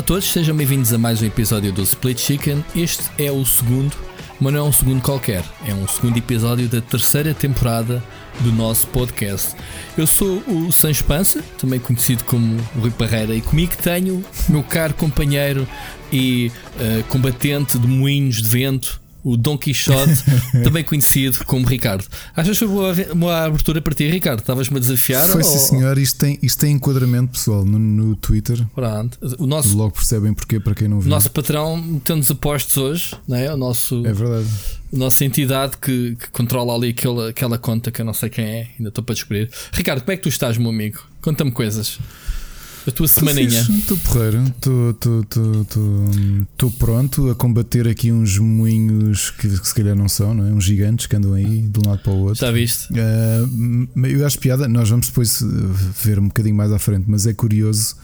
Olá a todos, sejam bem-vindos a mais um episódio do Split Chicken. Este é o segundo, mas não é um segundo qualquer, é um segundo episódio da terceira temporada do nosso podcast. Eu sou o Sancho Pança, também conhecido como Rui Parreira, e comigo tenho meu caro companheiro e uh, combatente de moinhos de vento, o Dom Quixote, também conhecido como Ricardo. Achas que foi boa, boa abertura para ti, Ricardo? Estavas-me a desafiar? Foi sim, senhor. Isto tem, isto tem enquadramento pessoal no, no Twitter. Pronto. O nosso, Logo percebem porquê para quem não viu. O nosso patrão meteu-nos apostos hoje, não é? O nosso, é verdade. A nossa entidade que, que controla ali aquela, aquela conta que eu não sei quem é, ainda estou para descobrir. Ricardo, como é que tu estás, meu amigo? Conta-me coisas. A tua semaninha. Estou porreiro, estou pronto a combater aqui uns moinhos que, que, se calhar não são, não é? Uns gigantes que andam aí de um lado para o outro. Já viste? Uh, eu acho piada, nós vamos depois ver um bocadinho mais à frente, mas é curioso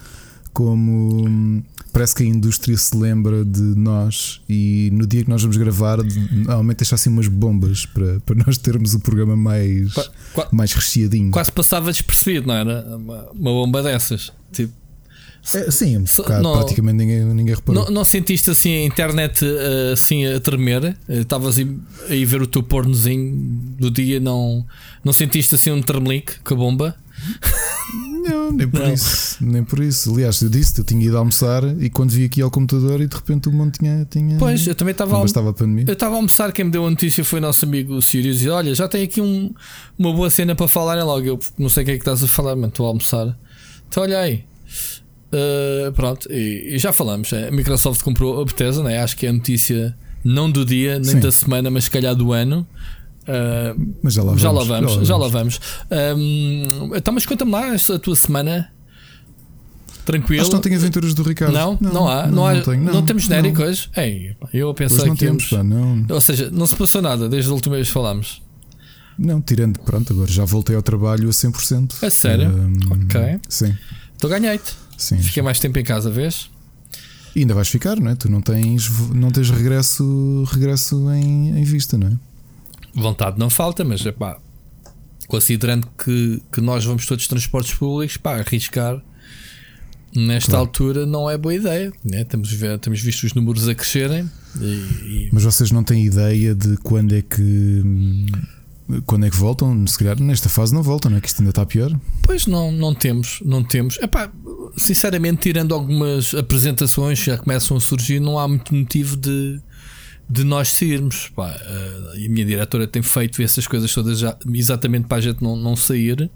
como parece que a indústria se lembra de nós e no dia que nós vamos gravar, normalmente deixa assim umas bombas para, para nós termos o programa mais, Qua, mais recheadinho. Quase passava despercebido, não era? Uma, uma bomba dessas. Tipo. É, sim, um bocado, não, praticamente ninguém, ninguém reparou. Não, não, sentiste assim a internet eh, assim a tremer? Eh, estavas aí a ver o teu pornozinho do dia, não, não sentiste assim um tremelique com a bomba? Não, nem por não. isso. Nem por isso. Aliás, eu disse, eu tinha ido almoçar e quando vi aqui ao computador e de repente o mundo tinha. tinha pois, eu também estava a, pandemia. Eu estava a almoçar, quem me deu a notícia foi o nosso amigo Sirius e olha, já tem aqui um, uma boa cena para falar. É logo, eu não sei o que é que estás a falar, mas estou a almoçar. Então olha aí. Uh, pronto, e, e, já falamos. A Microsoft comprou a Bethesda, né? acho que é a notícia não do dia, nem Sim. da semana, mas se calhar do ano. Uh, mas já lá vamos. Já lá vamos. Já lá vamos. Um, então, mas conta-me lá a tua semana. Tranquilo. Acho que não tem aventuras do Ricardo. Não, não, não há. Não, não, há, não, não, não temos genérico não. hoje. Ei, eu pensei que. Não temos, pá, não. Ou seja, não se passou nada desde a última vez que falámos. Não, tirando, pronto, agora já voltei ao trabalho a 100%. É sério? Um, ok. Sim. Então ganhei-te. Sim. Fiquei mais tempo em casa, vês? E ainda vais ficar, não é? Tu não tens, não tens regresso, regresso em, em vista, não é? Vontade não falta, mas é pá, considerando que, que nós vamos todos transportes públicos, pá, arriscar nesta claro. altura não é boa ideia. Né? Temos, temos visto os números a crescerem. E, e... Mas vocês não têm ideia de quando é que. Quando é que voltam? Se calhar nesta fase não voltam, não é? Que isto ainda está pior. Pois não, não temos, não temos. Epá, sinceramente, tirando algumas apresentações que já começam a surgir, não há muito motivo de, de nós sairmos. Pá, uh, e a minha diretora tem feito essas coisas todas já, exatamente para a gente não, não sair.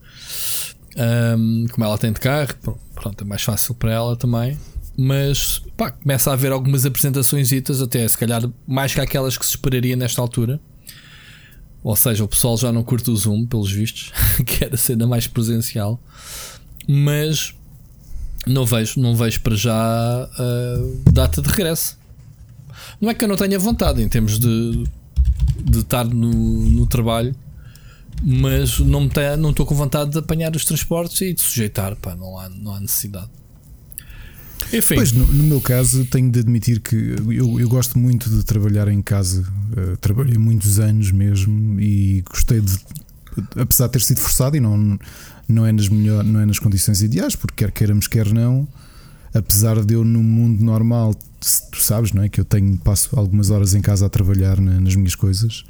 Um, como ela tem de carro, pronto, é mais fácil para ela também. Mas pá, começa a haver algumas apresentações, até se calhar mais que aquelas que se esperaria nesta altura. Ou seja, o pessoal já não curte o Zoom, pelos vistos, que era a cena mais presencial. Mas não vejo, não vejo para já uh, data de regresso. Não é que eu não tenha vontade em termos de, de estar no, no trabalho, mas não estou com vontade de apanhar os transportes e de sujeitar, pá, não, há, não há necessidade. Enfim. Pois, no, no, meu caso, tenho de admitir que eu, eu gosto muito de trabalhar em casa. Uh, trabalhei muitos anos mesmo e gostei de. Apesar de ter sido forçado e não, não, é nas melhor, não é nas condições ideais, porque quer queiramos, quer não, apesar de eu no mundo normal tu sabes, não é? Que eu tenho, passo algumas horas em casa a trabalhar na, nas minhas coisas.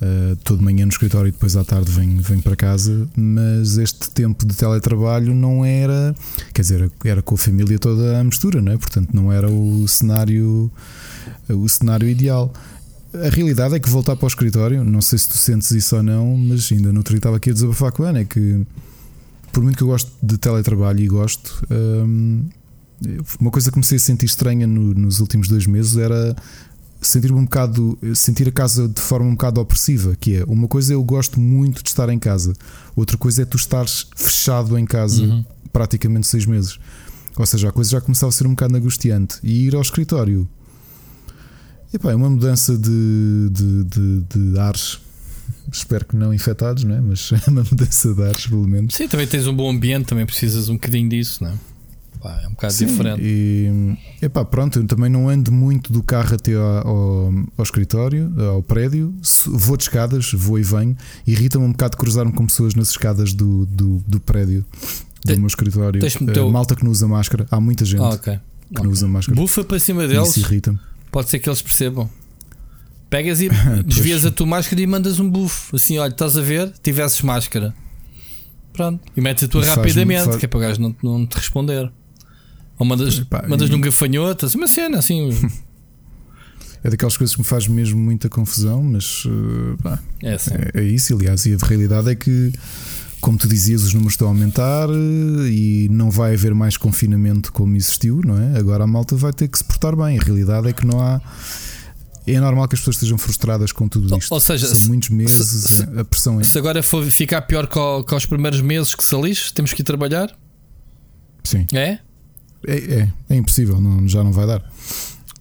Uh, todo manhã no escritório e depois à tarde venho, venho para casa, mas este tempo de teletrabalho não era, quer dizer, era com a família toda a mistura, não é? portanto não era o cenário, o cenário ideal. A realidade é que voltar para o escritório, não sei se tu sentes isso ou não, mas ainda no outro estava aqui a desabafar com a Ana, é que por muito que eu gosto de teletrabalho e gosto, um, uma coisa que comecei a sentir estranha no, nos últimos dois meses era sentir um bocado sentir a casa de forma um bocado opressiva que é uma coisa eu gosto muito de estar em casa outra coisa é tu estares fechado em casa uhum. praticamente seis meses ou seja a coisa já começava a ser um bocado angustiante e ir ao escritório Epá, é uma mudança de, de, de, de ares espero que não infectados, não é? mas é uma mudança de ares, pelo menos. Sim, também tens um bom ambiente, também precisas um bocadinho disso, não é? Pá, é um bocado Sim, diferente. E epá, pronto, eu também não ando muito do carro até ao, ao, ao escritório, ao prédio. Vou de escadas, vou e venho. Irrita-me um bocado cruzar-me com pessoas nas escadas do, do, do prédio do meu escritório. Uh, malta que não usa máscara, há muita gente. Ah, okay. que okay. não usam máscara. Bufa para cima deles. Irrita-me. Pode ser que eles percebam. Pegas e desvias a tua máscara e mandas um buff. Assim, olha, estás a ver? Tivesses máscara. Pronto. E metes a tua rapidamente, faz... que é para o gajo não, não te responder. Ou mandas, Epá, mandas e... num gafanhoto, assim, uma cena assim. é daquelas coisas que me faz mesmo muita confusão, mas uh, pá, é, assim. é, é, isso. Aliás, e a realidade é que, como tu dizias, os números estão a aumentar eh, e não vai haver mais confinamento como existiu, não é? Agora a malta vai ter que se portar bem. A realidade é que não há é normal que as pessoas estejam frustradas com tudo isto. Ou seja, são muitos meses, se, a pressão é. Se agora for ficar pior que, aos primeiros meses que se lixe, temos que ir trabalhar? Sim. É? É, é, é impossível, não, já não vai dar.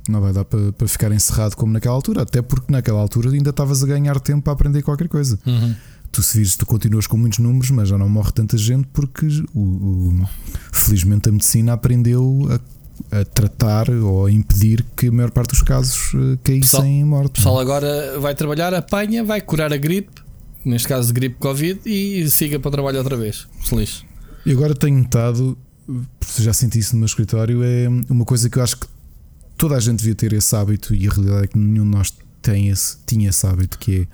Não vai dar para, para ficar encerrado como naquela altura, até porque naquela altura ainda estavas a ganhar tempo para aprender qualquer coisa. Uhum. Tu se vires, tu continuas com muitos números, mas já não morre tanta gente porque o, o felizmente a medicina aprendeu a a tratar ou a impedir que a maior parte dos casos eh, caíssem em morte. O pessoal agora vai trabalhar, apanha, vai curar a gripe, neste caso gripe Covid, e siga para o trabalho outra vez. Feliz. E agora tenho notado, já senti isso no meu escritório, é uma coisa que eu acho que toda a gente devia ter esse hábito, e a realidade é que nenhum de nós tem esse, tinha esse hábito, que é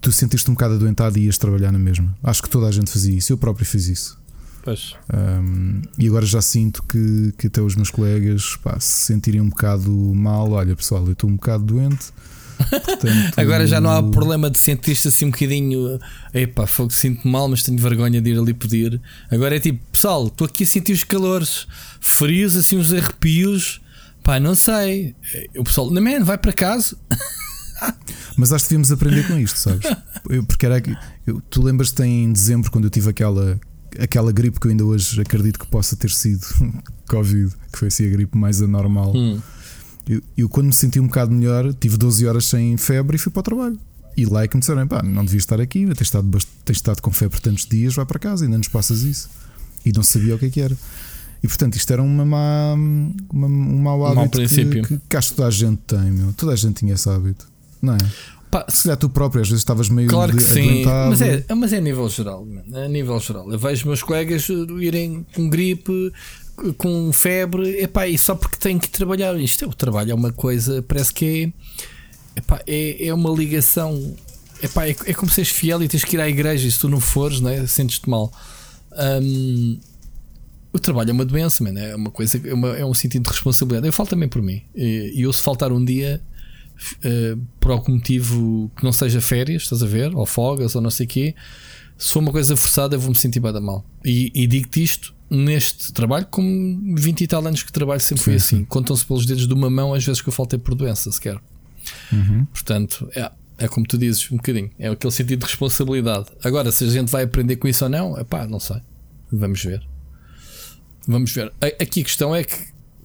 tu sentiste um bocado adoentado e ias trabalhar na mesma. Acho que toda a gente fazia isso, eu próprio fiz isso. Pois. Um, e agora já sinto que, que até os meus colegas pá, se sentirem um bocado mal. Olha, pessoal, eu estou um bocado doente. Portanto, agora já não há problema de sentir-se assim um bocadinho. Epá, fogo, sinto mal, mas tenho vergonha de ir ali pedir. Agora é tipo, pessoal, estou aqui a sentir os calores frios, assim, os arrepios. Pá, não sei. O pessoal, não, man, vai para casa. Mas acho que devíamos aprender com isto, sabes? Eu, porque era. Eu, tu lembras-te em dezembro, quando eu tive aquela aquela gripe que eu ainda hoje acredito que possa ter sido Covid, que foi assim a gripe mais anormal. Hum. Eu, eu, quando me senti um bocado melhor, tive 12 horas sem febre e fui para o trabalho. E lá é que me disseram: pá, não devias estar aqui, tens estado, tens estado com febre tantos dias, vai para casa, ainda nos passas isso. E não sabia o que é que era. E portanto, isto era uma má, uma, um mau hábito um que, que, que acho que toda a gente tem, meu. Toda a gente tinha esse hábito, não é? Pá, se calhar tu próprio às vezes estavas meio Claro que sim, mas é, mas é a nível geral. A nível geral. Eu vejo meus colegas irem com gripe, com febre, epá, e só porque têm que trabalhar. Isto é o trabalho, é uma coisa, parece que é, epá, é, é uma ligação. Epá, é, é como seres fiel e tens que ir à igreja e se tu não fores, né, sentes-te mal. Um, o trabalho é uma doença, man, é uma coisa, é, uma, é um sentido de responsabilidade. Eu falo também por mim. E, eu, se faltar um dia, uh, por algum motivo que não seja férias, estás a ver? Ou folgas, ou não sei o quê. Se for uma coisa forçada, eu vou-me sentir bem da mal. E, e digo-te isto neste trabalho, como 20 e tal anos que trabalho, sempre foi assim. Contam-se pelos dedos de uma mão as vezes que eu faltei por doença, sequer. Uhum. Portanto, é, é como tu dizes, um bocadinho. É aquele sentido de responsabilidade. Agora, se a gente vai aprender com isso ou não, é pá, não sei. Vamos ver. Vamos ver. Aqui a questão é que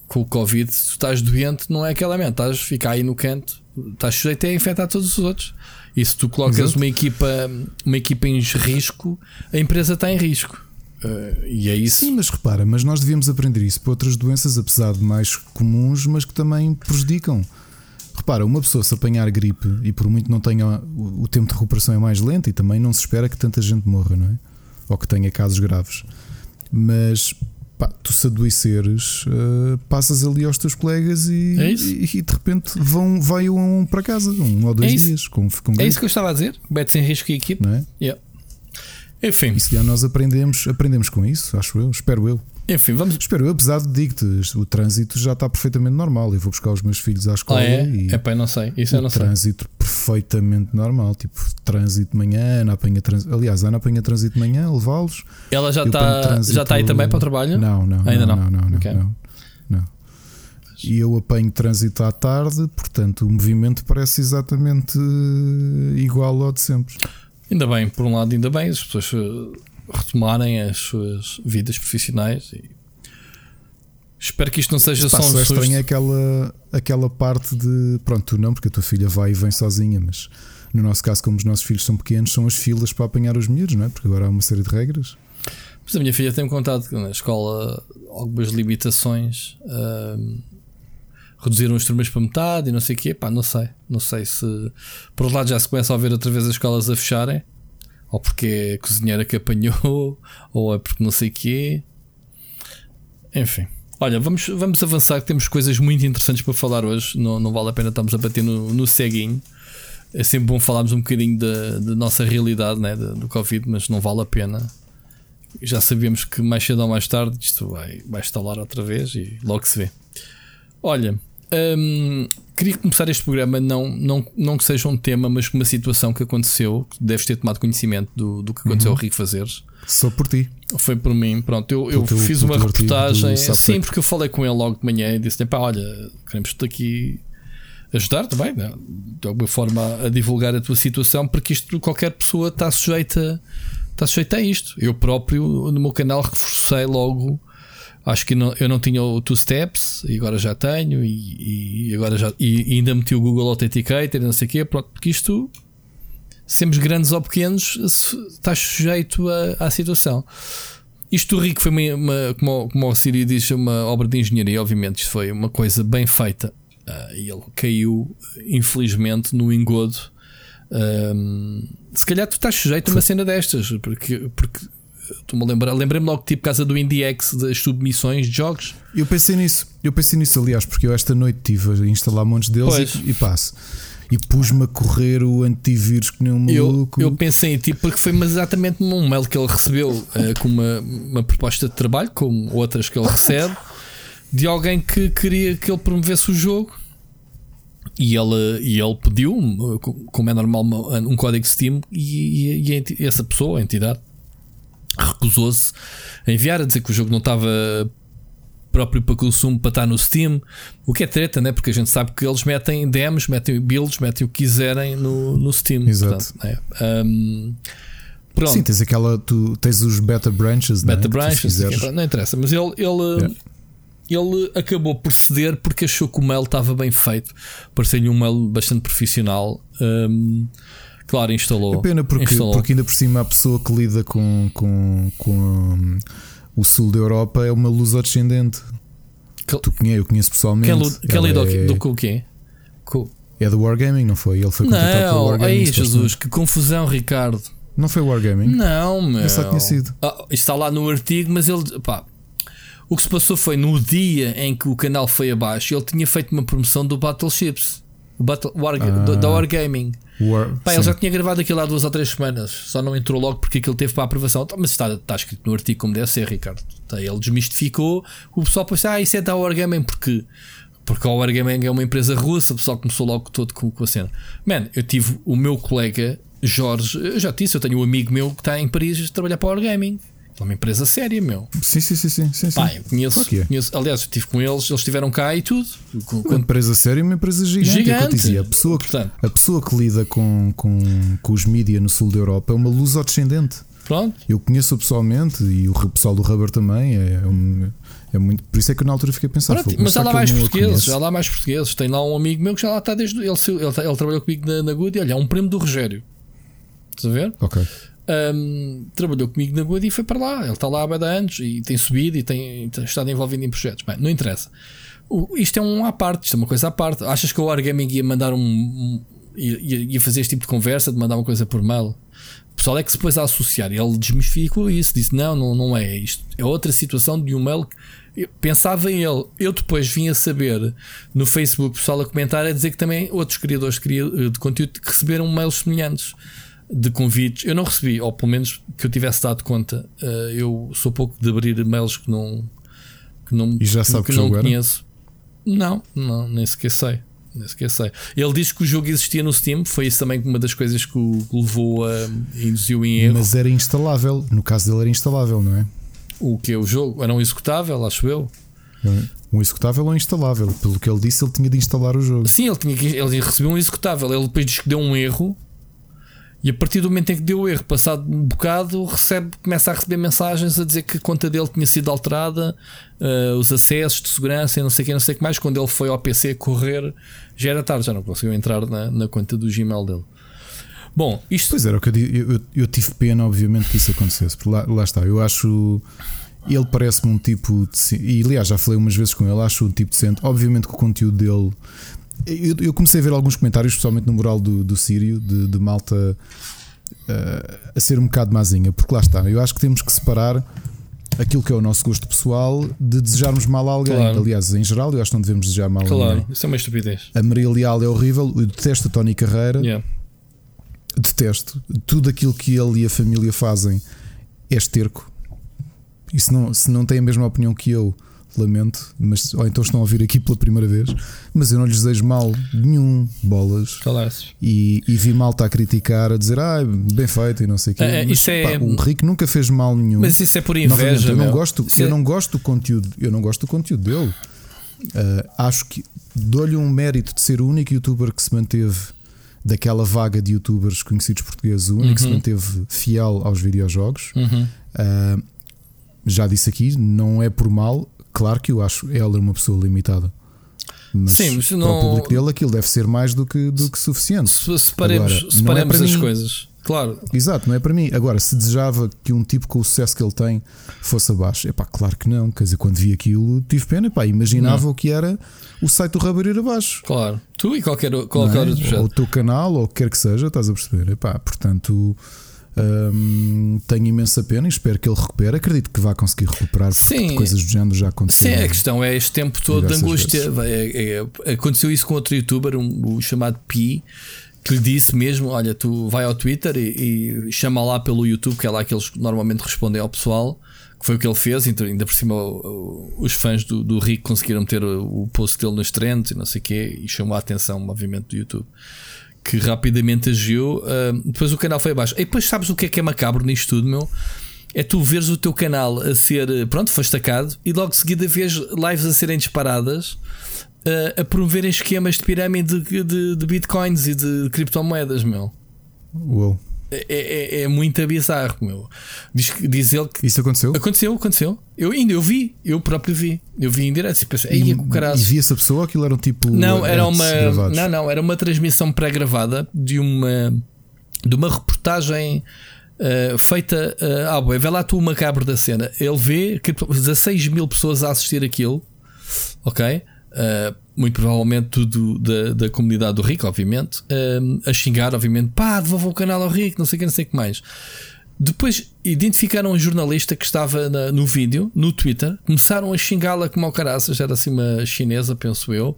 com o Covid, se tu estás doente, não é aquela mente, estás a ficar aí no canto estás sujeito a infectar todos os outros. E se tu colocas uma equipa, uma equipa em risco, a empresa está em risco. Uh, e é isso. Sim, mas repara, mas nós devíamos aprender isso para outras doenças, apesar de mais comuns, mas que também prejudicam. Repara, uma pessoa se apanhar gripe e por muito não tenha o tempo de recuperação é mais lento e também não se espera que tanta gente morra, não é? Ou que tenha casos graves. Mas pá, tu se adoeceres, uh, passas ali aos teus colegas e, é e, e, de repente vão, vai um para casa, um ou dois é dias. Com, com é isso que eu estava a dizer. Bete-se em risco a equipe. Não é? Yeah. Enfim. E se nós aprendemos, aprendemos com isso, acho eu, espero eu. Enfim, vamos. Espero eu, apesar de digo-te, o trânsito já está perfeitamente normal. Eu vou buscar os meus filhos à escola. Ah, é? E é pá, não sei. Isso eu não sei. Trânsito perfeitamente normal. Tipo, trânsito de manhã, Ana apanha trânsito. Aliás, Ana apanha trânsito de manhã, levá-los. Ela já está já tá aí também para o trabalho? Não, não. Ainda não. Não, não, não. Okay. não, não. E eu apanho trânsito à tarde, portanto, o movimento parece exatamente igual ao de sempre. Ainda bem, por um lado, ainda bem, as pessoas eh, retomarem as suas vidas profissionais e espero que isto não seja só um susto. estranho é aquela, aquela parte de pronto, tu não, porque a tua filha vai e vem sozinha, mas no nosso caso, como os nossos filhos são pequenos, são as filas para apanhar os miúdos, não é? Porque agora há uma série de regras. Mas a minha filha tem-me contado que na escola algumas limitações reduziram os turmas para metade e não sei o quê. Pá, não sei. Não sei se por outro lado já se começa a ver outra vez as escolas a fecharem ou porque é a cozinheira que apanhou, ou é porque não sei o quê. Enfim. Olha, vamos, vamos avançar que temos coisas muito interessantes para falar hoje. Não, não vale a pena estarmos a bater no, no ceguinho. É sempre bom falarmos um bocadinho da, nossa realidade né, do, do Covid, mas não vale a pena. Já sabemos que mais cedo ou mais tarde isto vai, vai instalar outra vez e logo se vê. Olha, hum, queria começar este programa não, não, não que seja um tema, mas com uma situação que aconteceu. Que deves ter tomado conhecimento do, do que aconteceu uhum. ao Rico Fazeres. Só por ti. Foi por mim, pronto. Eu, eu teu, fiz uma reportagem. Sim, porque eu falei com ele logo de manhã e disse: pá, olha, queremos-te aqui ajudar também, né? de alguma forma, a divulgar a tua situação, porque isto qualquer pessoa está sujeita, está sujeita a isto. Eu próprio, no meu canal, reforcei logo. Acho que não, eu não tinha o Two Steps e agora já tenho, e, e agora já e, ainda meti o Google Authenticator e não sei o quê, pronto, porque isto semos grandes ou pequenos, estás sujeito à, à situação. Isto Rico foi uma, uma, como, como o Siri diz, uma obra de engenharia, obviamente. Isto foi uma coisa bem feita. Uh, e ele caiu, infelizmente, no engodo. Um, se calhar tu estás sujeito a uma cena destas, porque, porque estou-me a lembrar, lembrei-me logo tipo casa do IndieX das submissões de jogos. Eu pensei nisso, eu pensei nisso, aliás, porque eu esta noite estive a instalar montes deles e, e passo e pus-me a correr o antivírus que nem um maluco. Eu, eu pensei em ti porque foi exatamente um mail que ele recebeu uh, com uma, uma proposta de trabalho, como outras que ele recebe, de alguém que queria que ele promovesse o jogo. E ele, e ele pediu, como é normal, um código Steam, e, e, e essa pessoa, a entidade, recusou-se a enviar, a dizer que o jogo não estava próprio para consumo para estar no Steam. O que é treta, né? Porque a gente sabe que eles metem demos, metem builds, metem o que quiserem no, no Steam. Exato. Portanto, é. um, Pronto. Sim, tens aquela. Tu tens os beta branches, beta né? branches, não interessa, mas ele, ele, yeah. ele acabou por ceder porque achou que o mail estava bem feito. Parecia-lhe um mail bastante profissional. Um, claro, instalou. É pena porque, instalou. porque ainda por cima a pessoa que lida com, com, com o sul da Europa é uma luz ascendente. Que... Tu conheces, eu conheço pessoalmente. Que, que lida é... do, do, o quê? É do Wargaming, não foi? Ele foi contratado pelo Wargaming. Ai, Jesus, que confusão, Ricardo. Não foi Wargaming? Não, meu. Eu só sido. Ah, está lá no artigo, mas ele. Pá, o que se passou foi no dia em que o canal foi abaixo, ele tinha feito uma promoção do Battleships. Battle, War, ah. da Wargaming. War, Pá, ele já tinha gravado aquilo há duas ou três semanas, só não entrou logo porque aquilo teve para a aprovação. Mas está, está escrito no artigo como deve ser, Ricardo. Tá, ele desmistificou. O pessoal pensou, ah, isso é da Wargaming porque. Porque a Wargaming é uma empresa russa, o pessoal começou logo todo com, com a cena. Man, eu tive o meu colega Jorge, eu já disse, eu tenho um amigo meu que está em Paris a trabalhar para a Wargaming. É uma empresa séria, meu. Sim, sim, sim, sim. sim, Pá, eu conheço, okay. conheço, aliás, eu estive com eles, eles estiveram cá e tudo. Uma empresa séria e uma empresa gigante. É gigante. É dizia, a, pessoa que, Portanto, a pessoa que lida com, com, com os mídias no sul da Europa é uma luz descendente. Pronto. Eu conheço pessoalmente e o pessoal do Rubber também. É, é muito, por isso é que na altura fiquei a pensar. Pronto, mas há lá mais portugueses, há lá mais portugueses. Tem lá um amigo meu que já lá está desde. Ele, ele, ele, ele trabalhou comigo na, na Good e olha, é um primo do Rogério. Estás a ver? Ok. Um, trabalhou comigo na Good e foi para lá. Ele está lá há bem anos e tem subido e tem, tem estado envolvido em projetos. Bem, não interessa. O, isto é um à parte, isto é uma coisa à parte. Achas que o Wargaming ia mandar um, um ia, ia, fazer este tipo de conversa, de mandar uma coisa por mail? O pessoal é que se pôs a associar. Ele desmistificou isso, disse: não, não, não é isto. É outra situação de um mail. Eu pensava em ele. Eu depois vim a saber no Facebook, o pessoal a comentar, a dizer que também outros criadores de conteúdo receberam mails semelhantes de convites. Eu não recebi, ou pelo menos que eu tivesse dado conta. Uh, eu sou pouco de abrir mails que não que não, e já sabe que, que não conheço. Não, não, nem sequer sei. Nem sequer sei. Ele disse que o jogo existia no Steam, foi isso também uma das coisas que o levou a induziu em erro. Mas era instalável, no caso dele era instalável, não é? O que é o jogo? Era um executável, acho eu. Um executável ou instalável? Pelo que ele disse, ele tinha de instalar o jogo. Sim, ele, tinha que, ele recebeu um executável. Ele depois disse que deu um erro e a partir do momento em que deu o erro, passado um bocado, recebe, começa a receber mensagens a dizer que a conta dele tinha sido alterada, uh, os acessos de segurança e não sei o que, não sei o que mais. Quando ele foi ao PC correr, já era tarde, já não conseguiu entrar na, na conta do Gmail dele. Bom, isto. Pois era, o que eu, eu, eu, tive pena, obviamente, que isso acontecesse. Lá, lá está, eu acho. Ele parece-me um tipo. De, e aliás, já falei umas vezes com ele, acho um tipo decente. Obviamente que o conteúdo dele eu, eu, comecei a ver alguns comentários, especialmente no mural do, do Sírio, de, de malta uh, a ser um bocado mazinha, porque lá está. Eu acho que temos que separar aquilo que é o nosso gosto pessoal de desejarmos mal a alguém. Claro. Aliás, em geral, eu acho que não devemos desejar mal claro. a ninguém. Claro, isso é uma estupidez. A Maria Leal é horrível, eu detesto a Tony Carreira. Yeah. Detesto. Tudo aquilo que ele e a família fazem é esterco. E se não, se não tem a mesma opinião que eu, lamento, mas ou então estão a ouvir aqui pela primeira vez, mas eu não lhes desejo mal nenhum, bolas. E, e vi malta a criticar, a dizer, ah, bem feito e não sei o quê. É, mas, é... pá, o Rico nunca fez mal nenhum. Mas isso é por inveja. eu não, gosto, eu é... não gosto do conteúdo, eu não gosto do conteúdo dele. Uh, acho que dou-lhe um mérito de ser o único youtuber que se manteve daquela vaga de youtubers conhecidos portugueses, o único uhum. que se uhum. manteve fiel aos videojogos. Uhum. Uh, já disse aqui, não é por mal, claro que eu acho ela é uma pessoa limitada. Mas Sim, mas não... para o público dele aquilo deve ser mais do que, do que suficiente. Se, separemos, Agora, separemos é as mim, coisas. Claro. Exato, não é para mim. Agora, se desejava que um tipo com o sucesso que ele tem fosse abaixo, é pá, claro que não. Quer dizer, quando vi aquilo, tive pena, epá, imaginava não. o que era o site do Rubber ir abaixo. Claro, tu e qualquer, qualquer é? outro projeto. Ou o teu canal, ou o que quer que seja, estás a perceber. Epá, portanto, um, tenho imensa pena e espero que ele recupere. Acredito que vai conseguir recuperar Sim. coisas do género já aconteceram. Sim, a questão é este tempo todo de angústia. É, é, aconteceu isso com outro youtuber, um, um chamado Pi, que lhe disse mesmo: Olha, tu vai ao Twitter e, e, chama lá pelo YouTube, que é lá que eles normalmente respondem ao pessoal. Que foi o que ele fez, ainda por cima os fãs do, do Rick conseguiram ter o post dele nos trends e não sei o quê, e chamou a atenção o movimento do YouTube que rapidamente agiu. Uh, depois o canal foi abaixo. E depois sabes o que é que é macabro nisto tudo, meu? É tu veres o teu canal a ser, pronto, foi destacado e logo de seguida vês lives a serem disparadas uh, a promoverem esquemas de pirâmide de, de, de, bitcoins e de criptomoedas, meu. Uou. É, é, é muito bizarro, meu. Diz, diz ele que. Isso aconteceu? Aconteceu, aconteceu. Eu ainda eu vi, eu próprio vi. Eu vi em direto e pensei, e, e vi essa pessoa, aquilo era um tipo. Não, era uma. Gravados. Não, não, era uma transmissão pré-gravada de uma. de uma reportagem. Uh, feita uh, ah, boa, vê lá tu o macabro da cena. Ele vê que 16 mil pessoas a assistir aquilo, ok? Uh, muito provavelmente tudo da, da comunidade do Rico, obviamente, uh, a xingar, obviamente, pá, devolva o canal ao Rico, não sei o que, não sei o que mais. Depois identificaram um jornalista que estava na, no vídeo, no Twitter, começaram a xingá-la como ao caraças, era assim uma chinesa, penso eu.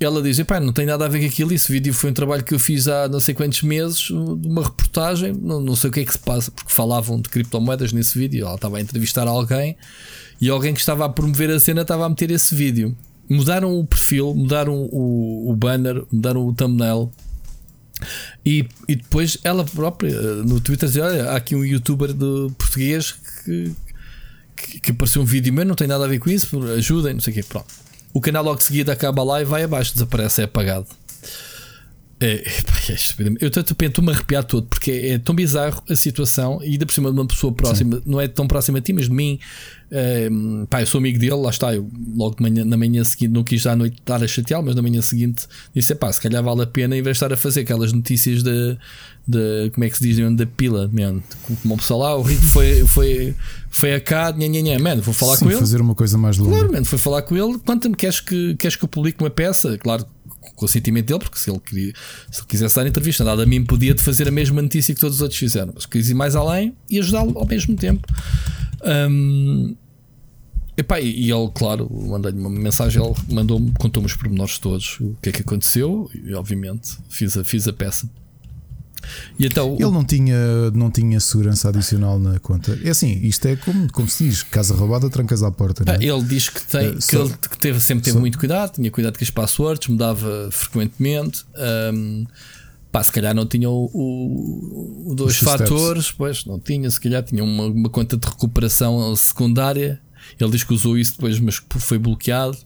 Ela diz: pá, não tem nada a ver com aquilo. Esse vídeo foi um trabalho que eu fiz há não sei quantos meses, uma reportagem. Não, não sei o que é que se passa, porque falavam de criptomoedas nesse vídeo. Ela estava a entrevistar alguém e alguém que estava a promover a cena estava a meter esse vídeo mudaram o perfil, mudaram o, o banner, mudaram o thumbnail. E, e depois ela própria eh, no Twitter dizia: Olha, há aqui um youtuber de português que, que, que apareceu um vídeo meu, não tem nada a ver com isso, ajudem, não sei o quê. Pronto. O canal logo de seguida acaba lá e vai abaixo, desaparece, é apagado. É, é, eu estou-me a arrepiar todo porque é, é, tão bizarro a situação e ainda por cima de uma pessoa próxima, Sim. não é tão próxima a ti, mas de mim. É, pá, eu sou amigo dele, lá está. Eu logo de manhã, na manhã seguinte, não quis à noite estar a chateá mas na manhã seguinte disse: pá, se calhar vale a pena em vez de estar a fazer aquelas notícias da. De, como é que se diz da pila, man. Como o pessoal lá, o Rico foi, foi, foi a cá, nha, nha, nha, man, vou falar Sim, com ele. fazer uma coisa mais longa. Claro, man, foi falar com ele. Quanto me queres que, queres que eu publique uma peça? Claro, com o sentimento dele, porque se ele, queria, se ele quisesse dar entrevista, nada a mim podia de fazer a mesma notícia que todos os outros fizeram, mas quis ir mais além e ajudá-lo ao mesmo tempo. Um, epá, e ele, claro, mandei-lhe uma mensagem, ele mandou-me, contou-me os pormenores todos, o que é que aconteceu, e obviamente fiz a, fiz a peça. E então, ele não tinha, não tinha segurança adicional na conta. É assim, isto é como, como se diz: casa roubada, trancas à porta. É? Ele diz que, tem, uh, que só, ele que teve, sempre teve só, muito cuidado, tinha cuidado com as passwords, mudava frequentemente. Um, pá, se calhar não tinha o, o, o dois fatores, steps. pois não tinha, se calhar tinha uma, uma conta de recuperação secundária. Ele diz que usou isso depois, mas foi bloqueado.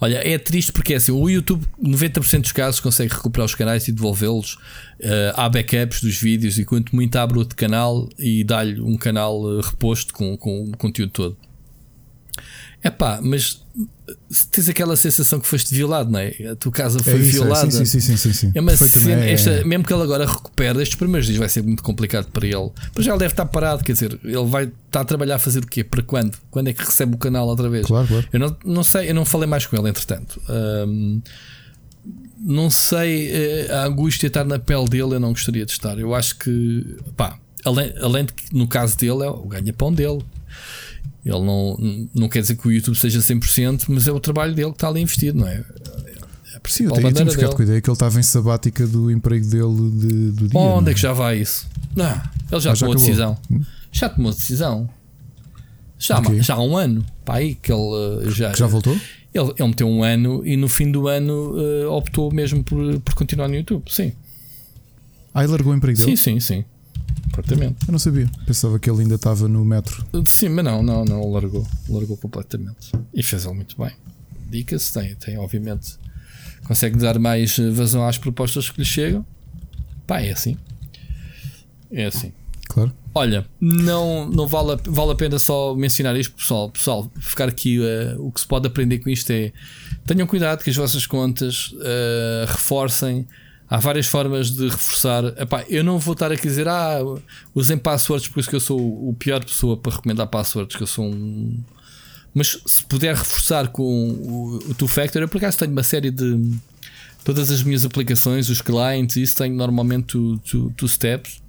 Olha, é triste porque é assim: o YouTube, 90% dos casos, consegue recuperar os canais e devolvê-los. Uh, há backups dos vídeos e quanto muito abre outro canal e dá-lhe um canal uh, reposto com, com o conteúdo todo. É pá, mas tens aquela sensação que foste violado, não é? A tua casa foi é isso, violada. É, sim, sim, sim, sim, sim. É uma cena, esta, é. mesmo que ele agora recupere, estes primeiros dias vai ser muito complicado para ele. Mas já ele deve estar parado, quer dizer, ele vai estar a trabalhar a fazer o quê? Para quando? Quando é que recebe o canal outra vez? Claro, claro. Eu não, não sei, eu não falei mais com ele, entretanto. Um, não sei, eh, a angústia estar na pele dele, eu não gostaria de estar. Eu acho que, pá, além, além de que no caso dele é o ganha-pão dele. Ele não, não quer dizer que o YouTube seja 100%, mas é o trabalho dele que está ali investido, não é? é Sim, eu tenho, ficado com a ideia que ele estava em sabática do emprego dele de, do dia. Onde é? é que já vai isso? Não, ele já ah, tomou a decisão. Hum? Já tomou a decisão. Já, okay. já há um ano. Pá, aí que ele eh, já. Que já voltou? Ele, ele meteu um ano e no fim do ano uh, optou mesmo por, por continuar no YouTube. Sim. Ah, ele largou o emprego dele? Sim, sim, sim. Completamente. Eu não sabia. Pensava que ele ainda estava no metro. Sim, mas não, não, não, largou. Largou completamente. E fez ele muito bem. Dicas tem, tem, obviamente. Consegue dar mais vazão às propostas que lhe chegam. Pá, é assim. É assim. Claro. Olha, não, não vale, a, vale a pena só mencionar isto, pessoal. Pessoal, ficar aqui. Uh, o que se pode aprender com isto é tenham cuidado que as vossas contas uh, reforcem há várias formas de reforçar. Epá, eu não vou estar aqui a dizer, ah, usem passwords, por isso que eu sou o pior pessoa para recomendar passwords, que eu sou um. Mas se puder reforçar com o, o Two Factor, eu por acaso tenho uma série de. Todas as minhas aplicações, os clientes, isso tenho normalmente two, two, two steps.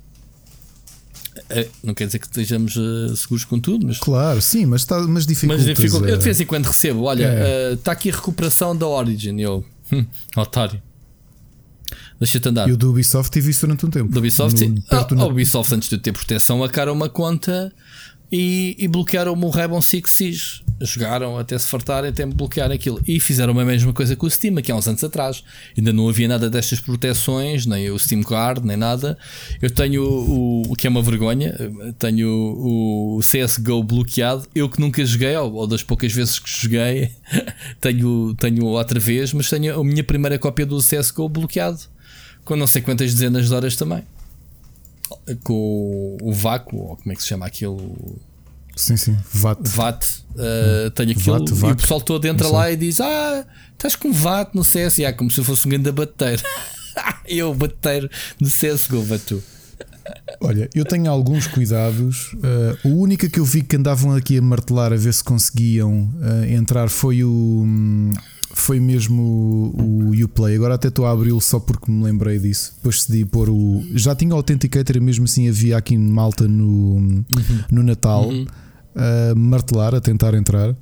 É, não quer dizer que estejamos uh, seguros com tudo, mas. Claro, sim, mas, está, mas dificulta. Mas dificulta. Eu de vez em quando recebo, olha, é. uh, está aqui a recuperação da Origin. Eu, hum, otário. Deixa-te andar. E o do Ubisoft tive isso durante um tempo. Do Ubisoft, no, sim. Ah, no... Ubisoft, antes de ter proteção, acaram uma conta e, e bloquearam o Rainbow Six Siege. Jogaram até se fartarem, até bloquear aquilo. E fizeram a mesma coisa com o Steam, aqui há uns anos atrás. Ainda não havia nada destas proteções, nem o Steam Card, nem nada. Eu tenho o, o que é uma vergonha, tenho o, o CSGO bloqueado. Eu que nunca joguei, ou, ou das poucas vezes que joguei, tenho, tenho outra vez, mas tenho a minha primeira cópia do CSGO bloqueado com não sei quantas dezenas de horas também. Com o vácuo, ou como é que se chama aquilo? Sim, sim, VAT. VAT. Uh, tenho aquilo VAT, VAT. e o pessoal todo entra lá e diz: Ah, estás com VAT no CS. E, ah, como se eu fosse um grande bateiro. eu, bateiro no CSGO, batu. Olha, eu tenho alguns cuidados. Uh, o único que eu vi que andavam aqui a martelar a ver se conseguiam uh, entrar foi o. Um, foi mesmo o, o Uplay. Agora até estou a abri-lo só porque me lembrei disso. Depois decidi pôr o. Já tinha o Authenticator e mesmo assim havia aqui em Malta no, uhum. no Natal uhum. a martelar, a tentar entrar.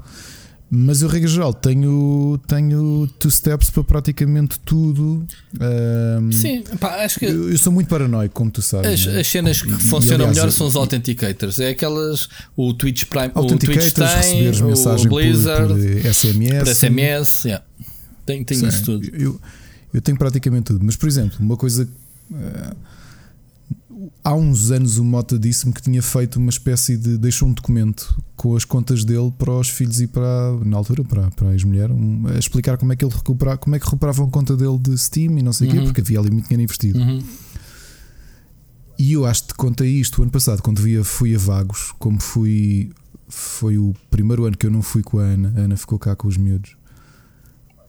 Mas eu, regra geral, tenho, tenho two steps para praticamente tudo. Um, Sim, pá, acho que. Eu, eu, sou muito paranoico, como tu sabes. As, né? as cenas que e, funcionam aliás, melhor são os authenticators. É aquelas. O Twitch Prime. O Twitch tem, o, Blizzard, por, por SMS. Por SMS, yeah. tem, tem isso tudo. Eu, eu tenho praticamente tudo. Mas, por exemplo, uma coisa. Uh, há uns anos o Mota disse-me que tinha feito uma espécie de. deixou um documento com as contas dele para os filhos e para. na altura, para, para a ex-mulher, um, a explicar como é que ele recuperava, como é que recuperavam a conta dele de Steam e não sei o uhum. quê, porque havia ali muito dinheiro investido. Uhum. E eu acho que te contei isto o ano passado, quando via, fui a Vagos, como fui. Foi o primeiro ano que eu não fui com a Ana, a Ana ficou cá com os miúdos.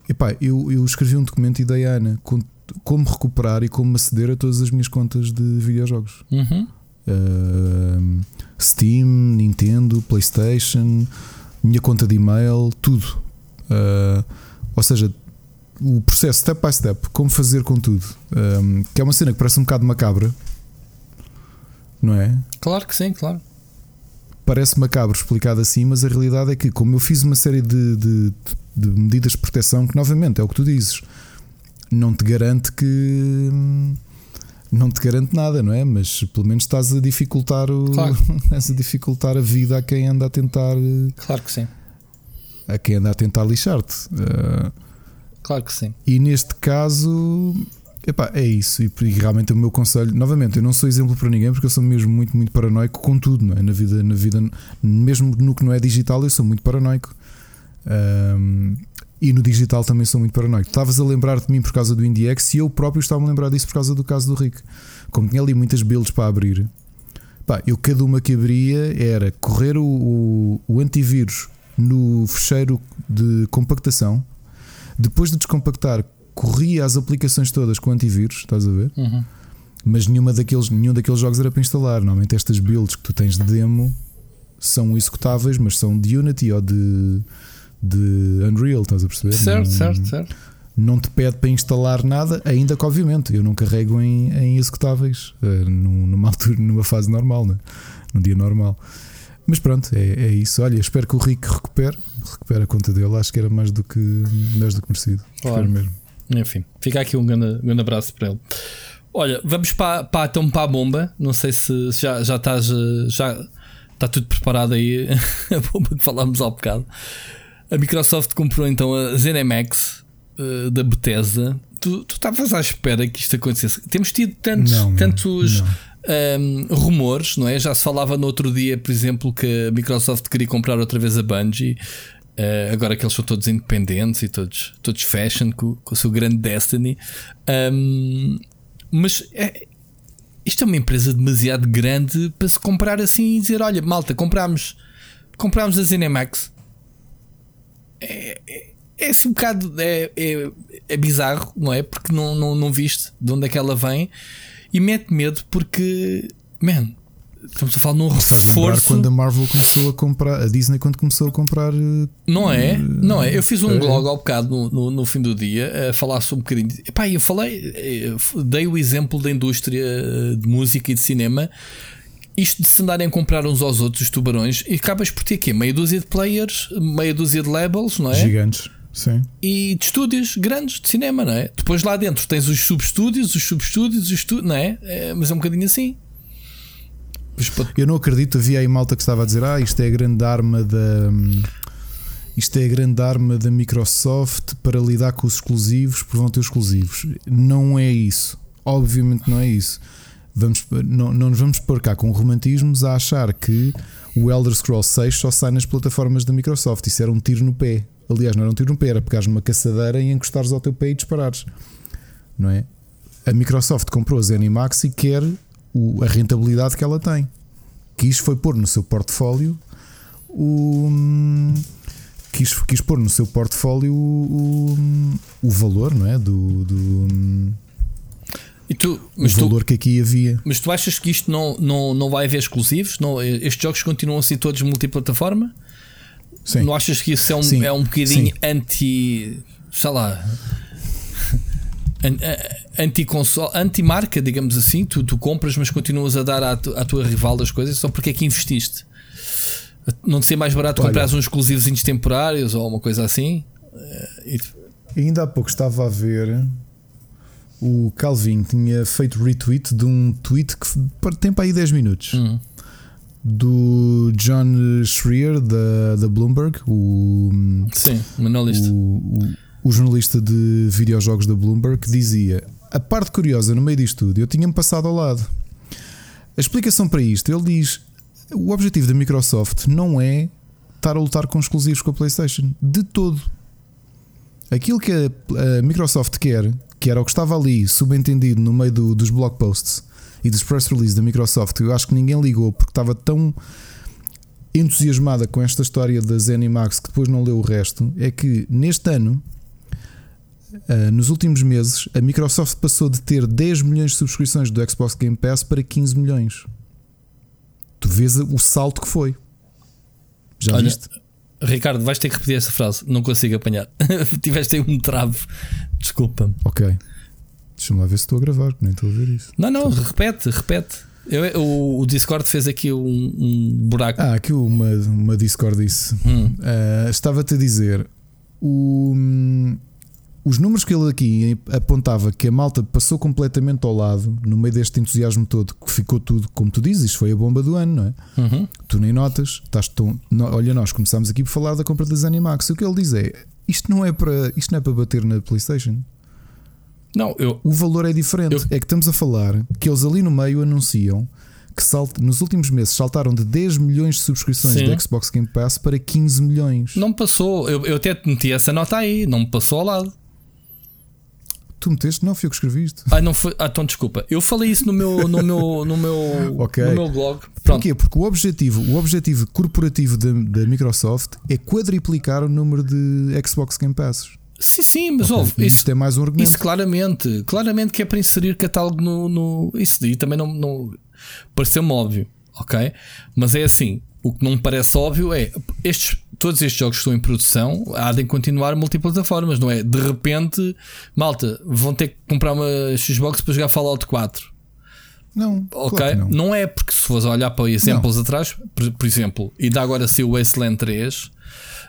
Epá, eu, eu escrevi um documento e dei à Ana com como recuperar e como aceder a todas as minhas contas de videojogos. Uhum. Uh, Steam, Nintendo, PlayStation, minha conta de e-mail, tudo. Uh, ou seja, o processo step by step, como fazer com tudo. Um, que é uma cena que parece um bocado macabra, não é? Claro que sim, claro. Parece macabro explicado assim, mas a realidade é que, como eu fiz uma série de, de, de medidas de proteção, que novamente é o que tu dizes, não te garante que não te garante nada, não é? Mas pelo menos estás a dificultar o claro. estás a dificultar a vida a quem anda a tentar Claro que sim. A quem anda a tentar lixar-te. Uh, claro que sim. E neste caso epá, é isso. E, e, realmente o meu conselho, novamente, eu não sou exemplo para ninguém porque eu sou mesmo muito, muito paranoico com tudo, não é? Na vida, na vida, mesmo no que não é digital, eu sou muito paranoico. Um, e no digital também sou muito paranoico. Estavas a lembrar de mim por causa do IndieX e eu próprio estava a lembrar disso por causa do caso do Rick. Como tinha ali muitas builds para abrir, pá, eu cada uma que abria era correr o, o, o antivírus no fecheiro de compactação. Depois de descompactar, corria as aplicações todas com antivírus, estás a ver? Uhum. Mas nenhuma daqueles, nenhum daqueles jogos era para instalar. Normalmente estas builds que tu tens de demo são executáveis, mas são de Unity ou de de Unreal, estás a perceber? Certo, não, certo, certo. não te pede para instalar nada, ainda que obviamente eu não carrego em, em executáveis uh, numa altura, numa fase normal, né? num dia normal. Mas pronto, é, é isso. Olha, espero que o Rick recupere, recupere a conta dele. Acho que era mais do que, mais do que merecido. Claro. mesmo. Enfim, fica aqui um grande, grande abraço para ele. Olha, vamos para, para, então para a bomba. Não sei se, se já, já estás. Já está tudo preparado aí. a bomba que falámos há bocado. A Microsoft comprou então a ZeniMax uh, da Bethesda. Tu estavas à espera que isto acontecesse. Temos tido tantos, não, tantos não. Um, rumores, não é? Já se falava no outro dia, por exemplo, que a Microsoft queria comprar outra vez a Bungie. Uh, agora que eles são todos independentes e todos, todos fashion com, com o seu grande Destiny. Um, mas é, isto é uma empresa demasiado grande para se comprar assim e dizer: olha, malta, compramos, compramos a ZeniMax. É, é, é assim um bocado é, é, é, bizarro, não é? Porque não, não, não viste de onde é que ela vem e mete medo porque, man, estamos a falar num reforço. quando a Marvel começou a comprar, a Disney quando começou a comprar. Não é? Não é? Eu fiz um blog ao bocado no, no, no, fim do dia a falar sobre um bocadinho. Epá, eu falei, eh, dei o exemplo da indústria de música e de cinema. Isto de se andarem a comprar uns aos outros os tubarões e acabas por ter aqui meia dúzia de players, meia dúzia de labels, não é? Gigantes. Sim. E de estúdios grandes de cinema, não é? Depois lá dentro tens os subestúdios, os subestúdios, os estúdios, não é? é? Mas é um bocadinho assim. Eu não acredito, havia aí malta que estava a dizer: Ah, isto é a grande arma da. Isto é a grande arma da Microsoft para lidar com os exclusivos, porque vão ter exclusivos. Não é isso. Obviamente não é isso. Vamos, não, não nos vamos pôr cá com romantismos a achar que o Elder Scrolls 6 só sai nas plataformas da Microsoft. Isso era um tiro no pé. Aliás, não era um tiro no pé, era pegares numa caçadeira e encostares ao teu pé e disparares. Não é? A Microsoft comprou a ZeniMax e quer o, a rentabilidade que ela tem. Quis foi pôr no seu portfólio o. Quis, quis pôr no seu portfólio o, o, o valor, não é? Do. do tu, o valor tu, que aqui havia. Mas tu achas que isto não, não, não vai haver exclusivos? Não, estes jogos continuam a ser todos multiplataforma? Sim. Não achas que isso é um, é um bocadinho Sim. anti. sei lá. anti-console, anti-marca, digamos assim. Tu, tu compras, mas continuas a dar à, tu, à tua rival as coisas. Então, porque é que investiste? Não te ser mais barato comprar uns exclusivos temporários ou uma coisa assim? E... Ainda há pouco estava a ver. O Calvin tinha feito retweet de um tweet que tem para aí 10 minutos. Uhum do John Schreier da, da Bloomberg, o, Sim, o analista. O, o, o, jornalista de videojogos da Bloomberg, que dizia: A parte curiosa no meio disto tudo, eu tinha-me passado ao lado. A explicação para isto, ele diz: o objetivo da Microsoft não é estar a lutar com exclusivos com a PlayStation, de todo. Aquilo que a, a Microsoft quer, que era o que estava ali subentendido no meio do, dos blog posts e dos press release da Microsoft, eu acho que ninguém ligou porque estava tão entusiasmada com esta história da ZeniMax que depois não leu o resto, é que neste ano, uh, nos últimos meses, a Microsoft passou de ter 10 milhões de subscrições do Xbox Game Pass para 15 milhões. Tu vês o salto que foi. Já Olha, viste? Ricardo, vais ter que repetir essa frase. Não consigo apanhar. Tiveste aí um trave. Desculpa-me. Ok. Deixa-me lá ver se estou a gravar, nem estou a ver isso. Não, não, repete, repete. Eu, o, o, Discord fez aqui um, um, buraco. Ah, aqui uma, uma Discord disse. Hum. Uh, Estava-te a dizer. O, um, os números que ele aqui apontava que a malta passou completamente ao lado, no meio deste entusiasmo todo, que ficou tudo, como tu dizes, isto foi a bomba do ano, não é? Uhum. Tu nem notas, estás tão, olha, nós começámos aqui por falar da compra das Animax. O que ele diz é: isto não é para, isto não é para bater na PlayStation. Não, eu, o valor é diferente. Eu, é que estamos a falar que eles ali no meio anunciam que salt, nos últimos meses saltaram de 10 milhões de subscrições Sim. do Xbox Game Pass para 15 milhões. Não passou. Eu, eu até meti essa nota aí, não me passou ao lado. Tu meteste? Não, fui eu que escrevi isto. Ah, não foi. Ah, então desculpa. Eu falei isso no meu, no meu, no meu, okay. no meu blog. Pronto. Porquê? Porque o objetivo, o objetivo corporativo da, da Microsoft é quadriplicar o número de Xbox Game Passes. Sim, sim, mas okay. ouve, isso, é mais um argumento. Isso claramente, claramente que é para inserir catálogo no. no isso daí também não, não pareceu-me óbvio, ok? Mas é assim: o que não me parece óbvio é estes, todos estes jogos que estão em produção há de continuar multiplataformas, não é? De repente, malta, vão ter que comprar uma Xbox para jogar Fallout 4. Não, ok. Claro não. não. é porque se fores olhar para exemplos não. atrás, por, por, exemplo, e dá agora ser o Wasteland 3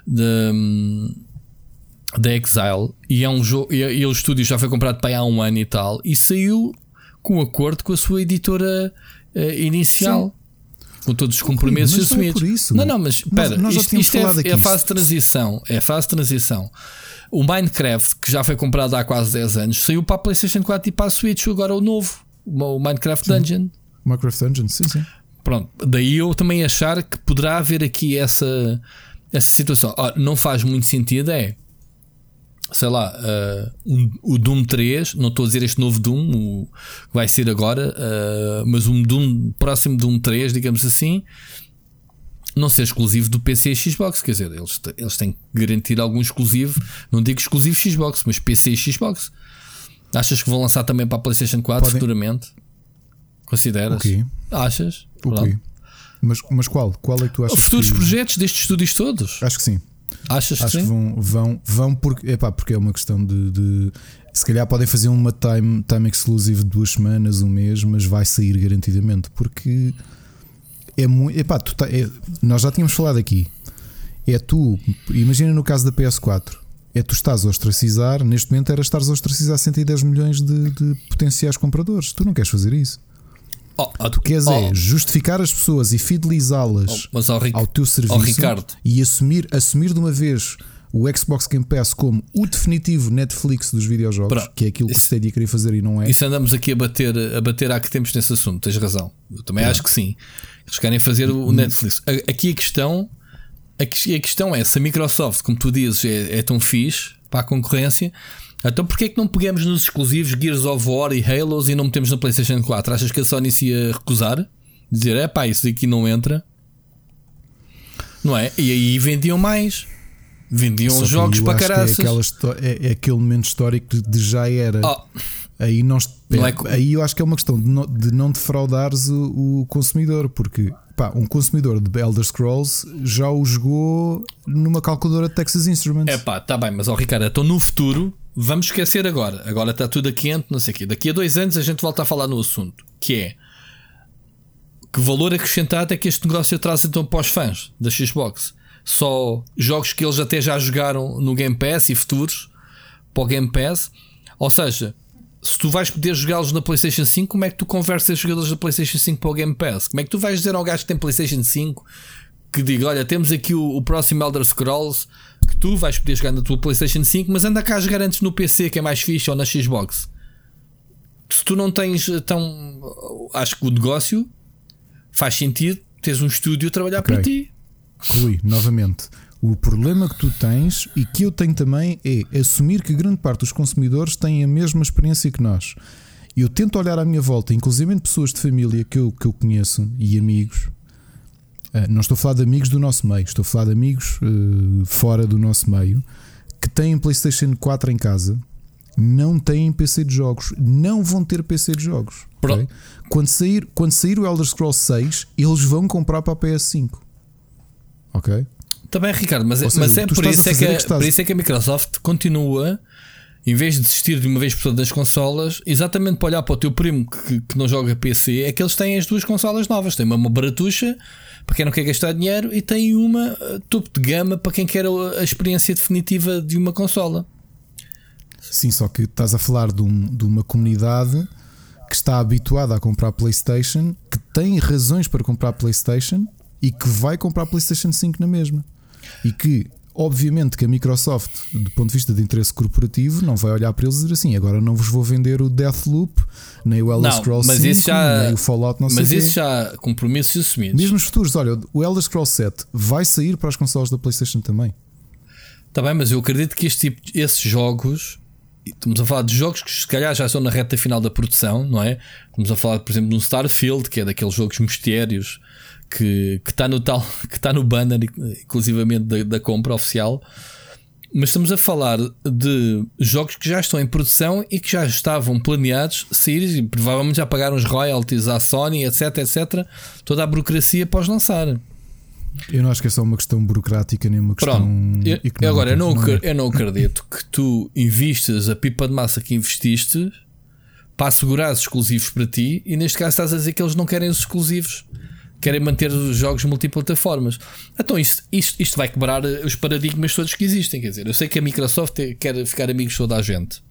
de, da Exile, e é um jogo, e, e o estúdio já foi comprado para aí há um ano e tal, e saiu com acordo com a sua editora uh, inicial. Sim com todos os compromissos Ui, assumidos. Não, é por isso. não, não, mas espera, isto, isto é, é, a fase de transição. É a fase de transição. O Minecraft, que já foi comprado há quase 10 anos, saiu para a PlayStation 4 e para a Switch, agora o novo, o Minecraft sim. Dungeon. Minecraft Dungeon, sim, sim. Pronto, daí eu também achar que poderá haver aqui essa, essa situação. Ah, não faz muito sentido, é sei lá, uh, um, o Doom 3, não estou a dizer este novo Doom, o, que vai ser agora, uh, mas um Doom próximo Doom 3, digamos assim, não ser exclusivo do PC e Xbox. Quer dizer, eles, eles têm que garantir algum exclusivo, não digo exclusivo Xbox, mas PC e Xbox. Achas que vão lançar também para a PlayStation 4 Podem... futuramente? Consideras? Okay. Achas? Okay. Mas, mas qual? Qual é que tu achas? Futuros que... projetos destes estúdios todos? Acho que sim. Achas Acho que, que vão, vão, vão porque, epá, porque é uma questão de, de, Se calhar podem fazer uma time, time exclusive de duas semanas, um mês, mas vai sair garantidamente. Porque é muito. Epá, tu tá, é, nós já tínhamos falado aqui. É tu, imagina no caso da PS4, é tu estás a ostracizar, neste momento era estares a ostracizar 110 milhões de, de potenciais compradores. Tu não queres fazer isso. Oh, oh, tu queres é oh, é justificar as pessoas e fidelizá-las oh, ao, ao, teu serviço e assumir, assumir de uma vez o Xbox Game Pass como o definitivo Netflix dos videojogos, Pronto. que é aquilo que o Stadia queria fazer e não é. Isso andamos aqui a bater, a bater há que tempos nesse assunto, tens razão. Eu também acho que sim. Eles querem fazer o hum. Netflix. Aqui a questão, a questão é se a Microsoft, como tu dizes, é, é tão fixe para a concorrência então porquê é que não pegamos nos exclusivos Gears of War e Halos e não metemos na PlayStation 4? Achas que a Sony se ia recusar? Dizer, é pá, isso aqui não entra. Não é? E aí vendiam mais. Vendiam jogos para caraças. É, é, é, aquele momento histórico de já era. Oh. Aí, não, não é, aí eu acho que é uma questão de não, de não defraudares o, o consumidor, porque pá, um consumidor de Elder Scrolls já o jogou numa calculadora de Texas Instruments. É pá, tá bem, mas ó oh, Ricardo, então no futuro vamos esquecer agora. Agora está tudo quente, não sei o quê. Daqui a dois anos a gente volta a falar no assunto. Que é que valor acrescentado é que este negócio traz então para os fãs da Xbox? Só jogos que eles até já jogaram no Game Pass e futuros para o Game Pass. Ou seja, se tu vais poder jogá-los na PlayStation 5, como é que tu conversas jogadores da PlayStation 5 para o Game Pass? Como é que tu vais dizer ao gajo que tem PlayStation 5 que diga: Olha, temos aqui o, o próximo Elder Scrolls tu vais poder jogar na tua PlayStation 5, mas anda cá a jogar antes no PC, que é mais fixe, ou na Xbox. Se tu não tens, então acho que o negócio faz sentido teres um estúdio a trabalhar okay. para ti. Rui, novamente, o problema que tu tens e que eu tenho também é assumir que grande parte dos consumidores têm a mesma experiência que nós. Eu tento olhar à minha volta, inclusive pessoas de família que eu, que eu conheço e amigos, não estou a falar de amigos do nosso meio, estou a falar de amigos uh, fora do nosso meio que têm PlayStation 4 em casa, não têm PC de jogos, não vão ter PC de jogos. Okay? Quando, sair, quando sair o Elder Scrolls 6, eles vão comprar para a PS5. Ok? Também, Ricardo, mas, é, seja, mas é por isso é, que, é que por isso é que a Microsoft continua em vez de desistir de uma vez por todas das consolas, exatamente para olhar para o teu primo que, que, não joga PC, é que eles têm as duas consolas novas. Tem uma, uma baratuxa para quem não quer gastar dinheiro e tem uma uh, topo de gama para quem quer a experiência definitiva de uma consola. Sim, só que estás a falar de, um, de uma comunidade que está habituada a comprar PlayStation, que tem razões para comprar PlayStation e que vai comprar PlayStation 5 na mesma. E que Obviamente que a Microsoft, do ponto de vista de interesse corporativo, não vai olhar para eles e dizer assim: agora não vos vou vender o Deathloop, nem o Elder Scrolls 5, já, nem o Fallout, não mas isso quê. já compromissos assumidos. Mesmo os futuros, olha, o Elder Scrolls 7 vai sair para as consoles da PlayStation também. Está bem, mas eu acredito que este tipo, esses jogos, estamos a falar de jogos que se calhar já estão na reta final da produção, não é? Estamos a falar, por exemplo, de um Starfield, que é daqueles jogos mistérios que está no tal que está no banner inclusivamente da, da, compra oficial. Mas estamos a falar de jogos que já estão em produção e que já estavam planeados sair e provavelmente já pagaram os royalties à Sony etc etc toda a burocracia após lançar. Eu não acho que é só uma questão burocrática nem uma questão. Pronto, eu, agora eu não, não é? eu não acredito que tu investas a pipa de massa que investiste para assegurar os exclusivos para ti e neste caso estás a dizer que eles não querem os exclusivos, querem manter os jogos multiplataformas. Então isto, isto, isto vai quebrar os paradigmas todos que existem. Quer dizer, eu sei que a Microsoft quer ficar amigos de toda a gente,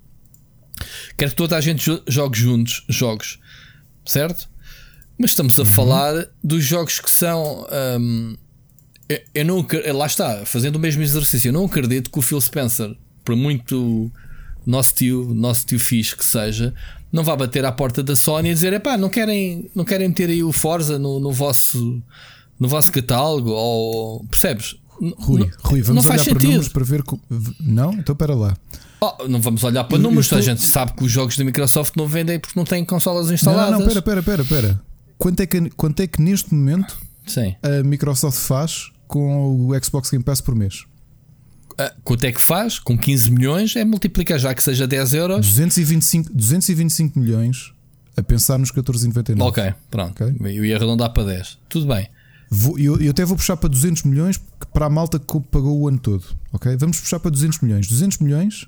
quer que toda a gente jogue juntos jogos, certo? Mas estamos a uhum. falar dos jogos que são. Um, eu, eu não, lá está, fazendo o mesmo exercício, eu não acredito que o Phil Spencer, por muito nosso tio, nosso tio fixe que seja, não vá bater à porta da Sony e dizer: pá, não querem, não querem ter aí o Forza no, no vosso, no vosso catálogo? Ou percebes? Rui, não, Rui vamos olhar para números para ver. Não? Então para lá. Oh, não vamos olhar para eu, números, eu estou... a gente sabe que os jogos da Microsoft não vendem porque não têm consolas instaladas. Não, não, pera, pera, pera, pera. Quanto é que, quanto é que neste momento Sim. a Microsoft faz com o Xbox Game Pass por mês? Uh, quanto é que faz? Com 15 milhões é multiplicar já que seja 10 euros. 225, 225 milhões a pensar nos 14,99. Ok, pronto. Okay? Eu ia arredondar para 10. Tudo bem. Vou, eu, eu, até vou puxar para 200 milhões para a malta que pagou o ano todo. Ok? Vamos puxar para 200 milhões. 200 milhões.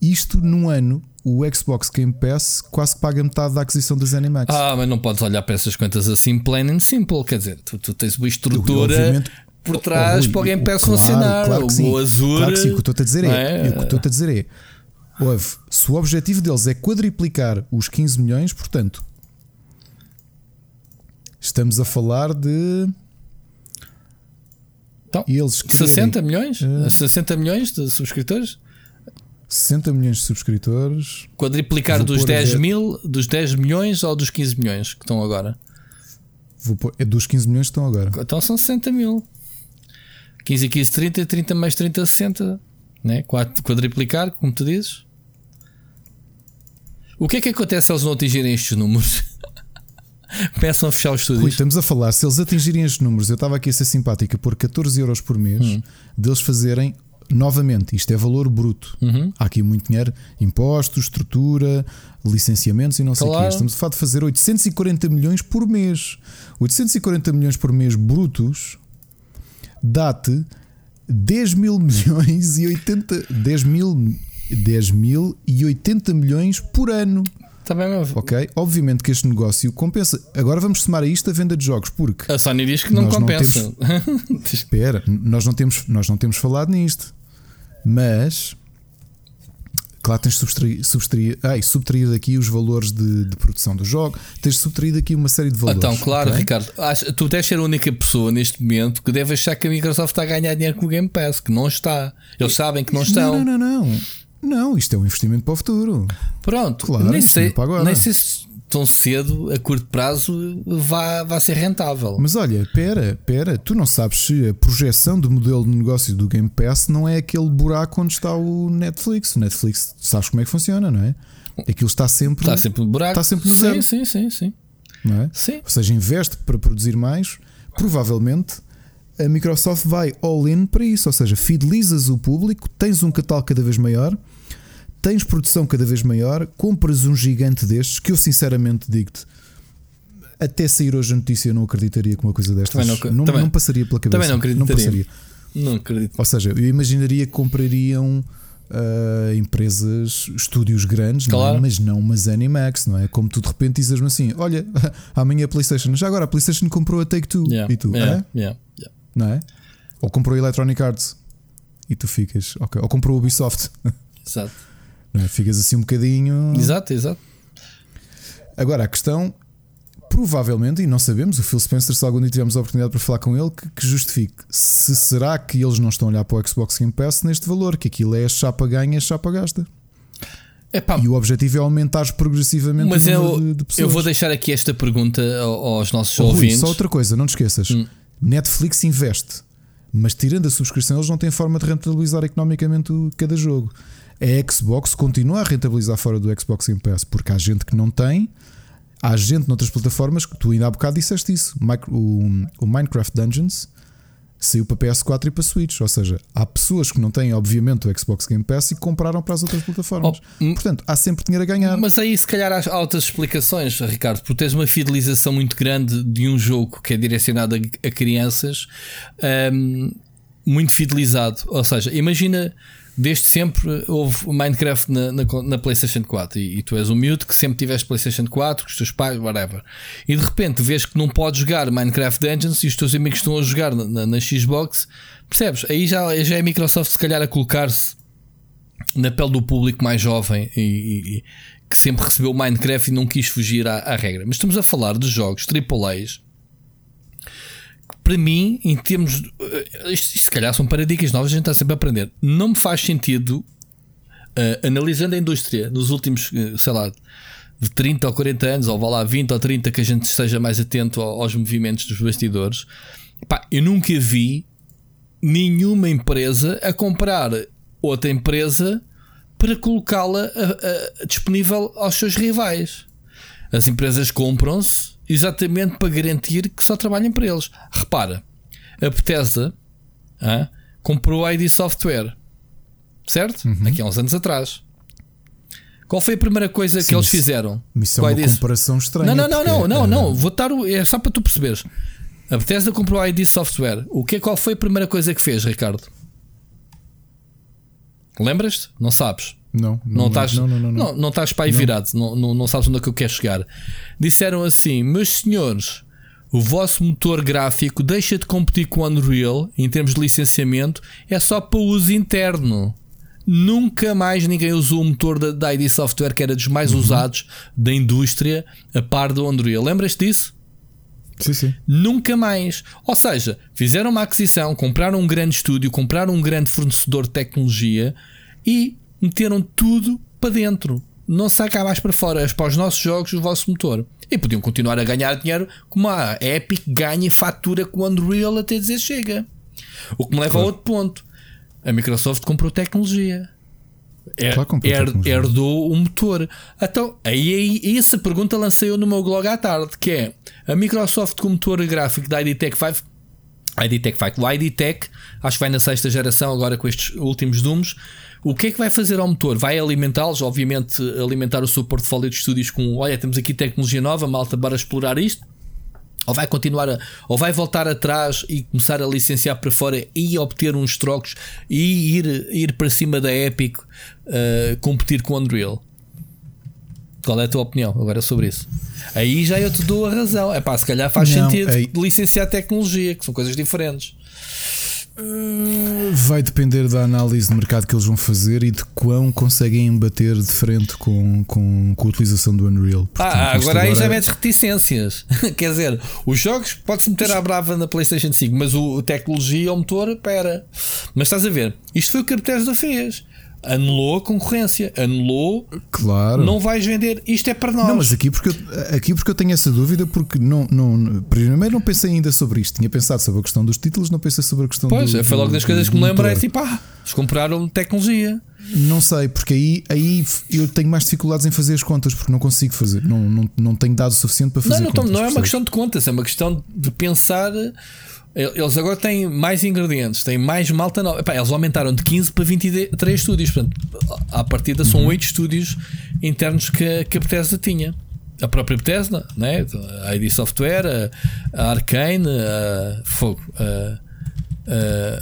Isto num ano, o Xbox Game Pass quase que paga metade da aquisição da ZeniMax. Ah, mas não podes olhar para essas contas assim, plain and simple. Quer dizer, tu, tu tens uma estrutura por trás oh, para o Game Pass claro, funcionar. Claro que sim. O Azure. Claro que sim. O que estou a dizer é, é? o que estou a dizer é ouve, se o objetivo deles é quadriplicar os 15 milhões, portanto, estamos a falar de. Então, eles querem, 60 milhões? Uh, eh, 60 milhões de subscritores? 60 milhões de subscritores. Quadriplicar dos 10 mil, dos 10 milhões ou dos 15 milhões que estão agora? Vou pôr, é dos 15 milhões que estão agora. Então são 60 mil. 15 e 15, 30, 30 mais 30, 60. Né? Quadriplicar, como tu dizes. O que é que acontece se eles não atingirem estes números? Começam a fechar os estúdios. Rui, estamos a falar, se eles atingirem estes números, eu estava aqui a ser simpática por 14 euros por mês, hum. deles fazerem novamente, isto é valor bruto. Uhum. Há aqui muito dinheiro, impostos, estrutura, licenciamentos e não sei o quê. Estamos a falar de fazer 840 milhões por mês. 840 milhões por mês brutos dá-te 10 mil milhões e 80 10 mil 10 mil e 80 milhões por ano. Também tá. Ok? Obviamente que este negócio compensa. Agora vamos somar a isto a venda de jogos, porque a Sony diz que não compensa. Não temos... Espera, nós não, temos, nós não temos falado nisto, mas Claro, tens subtraído subtrair, ai, subtrair daqui os valores de, de, produção do jogo, tens subtraído aqui uma série de valores. Então, claro, okay? Ricardo, tu deves ser a única pessoa neste momento que deve achar que a Microsoft está a ganhar dinheiro com o Game Pass, que não está. Eles sabem que não estão. Não, não, não. Não, não isto é um investimento para o futuro. Pronto, claro, nem sei, nem sei se tão cedo, a curto prazo, vá, vá ser rentável. Mas olha, pera, pera, tu não sabes se a projeção do modelo de negócio do Game Pass não é aquele buraco onde está o Netflix. O Netflix, sabes como é que funciona, não é? Aquilo está sempre. Está sempre no buraco. Está sempre no sim, zero. Sim, sim, sim. Não é? sim. Ou seja, investe para produzir mais, provavelmente a Microsoft vai all in para isso. Ou seja, fidelizas o público, tens um catálogo cada vez maior tens produção cada vez maior, compras um gigante destes, que eu sinceramente digo-te, até sair hoje a notícia eu não acreditaria que uma coisa destas não, não, também, não, passaria pela cabeça. Também não acreditaria. Não passaria. Não acredito. Ou seja, eu imaginaria que comprariam uh, empresas, estúdios grandes, claro. não é? mas não uma Zenimax, não é? Como tu de repente dizes-me assim: olha, amanhã a PlayStation, já agora a PlayStation comprou a Take Two yeah. e tu, yeah. É? Yeah. não é? Ou comprou a Electronic Arts e tu ficas, ok, ou comprou a Ubisoft. Exato. É? Ficas assim um bocadinho. Exato, exato. Agora a questão, provavelmente, e não sabemos, o Phil Spencer, se algum dia tivermos a oportunidade para falar com ele, que, que justifique se será que eles não estão a olhar para o Xbox Game Pass neste valor, que aquilo é chapa ganha, chapa gasta. Epá, e o objetivo é aumentar progressivamente mas o número eu, de, de pessoas. Eu vou deixar aqui esta pergunta aos nossos oh, ouvintes. Rui, só outra coisa, não te esqueças. Hum. Netflix investe, mas tirando a subscrição, eles não têm forma de rentabilizar economicamente cada jogo a Xbox continua a rentabilizar fora do Xbox Game Pass, porque há gente que não tem, há gente noutras plataformas que tu ainda há bocado disseste isso. O, Minecraft Dungeons saiu para PS4 e para Switch. Ou seja, há pessoas que não têm, obviamente, o Xbox Game Pass e compraram para as outras plataformas. Oh, hum. Portanto, há sempre dinheiro a ganhar. Mas aí, se calhar, há outras explicações, Ricardo, porque tens uma fidelização muito grande de um jogo que é direcionado a, a crianças, um, muito fidelizado. Ou seja, imagina desde sempre houve Minecraft na, na, na PlayStation 4 e, e, tu és um miúdo que sempre tiveste PlayStation 4 com os teus pais, whatever. E de repente vês que não podes jogar Minecraft Dungeons e os teus amigos estão a jogar na, na, na Xbox, percebes? Aí já, já é a Microsoft, se calhar, a colocar-se na pele do público mais jovem e, e, que sempre recebeu Minecraft e não quis fugir à, à regra. Mas estamos a falar de jogos AAAs para mim, em termos. Uh, isto, isto, se calhar são paradigmas novos, a gente está sempre a aprender. Não me faz sentido, uh, analisando a indústria nos últimos, uh, sei lá, de 30 ou 40 anos, ou vá lá 20 ou 30, que a gente esteja mais atento aos movimentos dos bastidores. Pá, eu nunca vi nenhuma empresa a comprar outra empresa para colocá-la disponível aos seus rivais. As empresas compram-se exatamente para garantir que só trabalhem para eles. Repara, a Bethesda ah, comprou a ID Software, certo? Uhum. Aqui há uns anos atrás. Qual foi a primeira coisa Sim, que eles fizeram? Missão é uma comparação estranha. Não, não, não, não, não, não. Vou dar o, é só para tu perceberes. A Bethesda comprou a ID Software. O que, qual foi a primeira coisa que fez, Ricardo? Lembras-te? Não sabes? Não, não, não estás, não, não, não, não, não estás para aí virado, não, não, não sabes onde é que eu quero chegar. Disseram assim: Meus senhores, o vosso motor gráfico deixa de competir com o Unreal em termos de licenciamento, é só para uso interno. Nunca mais ninguém usou o motor da, da ID Software, que era dos mais uhum. usados da indústria, a par do Unreal. Lembras-te disso? Sim, sim. Nunca mais. Ou seja, fizeram uma aquisição, compraram um grande estúdio, compraram um grande fornecedor de tecnologia e meteram tudo para dentro. Não sai cá mais para fora, é para os nossos jogos o vosso motor. E podiam continuar a ganhar dinheiro como a Epic ganha fatura com o Unreal até dizer chega. O que me leva claro. a outro ponto. A Microsoft comprou tecnologia. Er, claro, her, herdou o motor. Então, aí, aí, essa pergunta lancei eu no meu blog à tarde, que é a Microsoft com o motor gráfico da ID Tech 5 ID Tech 5, o ID Tech, acho que vai na sexta geração agora com estes últimos Dooms, o que é que vai fazer ao motor? Vai alimentá-los, obviamente, alimentar o seu portfólio de estúdios com: olha, temos aqui tecnologia nova, malta, bora explorar isto. Ou vai continuar a, ou vai voltar atrás e começar a licenciar para fora e obter uns trocos e ir, ir para cima da Epic uh, competir com o Unreal? Qual é a tua opinião agora sobre isso? Aí já eu te dou a razão. É pá, se calhar faz Não, sentido aí... licenciar tecnologia, que são coisas diferentes. Uh, vai depender da análise de mercado que eles vão fazer e de quão conseguem bater de frente com, com, com a utilização do Unreal. Portanto, ah, agora aí já é... metes reticências. Quer dizer, os jogos pode-se meter à brava na PlayStation 5, mas o, a tecnologia, o motor, pera. Mas estás a ver, isto foi o que a Bethesda fez anulou a concorrência, anulou. Claro. Não vais vender. Isto é para nós. Não, mas aqui porque eu, aqui porque eu tenho essa dúvida, porque não, não, primeiro não pensei ainda sobre isto. Tinha pensado sobre a questão dos títulos, não pensei sobre a questão pois, do. Pois, foi logo das coisas que me lembro. É tipo, ah, eles compraram tecnologia. Não sei, porque aí, aí eu tenho mais dificuldades em fazer as contas, porque não consigo fazer, não, não, não tenho dado suficiente para fazer não, não, contas. Não, é uma questão de contas, é uma questão de pensar eles agora têm mais ingredientes, têm mais malta nova. Epá, eles aumentaram de 15 para 23 estúdios. Portanto, à partida são uhum. 8 estúdios internos que, que a Bethesda tinha. A própria Bethesda, né? a ID Software, a, a Arcane, a Fogo, a,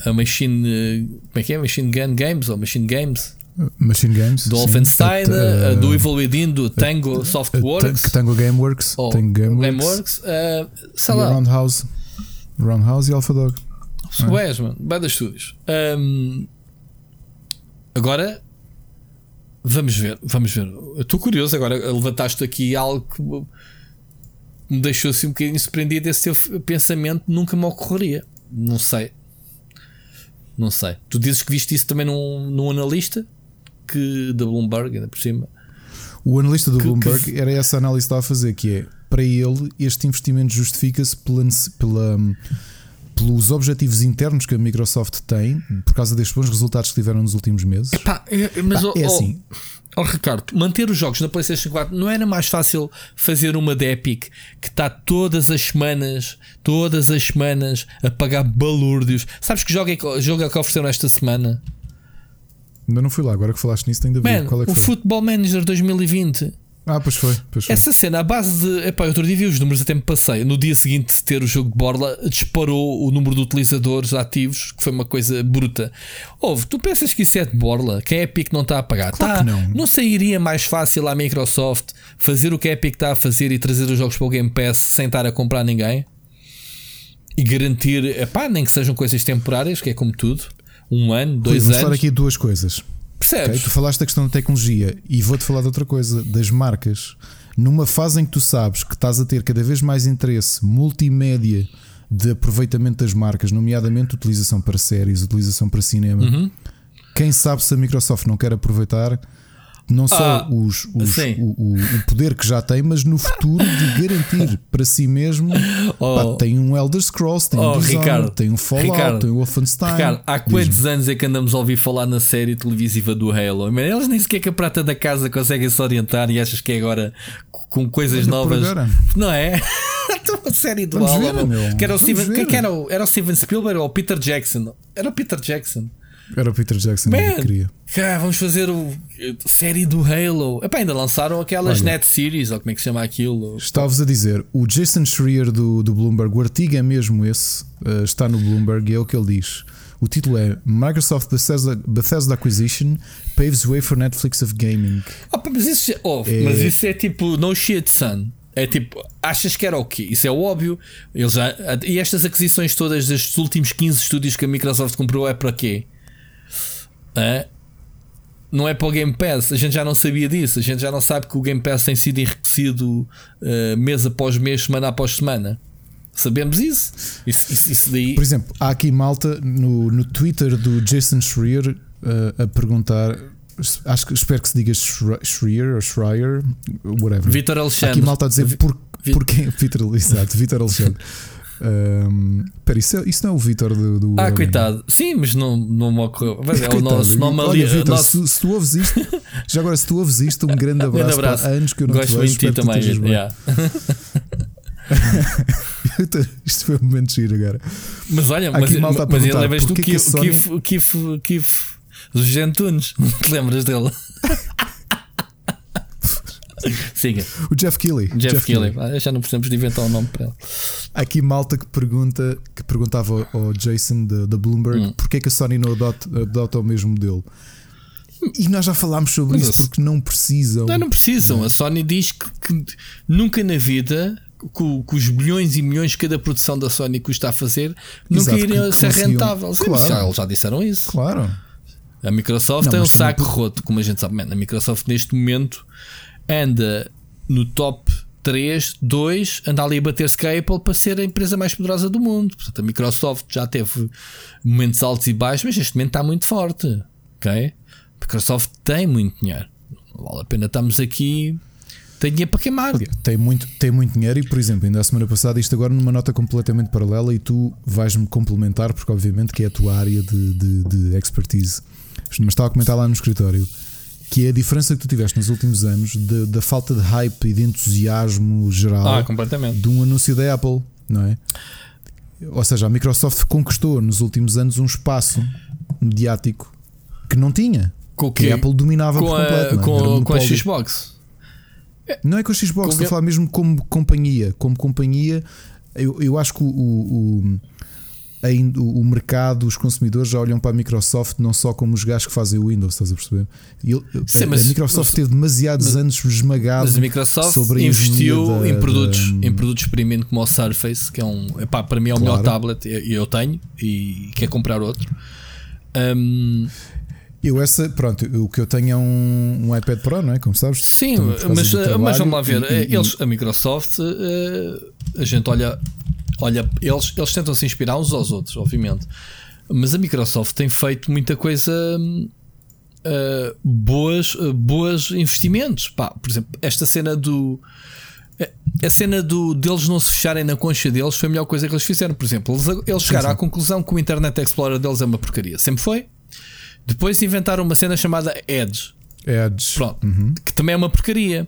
a, a, Machine. Como é que é? Machine Gun Games ou Machine Games? Machine Games. Do Wolfenstein, uh, do Evil Within, do Tango Softworks. Tango Gameworks. Tango Gameworks. Gameworks uh, sei lá. Roundhouse. Roundhouse e Alpha Dog. Suez, é? mano. Estúdios. Um, agora vamos ver, vamos ver. Estou curioso agora. Levantaste aqui algo que me deixou assim um bocadinho surpreendido. Esse teu pensamento nunca me ocorreria. Não sei. Não sei. Tu dizes que viste isso também num, num analista que da Bloomberg, ainda por cima. O analista do que, Bloomberg que... era essa análise que estava a fazer, que é para ele, este investimento justifica-se pela, pela, pelos objetivos internos que a Microsoft tem, por causa destes bons resultados que tiveram nos últimos meses. Epá, é, mas, é assim. Oh, Ricardo, manter os jogos na PlayStation 4 não era mais fácil fazer uma da Epic que está todas as semanas, todas as semanas a pagar balúrdios. Sabes que jogo é jogo é que ofereceram esta semana? Ainda não fui lá, agora que falaste nisso, tem de ver. Man, Qual é que o foi? Football Manager 2020. Ah, pois foi, pois foi. Essa cena, a base de. Epá, outro dia vi os números, até me passei. No dia seguinte de ter o jogo de Borla, disparou o número de utilizadores ativos, que foi uma coisa bruta. Ouve, tu pensas que isso é de Borla? Que a Epic não está a pagar? Claro tá, que não. não sairia mais fácil à Microsoft fazer o que a Epic está a fazer e trazer os jogos para o Game Pass sem estar a comprar ninguém? E garantir, epá, nem que sejam coisas temporárias, que é como tudo. Um ano, Rui, dois vou anos. falar aqui duas coisas. Percebes? ok? Tu falaste da questão da tecnologia e vou-te falar de outra coisa, das marcas. Numa fase em que tu sabes que estás a ter cada vez mais interesse multimédia de aproveitamento das marcas, nomeadamente utilização para séries, utilização para cinema, Uhum. quem sabe se a Microsoft não quer aproveitar não só Ah, os, os- o, o- o poder que já tem, mas no futuro de garantir para si mesmo. Oh. Pá, tem um Elder Scrolls, tem Oh, um Dishonored, Ricardo, tem um Fallout, Ricardo, tem um Wolfenstein. Ricardo, há quantos anos é que andamos a ouvir falar na série televisiva do Halo? Eles nem sequer que a prata da casa conseguem se orientar e achas que é agora com coisas Olha novas. Não é? Então, a série do Vamos ver. Que era o Steven, que era, o- era o Steven Spielberg ou o Peter Jackson? Era o Peter Jackson. Era o Peter Jackson que Man, queria. cá, vamos fazer o a série do Halo. Epá, ainda lançaram aquelas Olha. net series, ou como é que se chama aquilo? Estava-vos a dizer, o Jason Schreier do, do Bloomberg, o artigo é mesmo esse, uh, está no Bloomberg e é o que ele diz. O título é Microsoft Bethesda, Bethesda Acquisition Paves Way for Netflix of Gaming. Ah, mas, isso, oh, É- mas isso é tipo no shit, son. É tipo, achas que era o quê? Isso é óbvio. Eles já, e estas aquisições todas destes últimos 15 estúdios que a Microsoft comprou é para quê? Hã? Não é para o Game Pass. A gente já não sabia disso. A gente já não sabe que o Game Pass tem sido enriquecido eh, mês após mês, semana após semana. Sabemos isso. Isso, isso, isso daí. Por exemplo, há aqui malta no, no Twitter do Jason Schreier uh, a perguntar. Acho que espero que se diga Schre- Schreier ou Schreier, whatever. Vitor Há Alexandre. aqui malta a dizer por, Vi- porquê. Vitor, exato, Vitor Alexandre. Um, Espera, isso, é- isso não é o Vitor do, do. Ah, coitado. Sim, mas não, não me ocorreu. Mas é o nosso nome ali. Vitor, nosso- se, se tu ouves isto, já agora, se tu ouves isto, um grande abraço. Grande abraço. Há anos que eu não Gosto te muito vejo, de ti também. yeah. Isto foi um momento giro agora. Mas olha, Há mas, a mas perguntar lembras-te do Kif, Kif, Kif, Kif, do Gentunes? Te lembras dele? Siga, O Jeff Keighley. Jeff, Keighley. Ah, Já não precisamos de inventar um nome para ele. Há aqui malta que pergunta que perguntava ao- Jason da, Bloomberg Hum. porque é que a Sony não adota, adota o mesmo modelo. E nós já falámos sobre Mas isso porque não precisam. Não, não precisam. A Sony diz que, que nunca na vida, com, com os bilhões e milhões que cada produção da Sony custa a fazer, nunca Exato, iriam ser conseguiam- rentáveis. Sim, Claro. já, eles já disseram isso. Claro. A Microsoft Não, tem um mas também saco por- roto, como a gente sabe. Man, a Microsoft neste momento anda no top 3, 2, anda ali a bater-se com a Apple para ser a empresa mais poderosa do mundo. Portanto, a Microsoft já teve momentos altos e baixos, mas neste momento está muito forte. Ok? A Microsoft tem muito dinheiro. Não vale a pena estamos aqui. Tem dinheiro para queimar. Tem muito, tem muito dinheiro e, por exemplo, ainda a semana passada, isto agora numa nota completamente paralela e tu vais-me complementar, porque obviamente que é a tua área de, de, de expertise. Mas estava a comentar lá no escritório que é a diferença que tu tiveste nos últimos anos de- da falta de hype e de entusiasmo geral Ah, completamente. de um anúncio da Apple, não é? Ou seja, a Microsoft conquistou nos últimos anos um espaço mediático que não tinha. Com Que a Apple dominava Com por a, completo. é? Era com, um com a. Xbox. Não é com a Xbox, Com estou a falar mesmo como companhia. Como companhia, eu, eu acho que o, o, o, mercado, os consumidores já olham para a Microsoft não só como os gajos que fazem o Windows, estás a perceber? E ele- Sim, a- mas- a Microsoft mas- teve demasiados anos esmagado Mas a Microsoft sobre a investiu da- em produtos, da- em produtos premium como o Surface, que é um, epá, para mim é o Claro. melhor tablet e eu tenho e quer comprar outro. Um, Eu essa, pronto, o que eu tenho é um, um iPad Pro, não é? Como sabes? sim, mas, do mas vamos lá ver. e- e- eles, a Microsoft, eh, a gente olha, olha eles, eles tentam se inspirar uns aos outros, obviamente. Mas a Microsoft tem feito muita coisa. eh, boas, eh, boas investimentos. Pá, por exemplo, esta cena do. A cena do, deles não se fecharem na concha deles foi a melhor coisa que eles fizeram. Por exemplo, eles, eles chegaram sim. à conclusão que o Internet Explorer deles é uma porcaria. Sempre foi. Depois inventaram uma cena chamada Edge. Edge. Pronto, uhum. que também é uma porcaria.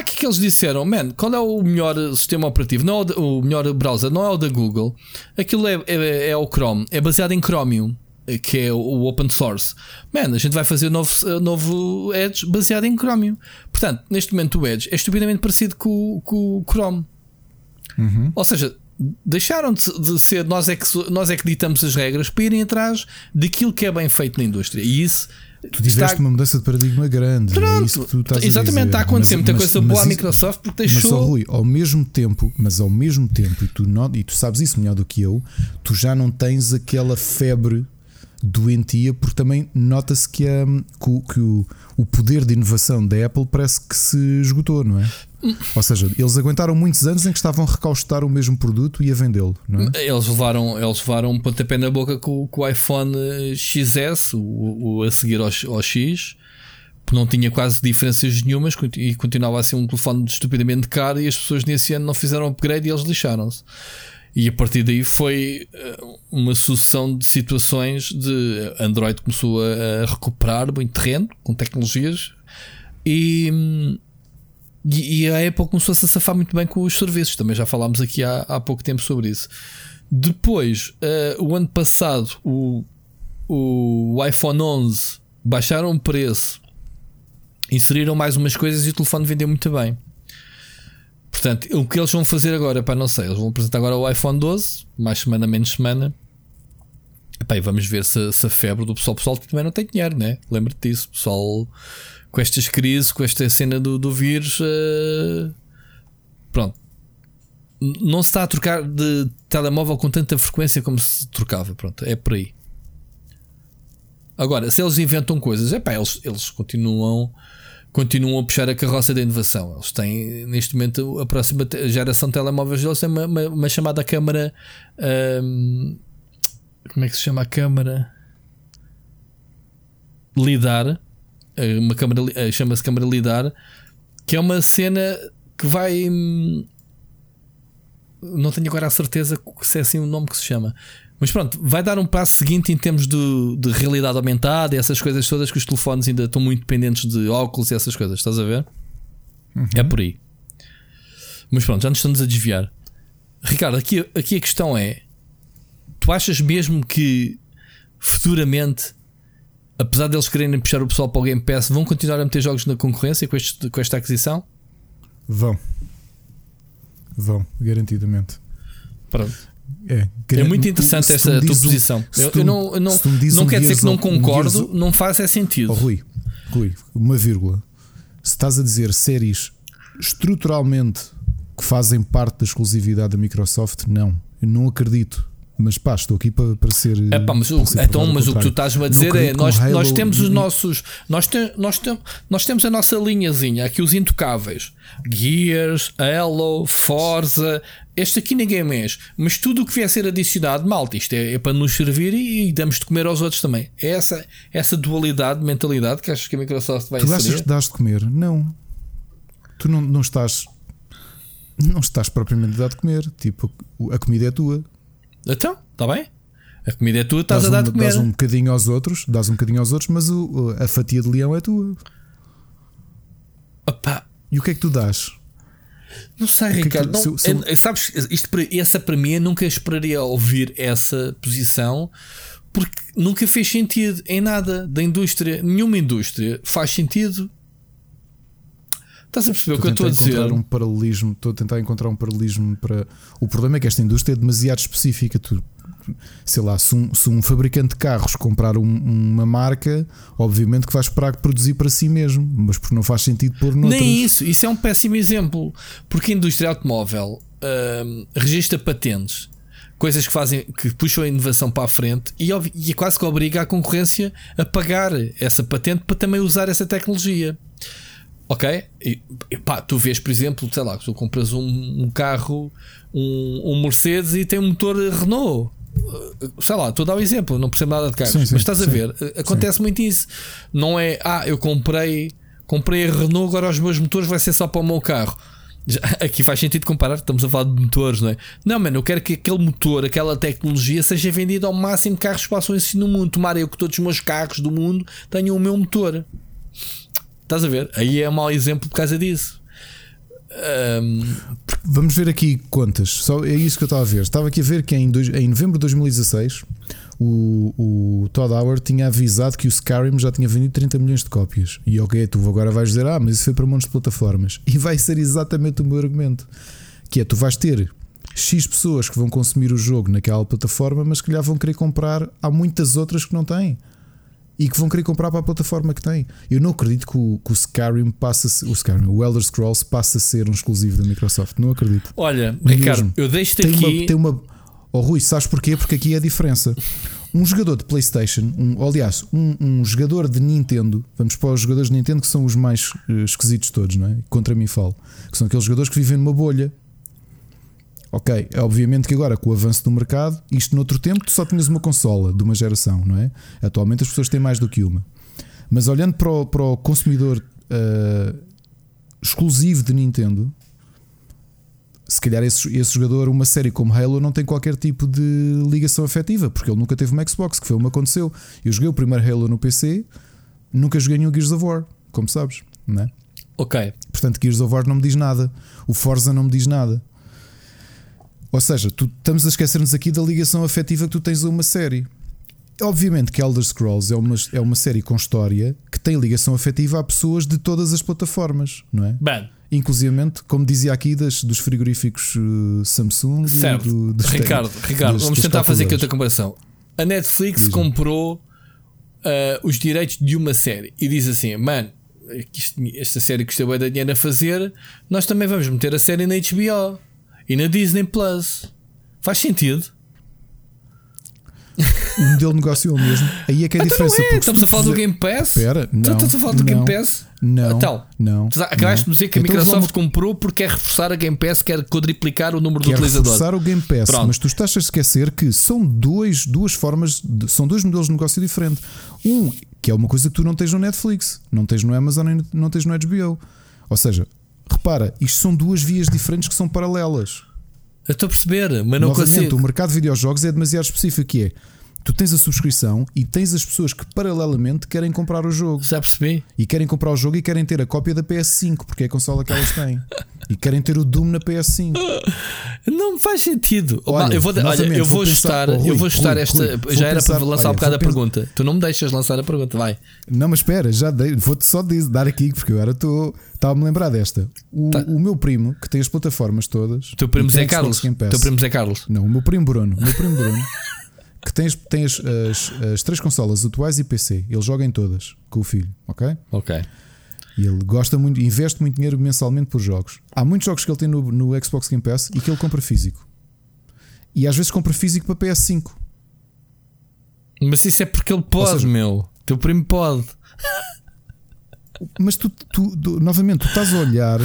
O que é que eles disseram? Man, qual é o melhor sistema operativo? Não é o, o melhor browser, não é o da Google. Aquilo é, é, é, o Chrome, é baseado em Chromium, que é o, o open source. Man, a gente vai fazer novo, novo Edge baseado em Chromium. Portanto, neste momento o Edge é estupidamente parecido com, com o Chrome. Uhum. Ou seja, deixaram de, de, ser nós é, que, nós é que ditamos as regras para irem atrás daquilo que é bem feito na indústria. E isso Tu tiveste está... uma mudança de paradigma grande. É Pronto, é exatamente, está a acontecer muita coisa mas, boa à Microsoft porque deixou. Mas, oh, Rui, ao mesmo tempo, mas ao mesmo tempo, e tu, not, e tu sabes isso melhor do que eu, tu já não tens aquela febre doentia, porque também nota-se que, é, que, que o, o poder de inovação da Apple parece que se esgotou, não é? Ou seja, eles aguentaram muitos anos em que estavam a recaustar o mesmo produto e a vendê-lo. É? Eles levaram, eles levaram um pontapé na boca com, com o iPhone XS, o, o a seguir ao, ao X, não tinha quase diferenças nenhumas e continuava a ser um telefone estupidamente caro. E as pessoas nesse ano não fizeram upgrade e eles lixaram-se. E a partir daí foi eh, uma sucessão de situações de Android começou a recuperar muito terreno com tecnologias e hum, e, e a Apple começou -se a safar muito bem com os serviços. Também já falámos aqui há, há pouco tempo sobre isso. Depois, uh, o ano passado, o, o iPhone 11 baixaram o preço, inseriram mais umas coisas e o telefone vendeu muito bem. Portanto, o que eles vão fazer agora, para não sei, eles vão apresentar agora o iPhone 12, mais semana, menos semana. Epá, e vamos ver se, se a febre do pessoal, pessoal também não tem dinheiro, né? Lembra-te disso, o pessoal com estas crises, com esta cena do, do vírus, uh, pronto. Não se está a trocar de telemóvel com tanta frequência como se trocava. Pronto, é por aí. Agora, se eles inventam coisas, é pá, eles, eles continuam, continuam a puxar a carroça da inovação. Eles têm, neste momento, a próxima geração de telemóveis deles tem uma, uma, uma chamada câmara. Um, como é que se chama a câmara? Lidar uma câmara eh, chama-se câmara lidar, que é uma cena que vai hum, não tenho agora a certeza se é assim o nome que se chama. Mas pronto, vai dar um passo seguinte em termos de, de realidade aumentada e essas coisas todas que os telefones ainda estão muito dependentes de óculos e essas coisas, estás a ver? Uhum. É por aí. Mas pronto, já nos estamos a desviar. Ricardo, aqui, aqui a questão é: tu achas mesmo que futuramente apesar deles quererem puxar o pessoal para o Game Pass, vão continuar a meter jogos na concorrência com, este, com esta aquisição? Vão. Vão, garantidamente. Pronto. É, é muito interessante esta tua posição. eu, eu, não, eu não, não um quer dizer que não concordo, um não faz é sentido. Oh, Rui, Rui, uma vírgula. Se estás a dizer séries estruturalmente que fazem parte da exclusividade da Microsoft, não. Eu não acredito. Mas pá, estou aqui para, para ser. É pá, mas, o, então, mas o que tu estás-me a dizer é: nós, nós temos os nossos. Nós, tem, nós, nós temos a nossa linhazinha, aqui os intocáveis: Gears, Halo, Forza. Este aqui ninguém mexe. Mas tudo o que vier a ser adicionado, malta, isto é, é, para nos servir e, e, damos de comer aos outros também. É essa, essa dualidade de mentalidade que achas que a Microsoft vai Tu achas que dás de comer? Não. Tu não, não estás. Não estás propriamente a dar de comer. Tipo, a comida é tua. Então, está bem? A comida é tua, estás a dar um, de comer. Dás um bocadinho aos outros, dás um bocadinho aos outros, mas o, a fatia de leão é tua. Opa. E o que é que tu dás? Não sei, é Ricardo. não, se, se... sabes, isto, essa para mim, eu nunca esperaria ouvir essa posição porque nunca fez sentido em nada da indústria. Nenhuma indústria faz sentido Estás a perceber o que eu estou a dizer? Um paralelismo, estou a tentar encontrar um paralelismo para. O problema é que esta indústria é demasiado específica. Tu, sei lá, se um, se um fabricante de carros comprar um, uma marca, obviamente que vai esperar produzir para si mesmo, mas porque não faz sentido pôr noutros. Nem isso, isso é um péssimo exemplo, porque a indústria automóvel uh, registra patentes, coisas que fazem que puxam a inovação para a frente e, e é quase que obriga a concorrência a pagar essa patente para também usar essa tecnologia. Ok? E, pá, tu vês, por exemplo, sei lá, tu compras um, um carro, um, um, Mercedes e tem um motor Renault. Uh, sei lá, estou a dar um exemplo, não percebo nada de carros, sim, sim, mas estás sim, a ver, uh, acontece muito isso. Não é, ah, eu comprei, comprei a Renault, agora os meus motores vai ser só para o meu carro. Já, aqui faz sentido comparar, estamos a falar de motores, não é? Não, mano, eu quero que aquele motor, aquela tecnologia seja vendida ao máximo de carros que possam existir no mundo. Tomara eu que todos os meus carros do mundo tenham o meu motor. Estás a ver? Aí é um mau exemplo por causa disso. Um... Vamos ver aqui quantas. Só é isso que eu estava a ver. Estava aqui a ver que em, dois, em novembro de 2016 o, o Todd Howard tinha avisado que o Skyrim já tinha vendido 30 milhões de cópias. E ok, tu agora vais dizer, ah, mas isso foi para montes de plataformas. E vai ser exatamente o meu argumento. Que é, tu vais ter X pessoas que vão consumir o jogo naquela plataforma, mas que lhe vão querer comprar. Há muitas outras que não têm e que vão querer comprar para a plataforma que tem. Eu não acredito que o, que o Skyrim passe o Skyrim, o Elder Scrolls passe a ser um exclusivo da Microsoft. Não acredito. Olha, Ricardo, eu deixo-te aqui. Uma, tem uma. Oh Rui, sabes porquê? Porque aqui é a diferença. Um jogador de PlayStation, um, aliás, um, um, jogador de Nintendo, vamos para os jogadores de Nintendo que são os mais uh, esquisitos todos, não é? Contra mim falo, que são aqueles jogadores que vivem numa bolha Ok, é obviamente que agora com o avanço do mercado, isto noutro tempo tu só tinhas uma consola de uma geração, não é? Atualmente as pessoas têm mais do que uma. Mas olhando para o, para o consumidor uh, exclusivo de Nintendo, se calhar esse, esse, jogador, uma série como Halo, não tem qualquer tipo de ligação afetiva, porque ele nunca teve uma Xbox, que foi o que aconteceu. Eu joguei o primeiro Halo no PC, nunca joguei nenhum Gears of War, como sabes, não é? Ok. Portanto, Gears of War não me diz nada, o Forza não me diz nada. Ou seja, tu, estamos a esquecer-nos aqui da ligação afetiva que tu tens a uma série. Obviamente que Elder Scrolls é uma, é uma série com história que tem ligação afetiva a pessoas de todas as plataformas, não é? Bem. Inclusive, como dizia aqui, das, dos frigoríficos uh, Samsung. Certo. Do, dos Ricardo, Ricardo dos, vamos tentar fazer aqui outra comparação. A Netflix comprou uh, os direitos de uma série e diz assim: mano, esta série custa bem dinheiro a fazer, nós também vamos meter a série na HBO e na Disney Plus. Faz sentido? O modelo de negócio é o mesmo. Aí é que é a então diferença. É. Estamos a falar do Game Pass. Espera, não. Estamos a falar do não, Game Pass. Não. Então, não. Acabaste de dizer que a então Microsoft vamos... comprou porque quer reforçar a Game Pass, quer quadriplicar o número quer de utilizadores. reforçar o Game Pass, Pronto. mas tu estás a esquecer que são dois, duas formas, de, são dois modelos de negócio diferentes. Um que é uma coisa que tu não tens no Netflix, não tens no Amazon, não tens no HBO. Ou seja, repara, isto são duas vias diferentes que são paralelas. Eu estou a perceber, mas não Novamente, consigo. O mercado de videojogos é demasiado específico. Que é tu tens a subscrição e tens as pessoas que paralelamente querem comprar o jogo. Já percebi. E querem comprar o jogo e querem ter a cópia da PS5, porque é a consola que elas têm. e querem ter o Doom na PS5. Não faz sentido. Olha, eu vou, olha, eu vou ajustar, oh, eu vou ajustar Rui, esta. Rui, já era pensar, para lançar olha, um bocado a pensar, pergunta. Tu não me deixas lançar a pergunta, vai. Não, mas espera, já vou-te só dar aqui, porque agora estou. Estava-me a lembrar desta. O, tá. o, meu primo, que tem as plataformas todas. O teu primo Zé Carlos. Teu primo Zé Carlos. Não, o meu primo Bruno. O meu primo Bruno. que tem as, as, as, três consolas atuais e PC. Ele joga em todas com o filho, ok? Ok. E ele gosta muito, investe muito dinheiro mensalmente por jogos. Há muitos jogos que ele tem no, no Xbox Game Pass e que ele compra físico. E às vezes compra físico para PS5. Mas isso é porque ele pode, seja, meu. Teu primo pode. Mas tu, tu, tu, novamente, tu estás a olhar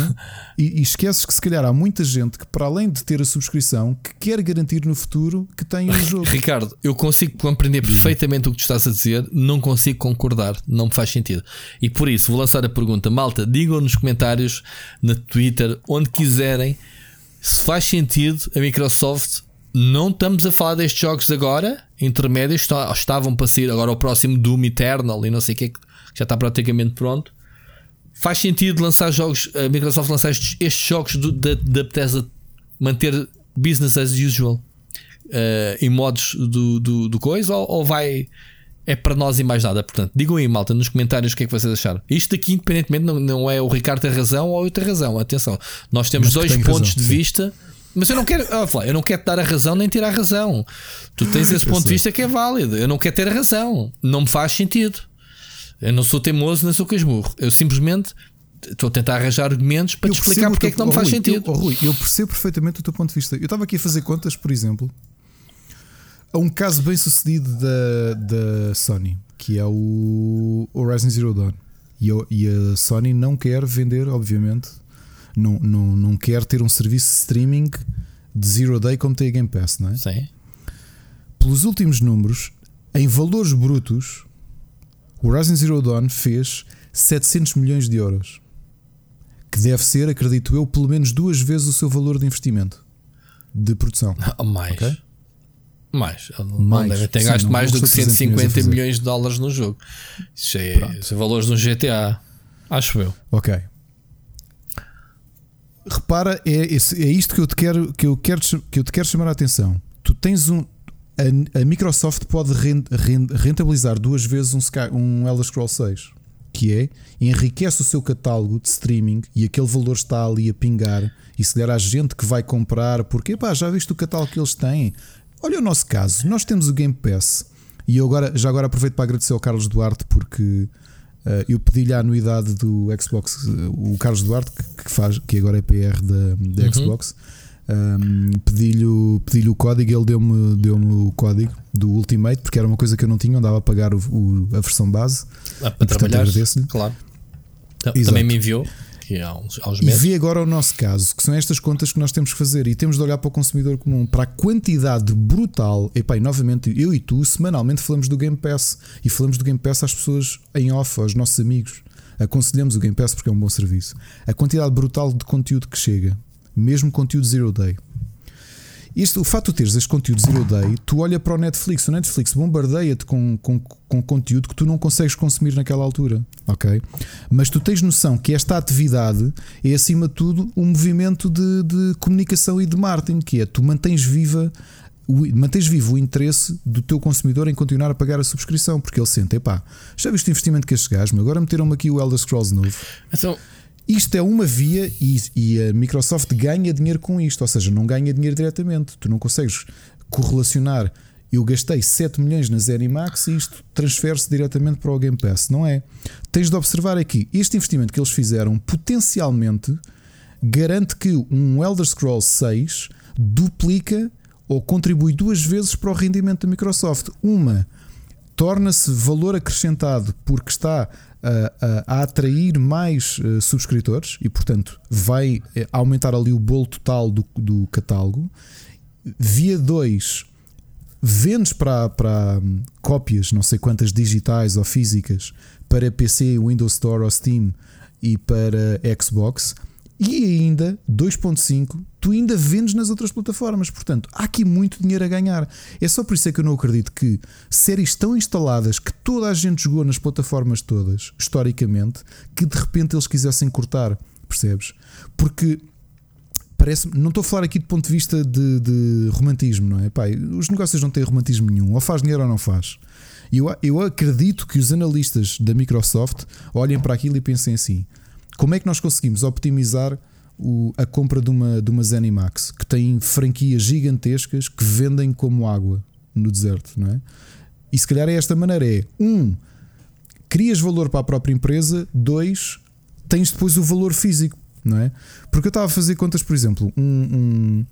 e, e, esqueces que se calhar há muita gente que, para além de ter a subscrição, que quer garantir no futuro que tem o um jogo. Ricardo, eu consigo compreender perfeitamente o que tu estás a dizer, não consigo concordar, não me faz sentido. E por isso vou lançar a pergunta, malta, digam nos comentários, na Twitter, onde quiserem, se faz sentido a Microsoft. Não estamos a falar destes jogos agora, intermédios, estavam para sair agora o próximo Doom Eternal e não sei o que, que já está praticamente pronto faz sentido lançar jogos, a Microsoft lançar estes, estes jogos do, da, da Bethesda manter business as usual uh, em modos do, do, do coisa ou, ou, vai é para nós e mais nada. Portanto, digam aí, malta, nos comentários o que é que vocês acharam. Isto aqui, independentemente, não, não é o Ricardo ter razão ou eu ter razão. Atenção, nós temos dois pontos razão, de sim. vista. Mas eu não quero, eu não quero dar a razão nem tirar a razão. Tu tens esse ponto de vista que é válido. Eu não quero ter a razão. Não me faz sentido. Eu não sou teimoso, nem sou casmurro. Eu simplesmente estou a tentar arranjar argumentos para eu te explicar porque é que não me faz Rui, sentido. Eu, oh, Rui, eu percebo perfeitamente o teu ponto de vista. Eu estava aqui a fazer contas, por exemplo, a um caso bem sucedido da, da Sony, que é o Horizon Zero Dawn. E, eu, e a Sony não quer vender, obviamente, não, não, não quer ter um serviço de streaming de Zero Day como tem a Game Pass, não é? Sim. Pelos últimos números, em valores brutos, o Horizon Zero Dawn fez 700 milhões de euros, que deve ser, acredito eu, pelo menos duas vezes o seu valor de investimento de produção. mais. Okay? Mais. mais. deve ter gasto mais do que 150 milhões, milhões, de dólares no jogo. Isso é, é valores de um GTA. Acho eu. Ok. Repara, é, é isto que eu te quero que eu quero que eu te quero chamar a atenção. Tu tens um a, a Microsoft pode rentabilizar duas vezes um, Sky, um Elder Scrolls 6, que é enriquece o seu catálogo de streaming e aquele valor está ali a pingar. E se der à gente que vai comprar, porque pá, já viste o catálogo que eles têm? Olha o nosso caso, nós temos o Game Pass e eu agora, já agora aproveito para agradecer ao Carlos Duarte porque uh, eu pedi-lhe a anuidade do Xbox, uh, o Carlos Duarte, que, que, faz, que agora é PR da, da uhum. Xbox. Um, pedi-lhe pedi o código, ele deu-me deu o código do Ultimate, porque era uma coisa que eu não tinha, andava a pagar o, o, a versão base. Ah, para trabalhar, claro. Exato. Também me enviou há uns meses. E vi agora o nosso caso, que são estas contas que nós temos que fazer e temos de olhar para o consumidor comum, para a quantidade brutal. E e novamente, eu e tu, semanalmente falamos do Game Pass e falamos do Game Pass às pessoas em off, aos nossos amigos. Aconselhamos o Game Pass porque é um bom serviço. A quantidade brutal de conteúdo que chega mesmo conteúdo Zero Day. Isto, o facto de teres este conteúdo Zero Day, tu olha para o Netflix, o Netflix bombardeia-te com, com, com conteúdo que tu não consegues consumir naquela altura, ok? Mas tu tens noção que esta atividade é acima de tudo um movimento de, de comunicação e de marketing, que é tu mantens viva mantens vivo o interesse do teu consumidor em continuar a pagar a subscrição, porque ele sente, epá, já viste o investimento que estes gajos, agora meteram-me aqui o Elder Scrolls novo. Então, isto é uma via e, e, a Microsoft ganha dinheiro com isto, ou seja, não ganha dinheiro diretamente. Tu não consegues correlacionar. Eu gastei 7 milhões na Zenimax e isto transfere-se diretamente para o Game Pass, não é? Tens de observar aqui, este investimento que eles fizeram potencialmente garante que um Elder Scrolls 6 duplica ou contribui duas vezes para o rendimento da Microsoft. Uma torna-se valor acrescentado porque está a, a, atrair mais uh, subscritores e, portanto, vai eh, aumentar ali o bolo total do, do catálogo. Via 2, vendes para, para um, cópias, não sei quantas digitais ou físicas, para PC, Windows Store ou Steam e para Xbox. E ainda 2.5 tu ainda vendes nas outras plataformas. Portanto, há aqui muito dinheiro a ganhar. É só por isso é que eu não acredito que séries tão instaladas que toda a gente jogou nas plataformas todas, historicamente, que de repente eles quisessem cortar. Percebes? Porque parece não estou a falar aqui do ponto de vista de, de romantismo, não é? Pai, os negócios não têm romantismo nenhum, ou faz dinheiro ou não faz. Eu, eu acredito que os analistas da Microsoft olhem para aquilo e pensem assim: como é que nós conseguimos optimizar o, a compra de uma, de uma Zenimax que tem franquias gigantescas que vendem como água no deserto, não é? E se calhar é esta maneira: é um, crias valor para a própria empresa, dois, tens depois o valor físico, não é? Porque eu estava a fazer contas, por exemplo, um, um,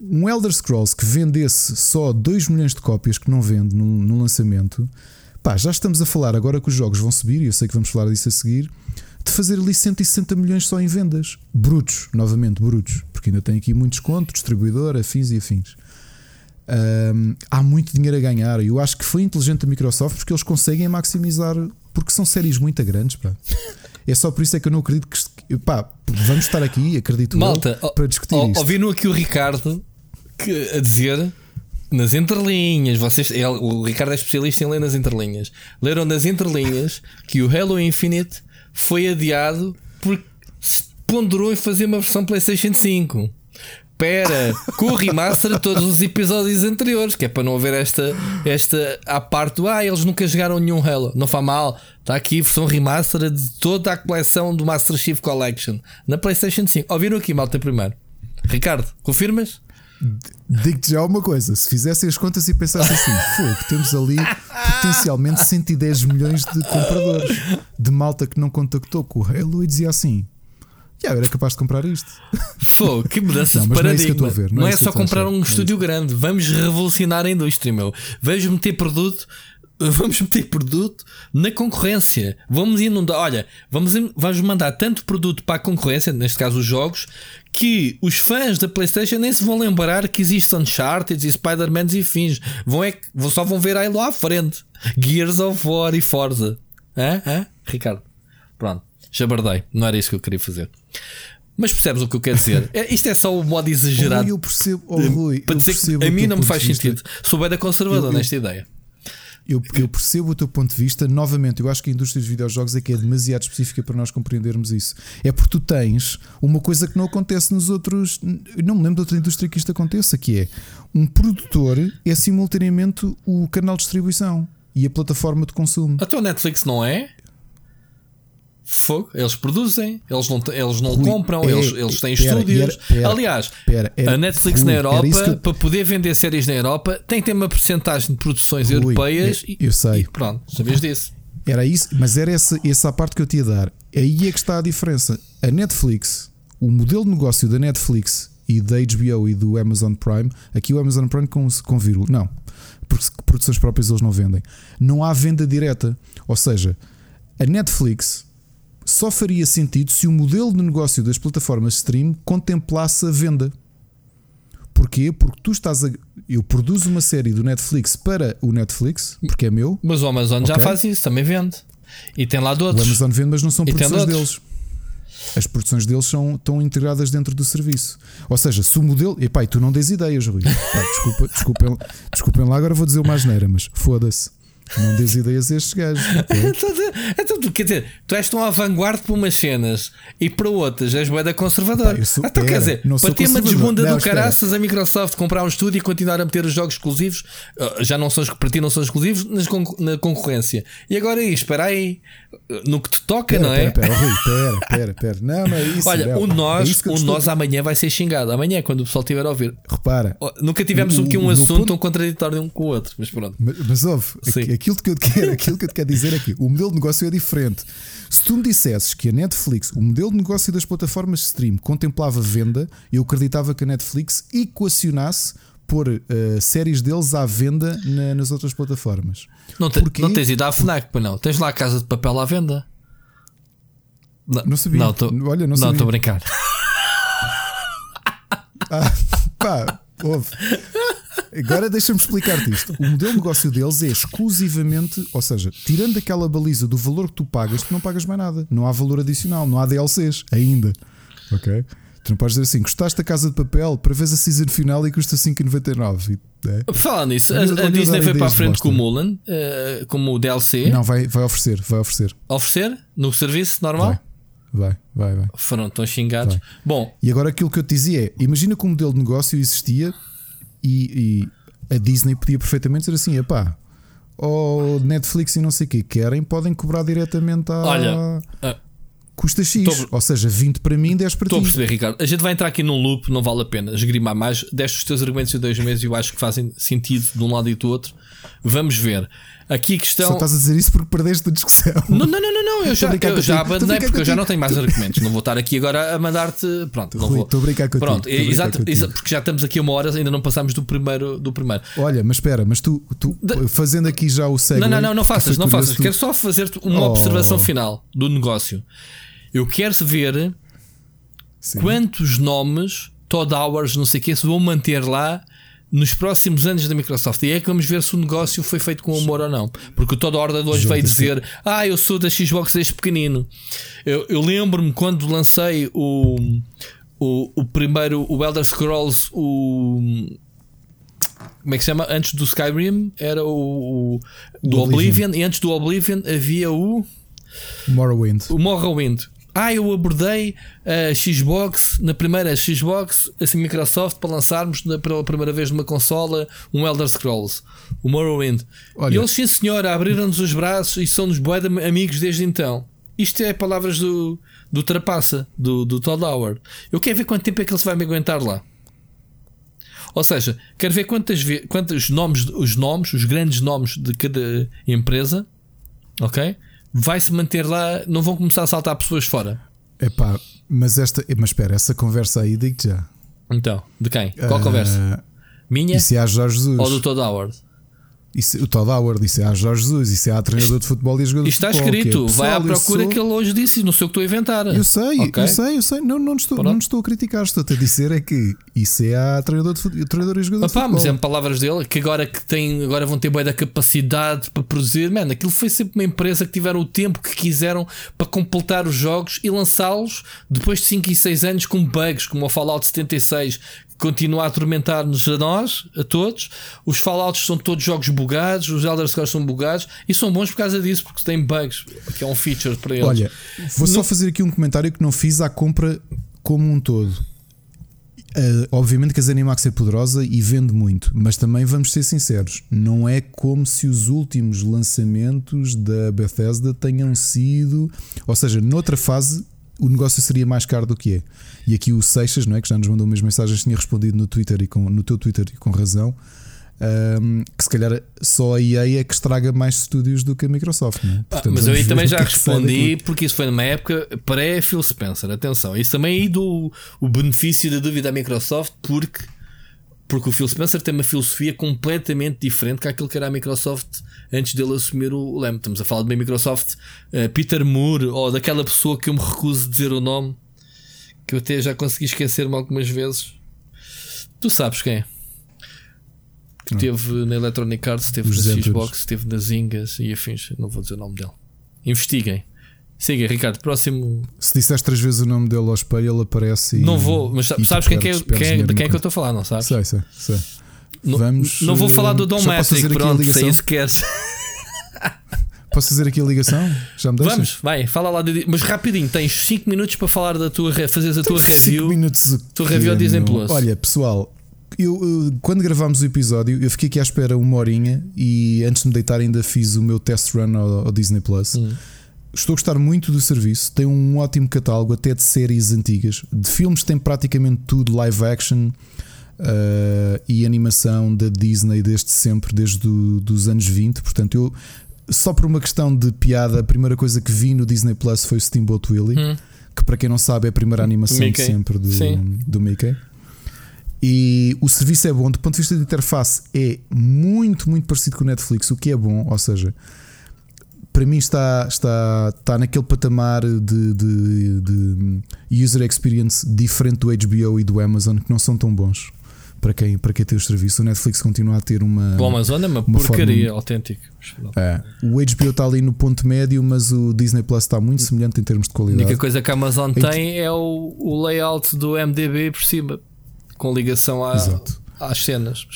um Elder Scrolls que vendesse só 2 milhões de cópias que não vende no, no lançamento, pá, já estamos a falar agora que os jogos vão subir, e eu sei que vamos falar disso a seguir de fazer ali 160 milhões só em vendas. Brutos, novamente, brutos. Porque ainda tem aqui muito desconto, distribuidor, afins e afins. Um, há muito dinheiro a ganhar. Eu acho que foi inteligente a Microsoft porque eles conseguem maximizar, porque são séries muito grandes. Pá. É só por isso é que eu não acredito que. Pá, vamos estar aqui, acredito Malta, eu, para discutir isto. Ouviram aqui o Ricardo que, a dizer nas entrelinhas, vocês, ele, o Ricardo é especialista em ler nas entrelinhas. Leram nas entrelinhas que o Halo Infinite foi adiado porque se ponderou em fazer uma versão PlayStation 5. Pera, remaster de todos os episódios anteriores, que é para não haver esta, esta à parte do ah, eles nunca jogaram nenhum Halo. Não faz mal, está aqui versão remaster de toda a coleção do Master Chief Collection na PlayStation 5. Ouviram aqui, malta, primeiro. Ricardo, confirmas? Digo-te já uma coisa: se fizessem as contas e pensassem assim, foi que temos ali potencialmente 110 milhões de compradores de malta que não contactou com o Halo e dizia assim: já era capaz de comprar isto. Fô, que mudança não, de paradigma. Não é, não, não é, é só comprar um estúdio grande, vamos revolucionar a indústria, meu. Vamos meter produto vamos meter produto na concorrência. Vamos inundar. Olha, vamos, vamos mandar tanto produto para a concorrência, neste caso os jogos, que os fãs da PlayStation nem se vão lembrar que existem Uncharted e Spider-Man e fins. Vão é, só vão ver aí lá à frente. Gears of War e Forza. Hã? Hã? Ricardo. Pronto. Jabardei. Não era isso que eu queria fazer. Mas percebes o que eu quero dizer? É, isto é só o modo exagerado. Oh, eu percebo, oh, Rui, para dizer que a mim não me faz sentido. Sou bem da conservador eu, eu, nesta ideia. Eu, eu, percebo o teu ponto de vista. Novamente, eu acho que a indústria dos videojogos é que é demasiado específica para nós compreendermos isso. É porque tu tens uma coisa que não acontece nos outros. Não me lembro de outra indústria que isto aconteça, que é um produtor é simultaneamente o canal de distribuição e a plataforma de consumo. A tua Netflix não é? Fogo, eles produzem, eles não, eles não Rui, compram, é, eles, eles têm pera, estúdios. Pera, Aliás, pera, a Netflix Rui, na Europa, eu... para poder vender séries na Europa, tem que ter uma porcentagem de produções Rui, europeias. Eu, eu sei. E pronto, sabias disso. Era isso, mas era essa, essa a parte que eu te ia dar. Aí é que está a diferença. A Netflix, o modelo de negócio da Netflix e da HBO e do Amazon Prime, aqui o Amazon Prime com, com vírgula, não, porque produções próprias eles não vendem. Não há venda direta. Ou seja, a Netflix só faria sentido se o modelo de negócio das plataformas stream contemplasse a venda. Porquê? Porque tu estás a. Eu produzo uma série do Netflix para o Netflix, porque é meu. Mas o Amazon okay? já faz isso, também vende. E tem lá de outros. O Amazon vende, mas não são e produções deles. As produções deles são, estão integradas dentro do serviço. Ou seja, se o modelo. Epá, e tu não dês ideias, Rui. Pá, desculpa, desculpem, desculpem lá, agora vou dizer uma asneira, mas foda-se. Não dês ideias a estes gajos. então, quer dizer, tu és tão à vanguarda para umas cenas e para outras és boeda conservador. Pá, sou, então, quer dizer, para ter uma desbunda do caraças a Microsoft comprar um estúdio e continuar a meter os jogos exclusivos, uh, já não são, para ti não são exclusivos, na concorrência. E agora aí, espera aí, no que te toca, pera, não é? Pera, Rui, pera, pera, pera. Não, não é isso. Olha, não. o nós, é o nós amanhã vai ser xingado. Amanhã, quando o pessoal estiver a ouvir. Repara. Nunca tivemos aqui um assunto ponto... tão contraditório um com o outro, mas pronto. Mas, mas ouve, aquilo que eu te quero aquilo que eu te quero dizer é que o modelo de negócio é diferente. Se tu me dissesses que a Netflix, o modelo de negócio das plataformas de stream, contemplava venda, eu acreditava que a Netflix equacionasse pôr uh, séries deles à venda na, nas outras plataformas. Não, te, não tens ido à Fnac, pois não? Tens lá a casa de papel à venda? Não, não sabia. Não, tô, Olha, não estou a brincar. ah, pá, ouve. Agora deixa-me explicar-te isto. O modelo de negócio deles é exclusivamente, ou seja, tirando aquela baliza do valor que tu pagas, tu não pagas mais nada. Não há valor adicional, não há DLCs ainda. Ok? Tu não podes dizer assim, gostaste da casa de papel para ver a season final e custa 5,99. É? Falar nisso, a, a Disney foi para a frente com o Mulan, uh, como o DLC. Não, vai, vai oferecer, vai oferecer. Oferecer? No serviço normal? Vai, vai, vai. Foram tão xingados. Vai. Bom. E agora aquilo que eu te dizia é: imagina que o modelo de negócio existia e, e a Disney podia perfeitamente dizer assim: epá, ou Netflix e não sei o que querem, podem cobrar diretamente a. Olha, custa X, tô, ou seja, 20 para mim, 10 para ti. Estou a perceber, Ricardo. A gente vai entrar aqui num loop, não vale a pena esgrimar mais. Deste os teus argumentos de dois meses e eu acho que fazem sentido de um lado e do outro. Vamos ver. Aqui questão. Só estás a dizer isso porque perdeste a discussão. Não, não, não, não, não. eu já, eu já abandonei porque eu já não tenho mais argumentos. Não vou estar aqui agora a mandar-te. Pronto, não Rui, vou. Estou a brincar contigo. Pronto, exato, exato, porque já estamos aqui uma hora, ainda não passámos do primeiro. Do primeiro. Olha, mas espera, mas tu, tu de... fazendo aqui já o segue. Não, não, não, não faças, não faças. Tu... Quero só fazer-te uma oh. observação final do negócio. Eu quero ver Sim. quantos nomes, Todd Hours, não sei o que, se vão manter lá nos próximos anos da Microsoft. E é que vamos ver se o negócio foi feito com amor ou não. Porque toda a ordem de hoje veio dizer: Ah, eu sou da Xbox desde pequenino. Eu, eu lembro-me quando lancei o, o, o primeiro, o Elder Scrolls, o. Como é que se chama? Antes do Skyrim era o, o do Oblivion. Oblivion. e antes do Oblivion havia o Morrowind. O Morrowind. Ah, eu abordei a Xbox, na primeira Xbox, assim Microsoft, para lançarmos pela primeira vez numa consola um Elder Scrolls, o Morrowind. Olha. E eles, sim senhora, abriram-nos os braços e são-nos amigos desde então. Isto é palavras do, do Trapaça, do, do Todd Howard. Eu quero ver quanto tempo é que ele se vai me aguentar lá. Ou seja, quero ver quantas, quantos nomes, os nomes, os grandes nomes de cada empresa, ok? Vai se manter lá, não vão começar a saltar pessoas fora. É pá, mas esta, mas espera, essa conversa aí digo já. Então, de quem? Qual uh, conversa? Minha? Isso é a Jorge Jesus. Ou do Todd Howard? Isso, o Todd Howard, isso é a Jorge Jesus, isso é a treinador de futebol e jogador Isto de futebol. Está escrito, é, vai à procura sou... que ele hoje disse, não sei o que estou a inventar. Eu sei, okay. eu sei, eu sei, não, não, estou, não estou a criticar, estou-te a dizer é que isso é a treinador, de futebol, treinador e jogador Opa, de futebol. Mas é palavras dele, que agora que tem, agora vão ter boa da capacidade para produzir, mano, aquilo foi sempre uma empresa que tiveram o tempo que quiseram para completar os jogos e lançá-los depois de 5 e 6 anos com bugs, como o Fallout 76, continua a atormentar-nos a nós, a todos. Os Fallouts são todos jogos bugados, os Elder Scrolls são bugados e são bons por causa disso, porque têm bugs, que é um feature para eles. Olha, vou só fazer aqui um comentário que não fiz à compra como um todo. Uh, obviamente que a Zenimax é poderosa e vende muito, mas também vamos ser sinceros, não é como se os últimos lançamentos da Bethesda tenham sido, ou seja, noutra fase o negócio seria mais caro do que é. E aqui o Seixas, não é, que já nos mandou umas mensagens, tinha respondido no Twitter e com, no teu Twitter e com razão, um, que se calhar só a EA é que estraga mais estúdios do que a Microsoft. É? Portanto, mas eu aí também já é respondi, porque isso foi numa época pré-Phil Spencer. Atenção, isso também aí do o benefício da dúvida à Microsoft, porque, porque o Phil Spencer tem uma filosofia completamente diferente que aquilo que era a Microsoft antes dele assumir o leme. Estamos a falar de uma Microsoft uh, Peter Moore ou daquela pessoa que eu me recuso a dizer o nome, que eu até já consegui esquecer-me algumas vezes. Tu sabes quem é? que teve na Electronic Arts, teve na Xbox, teve nas Zingas e afins. Não vou dizer o nome dele. Investiguem. Siga, Ricardo, próximo. Se disseste três vezes o nome dele ao espelho, ele aparece. E, não vou, mas sabes quem, é, quem, é, de quem é que eu estou a falar, não sabes? Sei, sei, sei. Não, Vamos, não vou falar do Dom Matrix, pronto, sem isso queres. Posso fazer aqui a ligação? Já me deixas? Vamos, vai, fala lá. De, mas rapidinho, tens 5 minutos para falar da tua, fazeres a tua review. 5 minutos. Tua review Disney Plus. Olha, pessoal, eu, quando gravámos o episódio, eu fiquei aqui à espera uma horinha e antes de me deitar ainda fiz o meu test run ao, ao Disney Plus. Hum. Estou a gostar muito do serviço, tem um ótimo catálogo, até de séries antigas. De filmes tem praticamente tudo live action uh, e animação da Disney desde sempre, desde os anos 20. Portanto, eu só por uma questão de piada, a primeira coisa que vi no Disney Plus foi o Steamboat Willie, hum. que para quem não sabe é a primeira animação de sempre do, do Mickey. E o serviço é bom, do ponto de vista de interface, é muito, muito parecido com o Netflix, o que é bom, ou seja, para mim está, está, está naquele patamar de, de, de user experience diferente do HBO e do Amazon que não são tão bons para quem, para quem tem os serviços. O Netflix continua a ter uma. O Amazon é uma, uma porcaria forma, autêntica. É, o HBO está ali no ponto médio, mas o Disney Plus está muito semelhante em termos de qualidade. A única coisa que a Amazon tem é o, o layout do MDB por cima com ligação à, às cenas.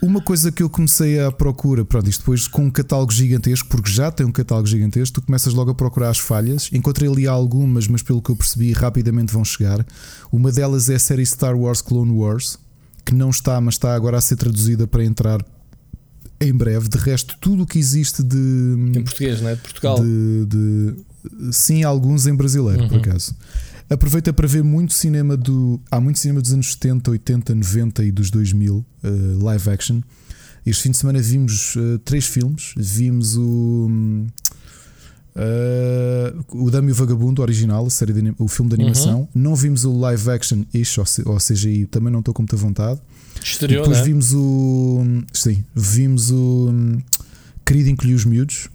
Uma coisa que eu comecei a procura, pronto, isto depois com um catálogo gigantesco, porque já tem um catálogo gigantesco, tu começas logo a procurar as falhas. Encontrei ali algumas, mas pelo que eu percebi, rapidamente vão chegar. Uma delas é a série Star Wars Clone Wars, que não está, mas está agora a ser traduzida para entrar em breve. De resto, tudo o que existe de. Em português, não é? De Portugal. De, de, sim, alguns em brasileiro, uhum. por acaso. Aproveita para ver muito cinema do. Há muito cinema dos anos 70, 80, 90 e dos 2000, uh, live action. Este fim de semana vimos uh, três filmes. Vimos o. Uh, o Dame e o Vagabundo original, a série de, o filme de animação. Uhum. Não vimos o live action ish, ou, CGI, também não estou com muita vontade. Exterior, depois né? vimos o. Sim, vimos o. Querido Encolhi os Miúdos,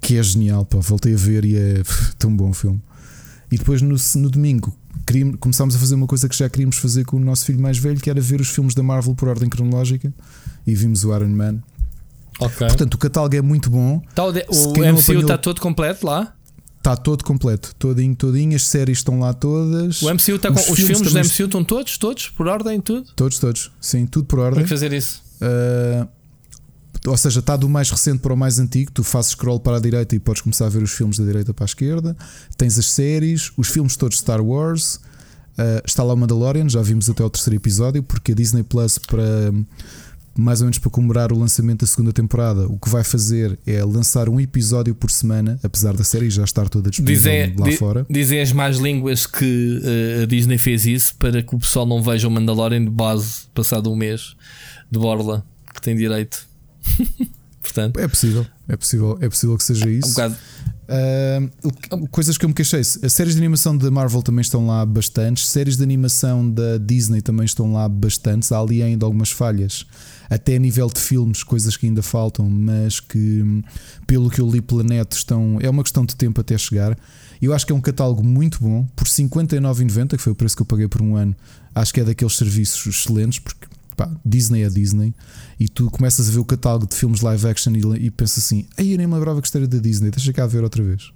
que é genial. Pá, voltei a ver e é tão bom o filme. E depois no, no domingo começámos a fazer uma coisa que já queríamos fazer com o nosso filho mais velho, que era ver os filmes da Marvel por ordem cronológica. E vimos o Iron Man. Okay. Portanto, o catálogo é muito bom. Tá o, de, o MCU está apanhou... todo completo lá? Está todo completo, todinho, todinho. As séries estão lá todas. O MCU está com. Os, os filmes, filmes do MCU estão todos, todos, por ordem, tudo? Todos, todos. Sim, tudo por ordem. Como fazer isso? Uh, ou seja, está do mais recente para o mais antigo. Tu fazes scroll para a direita e podes começar a ver os filmes da direita para a esquerda. Tens as séries, os filmes todos Star Wars. Uh, está lá o Mandalorian, já vimos até o terceiro episódio, porque a Disney Plus, para mais ou menos para comemorar o lançamento da segunda temporada, o que vai fazer é lançar um episódio por semana, apesar da série já estar toda disponível dizem, lá di, fora. Dizem as más línguas que uh, a Disney fez isso para que o pessoal não veja o Mandalorian de base passado um mês de borla, que tem direito. Portanto, é possível, é possível, é possível que seja isso. Um uh, coisas que eu me queixei: as séries de animação da Marvel também estão lá bastantes, séries de animação da Disney também estão lá bastantes. Há ali ainda algumas falhas, até a nível de filmes, coisas que ainda faltam, mas que, pelo que eu li pela net, estão, é uma questão de tempo até chegar. Eu acho que é um catálogo muito bom, por 59,90, que foi o preço que eu paguei por um ano. Acho que é daqueles serviços excelentes, porque pá, Disney é Disney, e tu começas a ver o catálogo de filmes live action e, e pensas assim: aí eu nem me lembrava que isto era da Disney, deixa cá ver outra vez.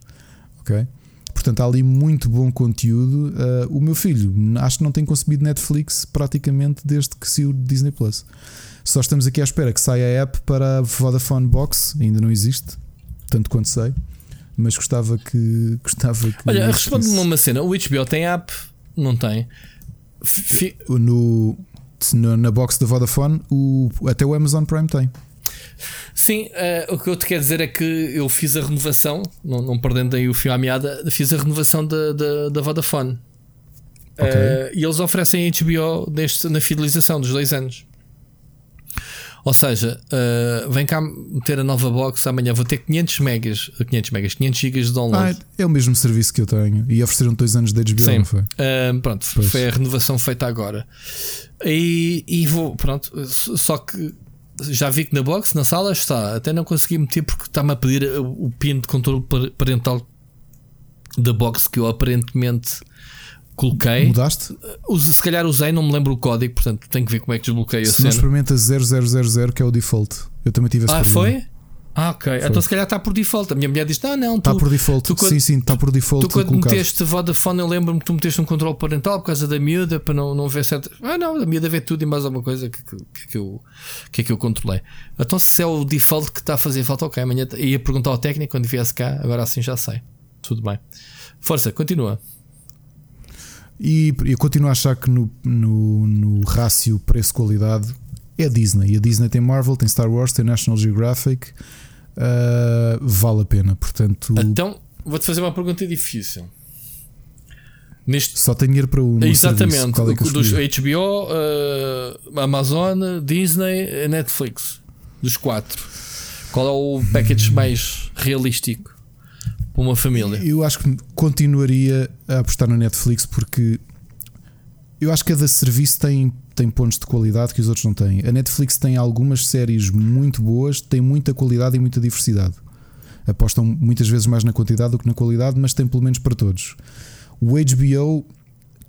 Ok? Portanto, há ali muito bom conteúdo. Uh, o meu filho, acho que não tem consumido Netflix praticamente desde que saiu Disney Plus. Só estamos aqui à espera que saia a app para a Vodafone Box, ainda não existe, tanto quanto sei. Mas gostava que. Gostava que Olha, responde-me uma cena: o HBO tem app? Não tem. Fi... No, na box da Vodafone, o, até o Amazon Prime tem. Sim, uh, o que eu te quero dizer é que eu fiz a renovação, não, não perdendo aí o fio à meada, fiz a renovação da, da, da Vodafone. Okay. Uh, e eles oferecem HBO neste, na fidelização dos dois anos. Ou seja, uh, vem cá meter a nova box amanhã. Vou ter 500 megas, 500 megas, 500 gigas de download. Ah, é o mesmo serviço que eu tenho e ofereceram dois anos de HBO, Sim. não foi? Uh, pronto, pois. foi a renovação feita agora. E, e vou, pronto, só que já vi que na box, na sala está. Até não consegui meter porque está-me a pedir o pin de controle parental da box que eu aparentemente coloquei. Mudaste? Se calhar usei, não me lembro o código, portanto tenho que ver como é que desbloqueio Se a cena. Se não experimenta 0000, que é o default. Eu também tive esse Ah, problema. foi? Ah, ok. Foi. Então se calhar está por default. A minha mulher diz: Não, não, Está por default. Tu, sim, sim, está por default. Tu quando colocado. meteste Vodafone, eu lembro-me que tu meteste um controle parental por causa da miúda para não, não ver certo. Ah, não, a miúda vê tudo e mais alguma coisa que, que, que, que, eu, que é que eu controlei. Então se é o default que está a fazer falta, ok. Amanhã ia perguntar ao técnico quando viesse cá, agora assim já sei. Tudo bem. Força, continua. E eu continuo a achar que no, no, no rácio preço-qualidade é a Disney. E a Disney tem Marvel, tem Star Wars, tem National Geographic. Uh, vale a pena. Portanto, então vou-te fazer uma pergunta difícil. Neste... Só tem dinheiro para um. Exatamente. É dos HBO, uh, Amazon, Disney, Netflix. Dos quatro. Qual é o package mais realístico para uma família? Eu acho que continuaria a apostar na Netflix porque eu acho que cada serviço tem tem pontos de qualidade que os outros não têm. A Netflix tem algumas séries muito boas, tem muita qualidade e muita diversidade. Apostam muitas vezes mais na quantidade do que na qualidade, mas tem pelo menos para todos. O HBO,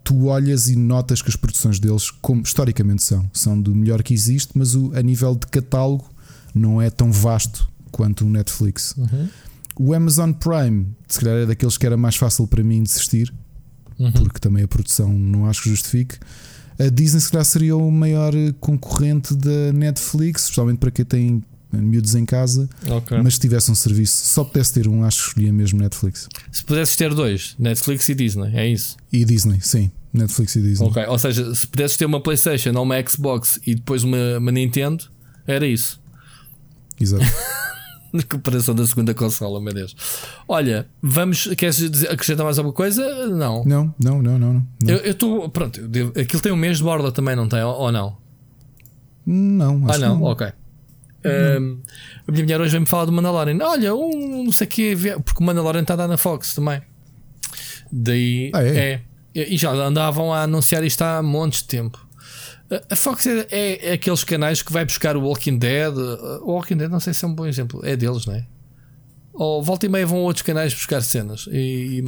tu olhas e notas que as produções deles, como historicamente são, são do melhor que existe, mas o, a nível de catálogo não é tão vasto quanto o Netflix. Uhum. O Amazon Prime, se calhar é daqueles que era mais fácil para mim desistir, uhum. porque também a produção não acho que justifique. A Disney se calhar seria o maior concorrente da Netflix, especialmente para quem tem miúdos em casa. Okay. Mas se tivesse um serviço, só pudesse ter um, acho que escolhia mesmo Netflix. Se pudesses ter dois, Netflix e Disney, é isso? E Disney, sim. Netflix e Disney. Ok, ou seja, se pudesses ter uma PlayStation ou uma Xbox e depois uma, uma Nintendo, era isso. Exato. na comparação da segunda consola, meu Deus. Olha, vamos. Queres dizer, acrescentar mais alguma coisa? Não. Não, não, não, não. não. Eu estou. Pronto, eu, aquilo tem um mês de borda também, não tem? Ou, não? Não, acho Ah, não? não. Ok. Um, a minha mulher hoje vem-me falar do Mandalorian. Olha, um não sei o que, porque o Mandalorian está a dar na Fox também. Daí ah, é? é. E já andavam a anunciar isto há montes de tempo. A Fox é, é, aqueles canais que vai buscar o Walking Dead. O Walking Dead, não sei se é um bom exemplo, é deles, não é? Ou volta e meia vão outros canais buscar cenas. E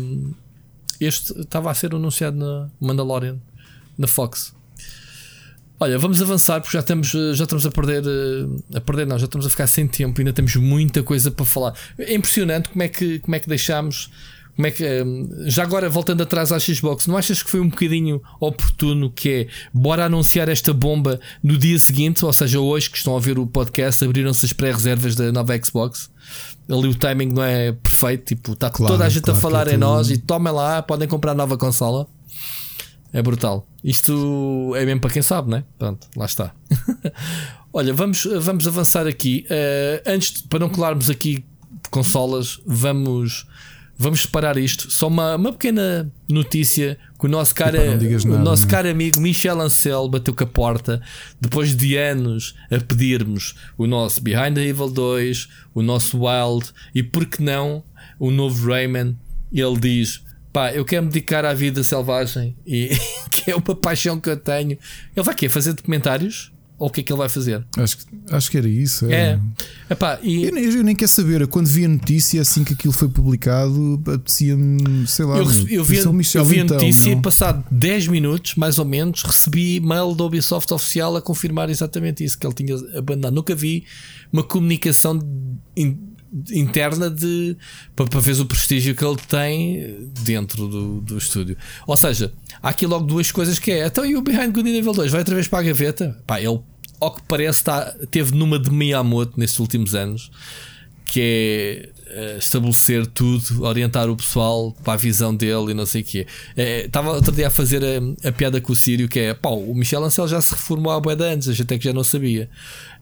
este estava a ser anunciado na Mandalorian, na Fox. Olha, vamos avançar porque já estamos, já estamos a perder, a perder, não, já estamos a ficar sem tempo, ainda temos muita coisa para falar. É impressionante como é que, como é que deixámos como é que. Hum, já agora, voltando atrás à Xbox, não achas que foi um bocadinho oportuno que é bora anunciar esta bomba no dia seguinte, ou seja, hoje que estão a ver o podcast, abriram-se as pré-reservas da nova Xbox? Ali o timing não é perfeito, tipo, está claro, toda a gente claro a falar é em nós e tomem lá, podem comprar a nova consola. É brutal. Isto é mesmo para quem sabe, né? Pronto, lá está. Olha, vamos, vamos avançar aqui. Uh, antes, para não colarmos aqui consolas, vamos vamos separar isto. Só uma, uma pequena notícia que o nosso cara, o nada, nosso caro amigo Michel Ancel bateu com a porta depois de anos a pedirmos o nosso Behind the Evil 2, o nosso Wild e por que não o novo Rayman. Ele diz: pá, eu quero me dedicar à vida selvagem e que é uma paixão que eu tenho. Ele vai aqui fazer documentários ou o que é que ele vai fazer? Acho, acho que era isso. É. é. Epá, e... eu, nem, eu nem quero saber. Quando vi a notícia, assim que aquilo foi publicado, apetecia-me, sei lá. Eu, eu vi, Michel, eu vi então, a notícia e, passado 10 minutos, mais ou menos, recebi mail da Ubisoft oficial a confirmar exatamente isso, que ele tinha abandonado. Nunca vi uma comunicação interna de para, para ver o prestígio que ele tem dentro do, do estúdio. Ou seja, há aqui logo duas coisas que é. Então e o Behind Good Nível 2 vai outra vez para a gaveta? Pá, ele ao que parece está, teve numa de Miyamoto nestes últimos anos que é uh, estabelecer tudo, orientar o pessoal para a visão dele e não sei o quê. É, estava outro dia a fazer a, a, piada com o Sírio que é pá, o Michel Ancel já se reformou há boa de antes, a gente até que já não sabia.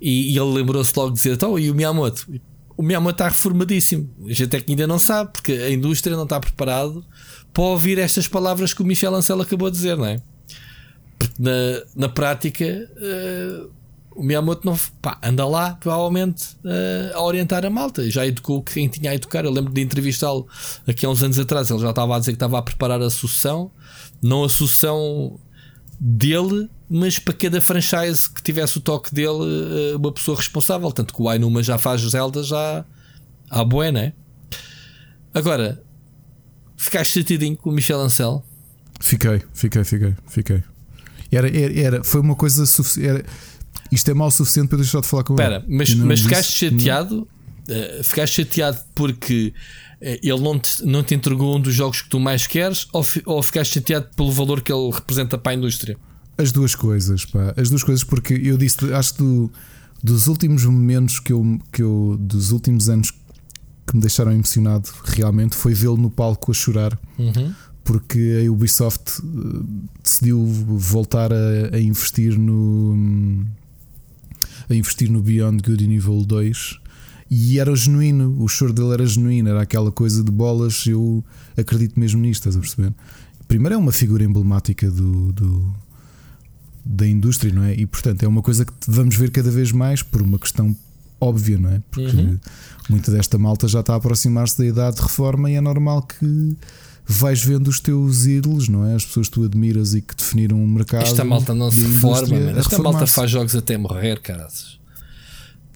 E, e ele lembrou-se logo de dizer: então, e o Miyamoto? O Miyamoto está reformadíssimo. A gente é que ainda não sabe, porque a indústria não está preparado para ouvir estas palavras que o Michel Ancel acabou de dizer, não é? Porque na, na prática. Uh, o Miyamoto não, pá, anda lá provavelmente uh, a orientar a malta. Já educou quem tinha a educar. Eu lembro de entrevistá-lo aqui há uns anos atrás. Ele já estava a dizer que estava a preparar a sucessão, não a sucessão dele, mas para cada franchise que tivesse o toque dele, uh, uma pessoa responsável. Tanto que o Ainuma já faz Zelda já à boa, né? Agora, ficaste chateadinho com o Michel Ancel? Fiquei, fiquei, fiquei, fiquei. Era, era, era foi uma coisa suficiente isto é mal o suficiente para deixar de falar com Espera, ele. mas, mas ficaste chateado? Uh, ficaste chateado porque uh, ele não te, não te entregou um dos jogos que tu mais queres ou, ou ficaste chateado pelo valor que ele representa para a indústria? As duas coisas, pá. As duas coisas, porque eu disse, acho que do, dos últimos momentos que eu, que eu. dos últimos anos que me deixaram emocionado realmente foi vê-lo no palco a chorar. Uhum. Porque a Ubisoft uh, decidiu voltar a, a investir no a investir no Beyond Good and Evil 2 e era genuíno, o choro dele era genuíno, era aquela coisa de bolas. Eu acredito mesmo nisto, estás a perceber? Primeiro, é uma figura emblemática do, do da indústria, não é? E portanto, é uma coisa que vamos ver cada vez mais por uma questão óbvia, não é? Porque uhum. muita desta malta já está a aproximar-se da idade de reforma e é normal que vais vendo os teus ídolos, não é? As pessoas que tu admiras e que definiram um mercado. Esta malta não se reforma, esta malta faz jogos até morrer, caras.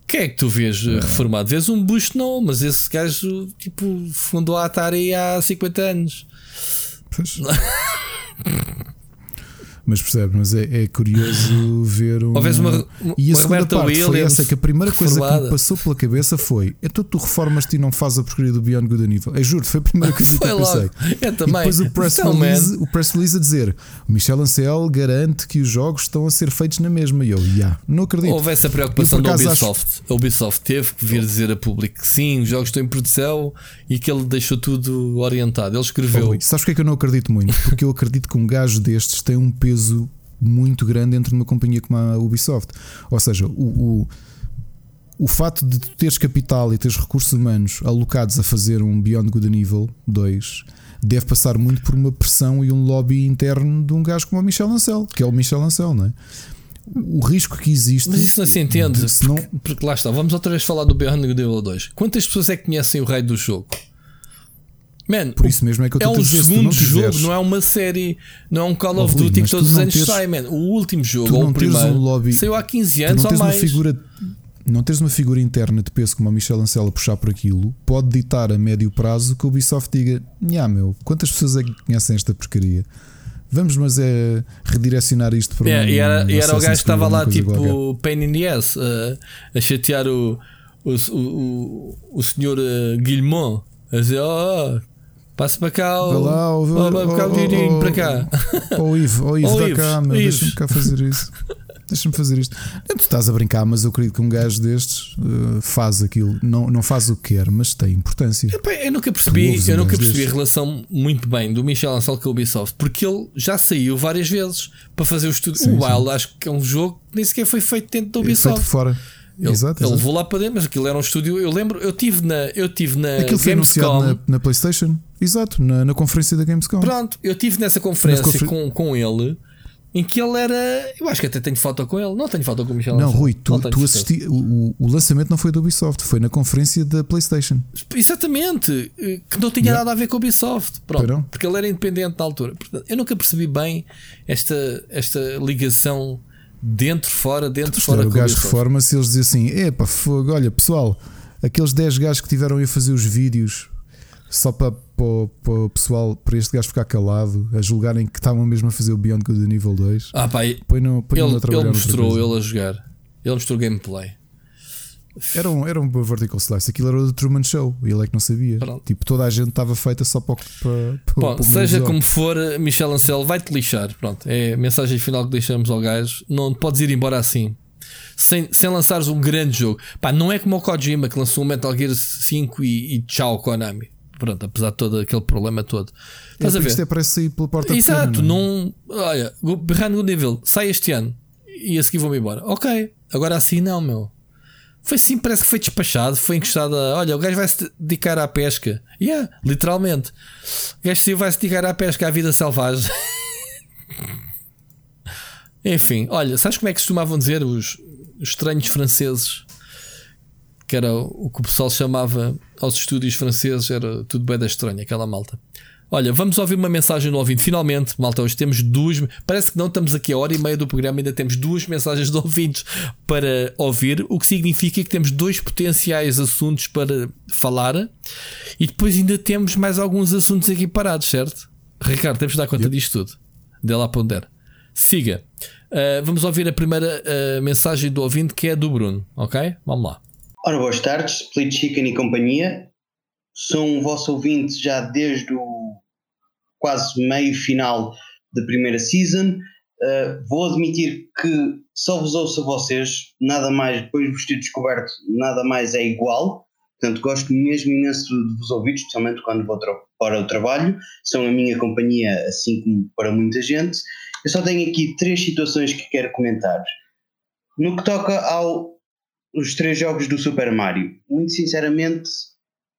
Quem é que tu vês é. reformado? Vês um Bush, não, mas esse gajo tipo fundou a Atari há 50 anos. Pois. Mas percebe, mas é, é curioso ver um. Houvesse uma, uma, e a segunda parte Williams foi essa que a primeira coisa que me passou pela cabeça foi: então tu reformas-te e não fazes a porcaria do Beyond Good and Evil. É juro, foi a primeira coisa que eu pensei. Eu também. E depois o press, release, o press release a dizer: Michel Ancel garante que os jogos estão a ser feitos na mesma. E eu, yeah, não acredito. Houve essa preocupação da Ubisoft. Acho... A Ubisoft teve que vir dizer a público que sim, os jogos estão em produção e que ele deixou tudo orientado. Ele escreveu. Oh, sabes porque é que eu não acredito muito? Porque eu acredito que um gajo destes tem um peso muito grande entre uma companhia como a Ubisoft. Ou seja, o, o, o fato de tu teres capital e teres recursos humanos alocados a fazer um Beyond Good and Evil 2 deve passar muito por uma pressão e um lobby interno de um gajo como o Michel Ancel, que é o Michel Ancel, não é? O risco que existe. Mas isso não se entende, se porque, não... porque lá está. Vamos outra vez falar do Beyond Good and Evil 2. Quantas pessoas é que conhecem o rei do jogo? Man, Por isso mesmo é que eu é um segundo jogo, não é uma série, não é um Call of Duty que todos os anos teres, sai, man. O último jogo, ou o primeiro, um lobby, saiu há 15 anos não ou mais. Uma figura, não tens uma figura interna de peso como a Michelle Ancela puxar por aquilo, pode ditar a médio prazo que o Ubisoft diga: Nhá, meu, quantas pessoas é que conhecem esta porcaria? Vamos, mas é redirecionar isto para yeah, um, E era, e era o gajo que estava lá, tipo, qualquer. pain in the ass, uh, a chatear o, o, o, o, senhor uh, Guillemot, a dizer: Oh, Passa para cá o. lá, o, oh, para cá o dinheirinho, para cá. Ó Ivo, ó Ivo, dá cá, meu, deixa-me cá fazer isso. Deixa-me fazer isto. Tu estás a brincar, mas eu acredito que um gajo destes uh, faz aquilo. Não, não faz o que quer, mas tem importância. Eu, eu nunca percebi, eu nunca percebi a relação muito bem do Michel Ancel com a Ubisoft, porque ele já saiu várias vezes para fazer o estudo. o Wild, acho que é um jogo que nem sequer foi feito dentro da Ubisoft. É feito fora. Ele, exato, ele levou lá para dentro, mas aquilo era um estúdio. Eu lembro, eu tive na, eu tive na aquilo foi Gamescom. Na, na, PlayStation, exato, na, na, conferência da Gamescom. Pronto, eu tive nessa conferência confer... com, com ele. Em que ele era. Eu acho que até tenho foto com ele. Não tenho foto com o Michel. Não, Rui, tu, tu assisti. O, o, lançamento não foi da Ubisoft, foi na conferência da PlayStation. Exatamente. Que não tinha nada a ver com a Ubisoft. Pronto. Porque ele era independente na altura. Portanto, eu nunca percebi bem esta, esta ligação Dentro, fora, dentro, fora. O gajo reforma-se eles dizem assim: epá, fogo, olha pessoal, aqueles 10 gajos que tiveram a fazer os vídeos só para, para, para, o pessoal, para este gajo ficar calado, a julgarem que estavam mesmo a fazer o Beyond Good nível 2. Ah, pá, põe no, põe ele, ele mostrou ele a jogar, ele mostrou gameplay. Era um, era um vertical slice, aquilo era o do Truman Show e ele é que não sabia. Pronto. Tipo, toda a gente estava feita só para. para, para Bom, seja como for, Michel Ancel vai-te lixar. Pronto, é a mensagem final que deixamos ao gajo. Não podes ir embora assim. Sem, sem lançares um grande jogo. Pá, não é como o Kojima que lançou o Metal Gear 5 e, e tchau, Konami. Pronto, apesar de todo aquele problema todo. Estás a ver? Isto é para sair pela porta Exato, não, é? não. Olha, Good Evil sai este ano e a seguir vou-me embora. Ok, agora assim não, meu. Foi assim, parece que foi despachado, foi encostado a. Olha, o gajo vai se dedicar à pesca. Yeah, literalmente. O gajo vai se dedicar à pesca, à vida selvagem. Enfim, olha, sabes como é que costumavam dizer os, os estranhos franceses? Que era o que o pessoal chamava aos estúdios franceses, era tudo bem da estranha, aquela malta. Olha, vamos ouvir uma mensagem do ouvinte. Finalmente, malta, hoje temos duas. Parece que não estamos aqui a hora e meia do programa, ainda temos duas mensagens de ouvintes para ouvir, o que significa que temos dois potenciais assuntos para falar e depois ainda temos mais alguns assuntos aqui parados, certo? Ricardo, temos de dar conta yep. disto tudo. De lá para onde der. Siga. Uh, vamos ouvir a primeira uh, mensagem do ouvinte que é do Bruno, ok? Vamos lá. Ora, boas tardes, Split Chicken e companhia. Sou um vosso ouvinte já desde o quase meio final da primeira season. Uh, vou admitir que só vos ouço a vocês, nada mais, depois de vos ter descoberto, nada mais é igual. Portanto, gosto mesmo imenso de vos ouvir, especialmente quando vou para o trabalho. São a minha companhia, assim como para muita gente. Eu só tenho aqui três situações que quero comentar. No que toca aos três jogos do Super Mario, muito sinceramente,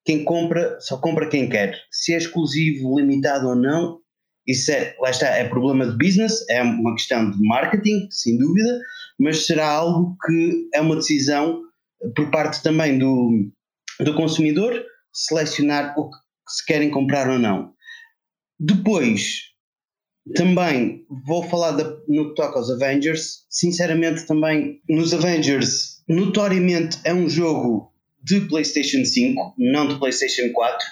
quem compra só compra quem quer. Se é exclusivo, limitado ou não, isso é, lá está, é problema de business, é uma questão de marketing, sem dúvida, mas será algo que é uma decisão por parte também do, do consumidor selecionar o que se querem comprar ou não. Depois, também vou falar no que toca aos Avengers. Sinceramente, também nos Avengers, notoriamente é um jogo de PlayStation 5, não de PlayStation 4.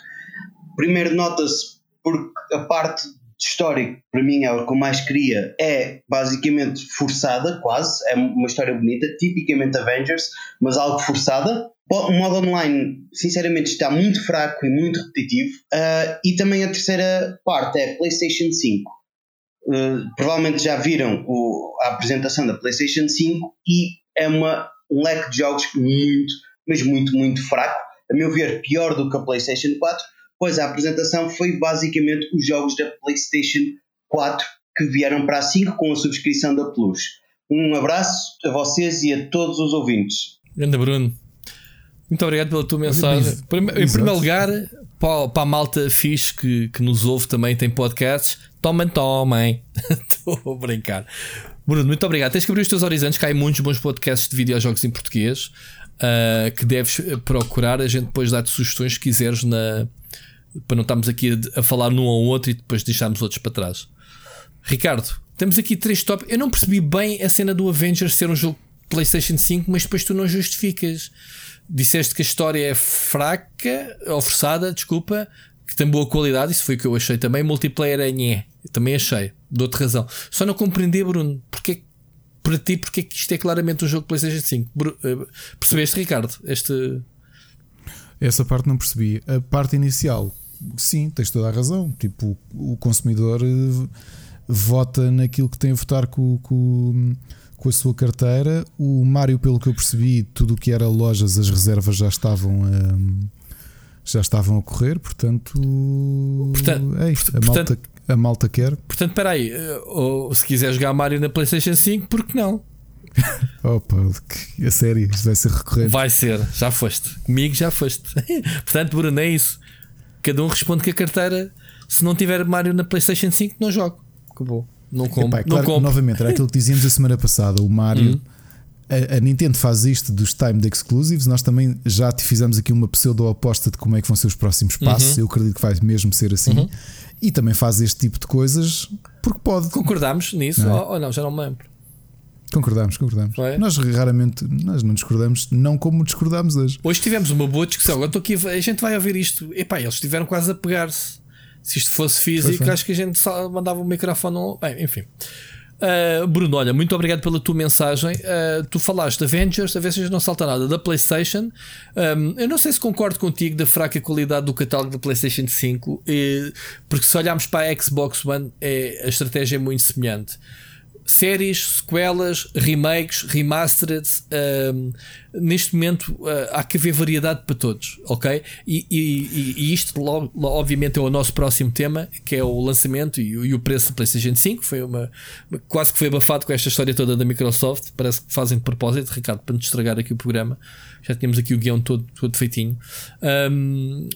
Primeiro, nota-se porque a parte histórica, para mim, é o que eu mais queria, é basicamente forçada, quase. É uma história bonita, tipicamente Avengers, mas algo forçada. O modo online, sinceramente, está muito fraco e muito repetitivo. Uh, e também a terceira parte é PlayStation 5. Uh, ah, provavelmente já viram o, a apresentação da PlayStation 5 e é uma, um leque de jogos muito, mas muito, muito fraco. A meu ver, pior do que a PlayStation 4, pois a apresentação foi basicamente os jogos da PlayStation 4 que vieram para a 5 com a subscrição da Plus. Um abraço a vocês e a todos os ouvintes. Grande Bruno. Muito obrigado pela tua mensagem. Em primeiro lugar, para, a malta fixe que, que nos ouve também, tem podcasts. Tomem, tomem. Estou a brincar. Bruno, muito obrigado. Tens que abrir os teus horizontes, que há muitos bons podcasts de videojogos em português uh, que deves procurar. A gente depois dá-te sugestões que quiseres na, para não estarmos aqui a, a falar num ou outro e depois deixarmos outros para trás. Ricardo, temos aqui três tópicos. Eu não percebi bem a cena do Avengers ser um jogo PlayStation 5, mas depois tu não justificas. Disseste que a história é fraca, ou forçada, desculpa, que tem boa qualidade, isso foi o que eu achei também. Multiplayer é nhé, também achei, dou-te razão. Só não compreendi, Bruno, porque para ti, porque é que isto é claramente um jogo de PlayStation 5? Eh, percebeste, Ricardo? Este... Essa parte não percebi. A parte inicial, sim, tens toda a razão. Tipo, o consumidor eh, vota naquilo que tem a votar com, com, com a sua carteira. O Mário, pelo que eu percebi, tudo o que era lojas, as reservas já estavam a, já estavam a correr, portanto, portanto é isto. A portanto, malta a malta quer. Portanto, espera aí, eh, ou, se quiser jogar Mario na PlayStation 5, por que não? Opa, a sério, isto vai ser recorrente. Vai ser, já foste. Comigo já foste. Portanto, Bruno, é isso. Cada um responde que a carteira, se não tiver Mario na PlayStation 5, não jogo. Acabou. Não compro. Epá, é claro novamente, era aquilo que dizíamos a semana passada. O Mario. Hum. A, a, Nintendo faz isto dos timed exclusives. Nós também já te fizemos aqui uma pseudo-aposta de como é que vão ser os próximos passos. Uhum. Eu acredito que vai mesmo ser assim. Uhum e também faz este tipo de coisas porque pode. Concordámos nisso não é? ou, ou, não? Já não me lembro. Concordamos, concordamos. Nós raramente nós não discordamos, não como discordamos hoje. Hoje tivemos uma boa discussão. Agora estou aqui, a gente vai ouvir isto. Epá, eles estiveram quase a pegar-se. Se isto fosse físico, acho que a gente só mandava o microfone. Bem, enfim. Uh, Bruno, olha, muito obrigado pela tua mensagem. Uh, tu falaste de Avengers, Avengers não salta nada. Da PlayStation, um, eu não sei se concordo contigo da fraca qualidade do catálogo da PlayStation 5, e, porque se olharmos para a Xbox One, é, a estratégia é muito semelhante séries, sequelas, remakes, remastered. Um, neste momento uh, há que haver variedade para todos, ok? E, e, e isto, logo, obviamente, é o nosso próximo tema, que é o lançamento e, e, o preço do PlayStation 5. Foi uma, quase que foi abafado com esta história toda da Microsoft. Parece que fazem de propósito, Ricardo, para nos estragar aqui o programa. Já tínhamos aqui o guião todo, todo feitinho. Um,